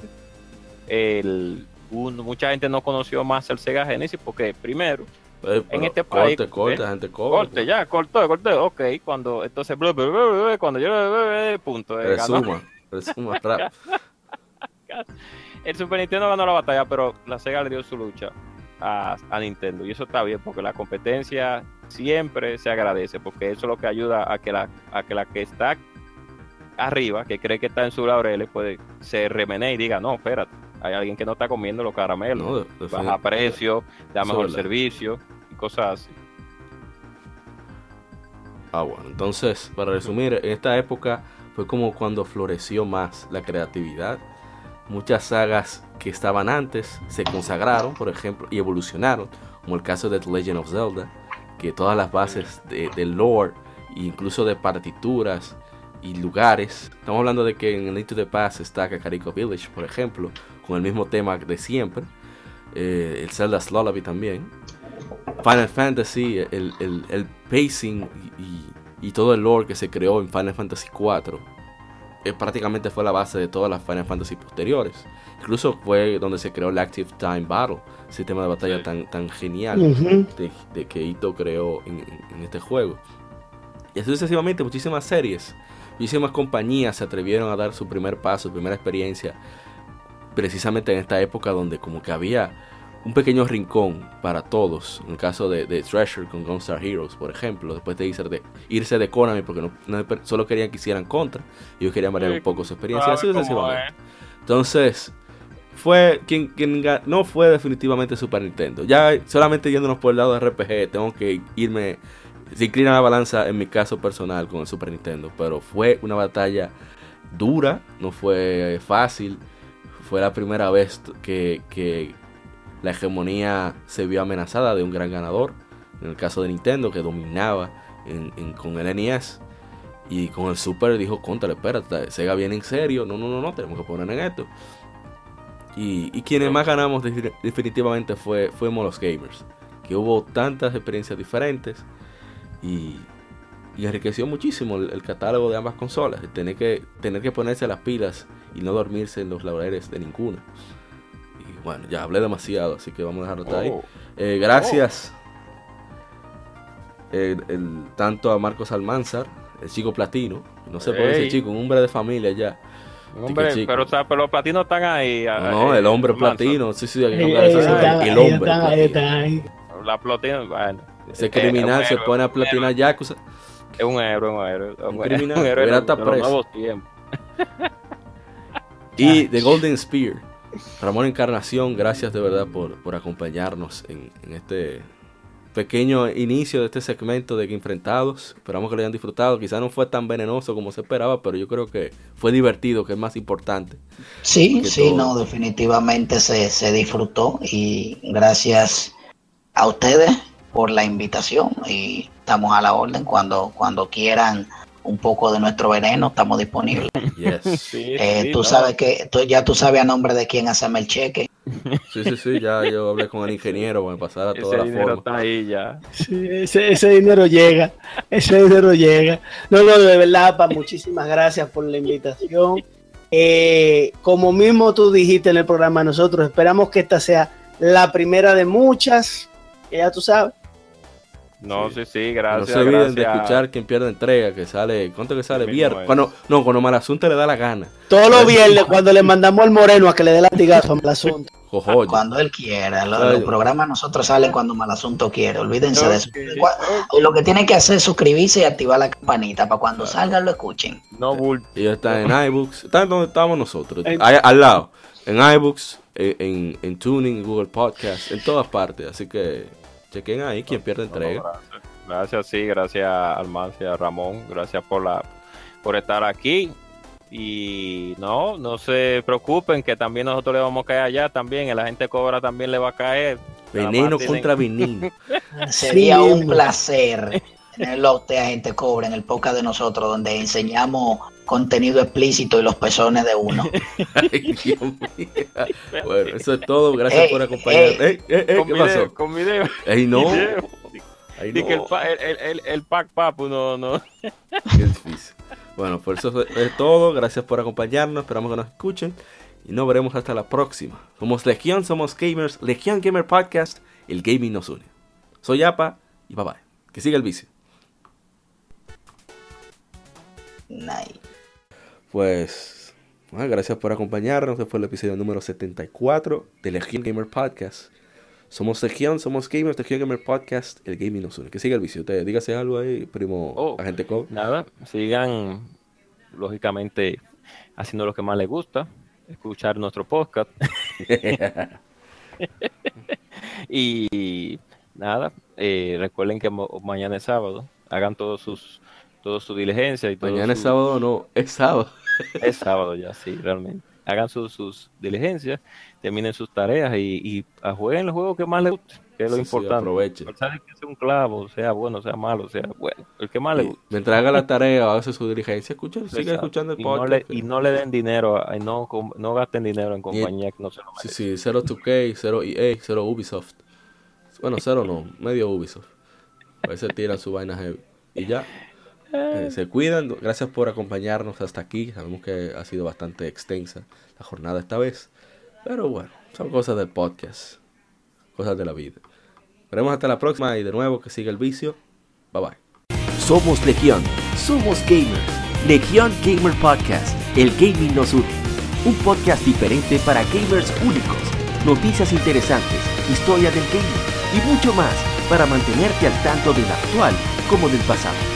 el, un- mucha gente no conoció más el Sega Genesis porque, primero, Eh, pero este corte, país, corte, ¿eh? gente corte. corte, ya, cortó, cortó, ok, cuando, entonces, cuando yo, punto, eh, ganó. Resuma, resuma, El Super Nintendo ganó la batalla, pero la Sega le dio su lucha a, a Nintendo. Y eso está bien, porque la competencia siempre se agradece, porque eso es lo que ayuda a que la, a que, la que está arriba, que cree que está en sus laureles, pues se remenee y diga, no, espérate, hay alguien que no está comiendo los caramelos, No, baja precio, da mejor servicio y cosas así. Ah, bueno, entonces, para resumir, en esta época fue como cuando floreció más la creatividad. Muchas sagas que estaban antes se consagraron, por ejemplo, y evolucionaron, como el caso de The Legend of Zelda, que todas las bases de, del lore, incluso de partituras y lugares, estamos hablando de que en el Into the Past está Kakariko Village, por ejemplo, con el mismo tema de siempre, eh, el Zelda's Lullaby también, Final Fantasy, el, el, el pacing y, y, todo el lore que se creó en Final Fantasy IV, eh, prácticamente fue la base de todas las Final Fantasy posteriores. Incluso fue donde se creó el Active Time Battle, sistema de batalla tan, tan genial uh -huh. de, de, que Ito creó en, en, este juego. Y así sucesivamente muchísimas series, muchísimas compañías se atrevieron a dar su primer paso, su primera experiencia, precisamente en esta época donde como que había un pequeño rincón para todos. En el caso de, de Treasure con Gunstar Heroes, por ejemplo, después de irse de, irse de Konami porque no, no, solo querían que hicieran contra, ellos querían variar un poco su experiencia. Así sucesivamente. Entonces, fue quien, quien no fue definitivamente Super Nintendo. Ya solamente yéndonos por el lado de RPG, tengo que irme. Se inclina la balanza en mi caso personal con el Super Nintendo, pero fue una batalla dura, no fue fácil. Fue la primera vez que, que la hegemonía se vio amenazada de un gran ganador. En el caso de Nintendo, que dominaba en, con el NES. Y con el Super dijo, contra, espérate, Sega viene en serio. No, no, no, no, tenemos que poner en esto. Y, y quienes más ganamos definitivamente fue, fuimos los gamers. Que hubo tantas experiencias diferentes. Y, enriqueció muchísimo el, el, catálogo de ambas consolas. Tener que, tener que ponerse las pilas y no dormirse en los laureles de ninguna. Bueno, ya hablé demasiado, así que vamos a dejarlo hasta oh. ahí. Eh, gracias oh. el, el, tanto a Marcos Almanzar, el chico platino, no sé por qué ese chico, un hombre de familia ya. Hombre, pero, o sea, pero los platinos están ahí. No, el hombre platino, sí, sí, el, el hombre. La platina, bueno. Ese criminal se pone a platinar Yakuza. Es un héroe, un héroe. Un, criminal, un héroe, está preso. y The Golden Spear. Ramón Encarnación, gracias de verdad por, por acompañarnos en, en, este pequeño inicio de este segmento de Enfrentados. Esperamos que lo hayan disfrutado. Quizás no fue tan venenoso como se esperaba, pero yo creo que fue divertido, que es más importante. Sí, sí, todo. no, definitivamente se, se disfrutó y gracias a ustedes por la invitación y estamos a la orden cuando, cuando quieran un poco de nuestro veneno, estamos disponibles. Yes. Sí, eh, sí, tú no. sabes que tú, ya tú sabes a nombre de quién hacerme el cheque. Sí, sí, sí, ya yo hablé con el ingeniero para pasar a toda ese la forma. Está ahí ya. Sí, ese, ese, dinero llega, ese dinero llega. No, no, de verdad, pa, muchísimas gracias por la invitación. Eh, como mismo tú dijiste en el programa, nosotros esperamos que esta sea la primera de muchas, que ya tú sabes. No, sí, sí, gracias. No se olviden gracias. de escuchar quien pierde entrega, que sale, ¿cuánto que sale? Viernes. Cuando, no, cuando Malasunte le da la gana. Todos los viernes, cuando le mandamos al moreno a que le dé latigazo a Malasunte. Jojoy. Cuando él quiera. Los, los programas nosotros salen cuando Malasunto quiere. Olvídense okay, de eso. Lo que tienen que hacer es suscribirse y activar la campanita para cuando salgan lo escuchen. No bull. Ellos están en iBooks. Están donde estamos nosotros. Ahí, al lado. En iBooks, en, en, en Tuning, Google Podcast, en todas partes. Así que chequen ahí quien pierde entrega. No, gracias. gracias, sí, gracias Almancia, Ramón, gracias por la por estar aquí. Y no, no se preocupen que también nosotros le vamos a caer allá también, la gente cobra también le va a caer. Veneno contra veneno. Sería un placer tenerlo a usted a gente cobra en el podcast de nosotros donde enseñamos contenido explícito y los pezones de uno. Ay, Dios mío. Bueno, eso es todo. Gracias ey, por acompañarnos. Ey, ey, ¿Qué video, pasó? Con video. Ey, no. Ay, no. que el, el, el, el, pack papu no, no. Qué difícil. Bueno, por eso es todo. Gracias por acompañarnos. Esperamos que nos escuchen. Y nos veremos hasta la próxima. Somos Legión, somos gamers. Legión Gamer Podcast. El gaming nos une. Soy Apa y bye bye. Que siga el vicio. Pues, bueno, gracias por acompañarnos. Este fue el episodio número 74 de Legión Gamer Podcast. Somos Legión, somos gamers, Legión Gamer Podcast, el gaming nos une. Que siga el vicio. Usted, dígase algo ahí, primo oh, agente Cobb. Nada, sigan, lógicamente, haciendo lo que más les gusta, escuchar nuestro podcast. y nada, eh, recuerden que mañana es sábado, hagan todos sus toda su diligencia y todo Mañana es su- sábado, no, es sábado. Es sábado ya, sí, realmente. Hagan sus, sus diligencias, terminen sus tareas y, y jueguen el juego que más les guste, que es lo Sí, sí, importante. aprovechen. No sabe que sea un clavo, sea bueno, sea malo, sea bueno, el que más le Y guste. mientras haga la tarea o hace su diligencia, escucha, siga Exacto. escuchando el y, no podcast. le, y no le den dinero, a- y no, no gasten dinero en compañía que no se lo Sí, merecen. sí, 0 2K, 0 EA, 0 Ubisoft. Bueno, 0 no, medio Ubisoft. A veces tiran su vaina heavy. Y ya. Eh, se cuidan. Gracias por acompañarnos hasta aquí. Sabemos que ha sido bastante extensa la jornada esta vez. Pero bueno, son cosas del podcast. Cosas de la vida. Veremos hasta la próxima y de nuevo que siga el vicio. Bye bye. Somos Legión, somos gamers. Legión Gamer Podcast, el gaming nos une. Un podcast diferente para gamers únicos, noticias interesantes, historia del gaming y mucho más para mantenerte al tanto del actual como del pasado.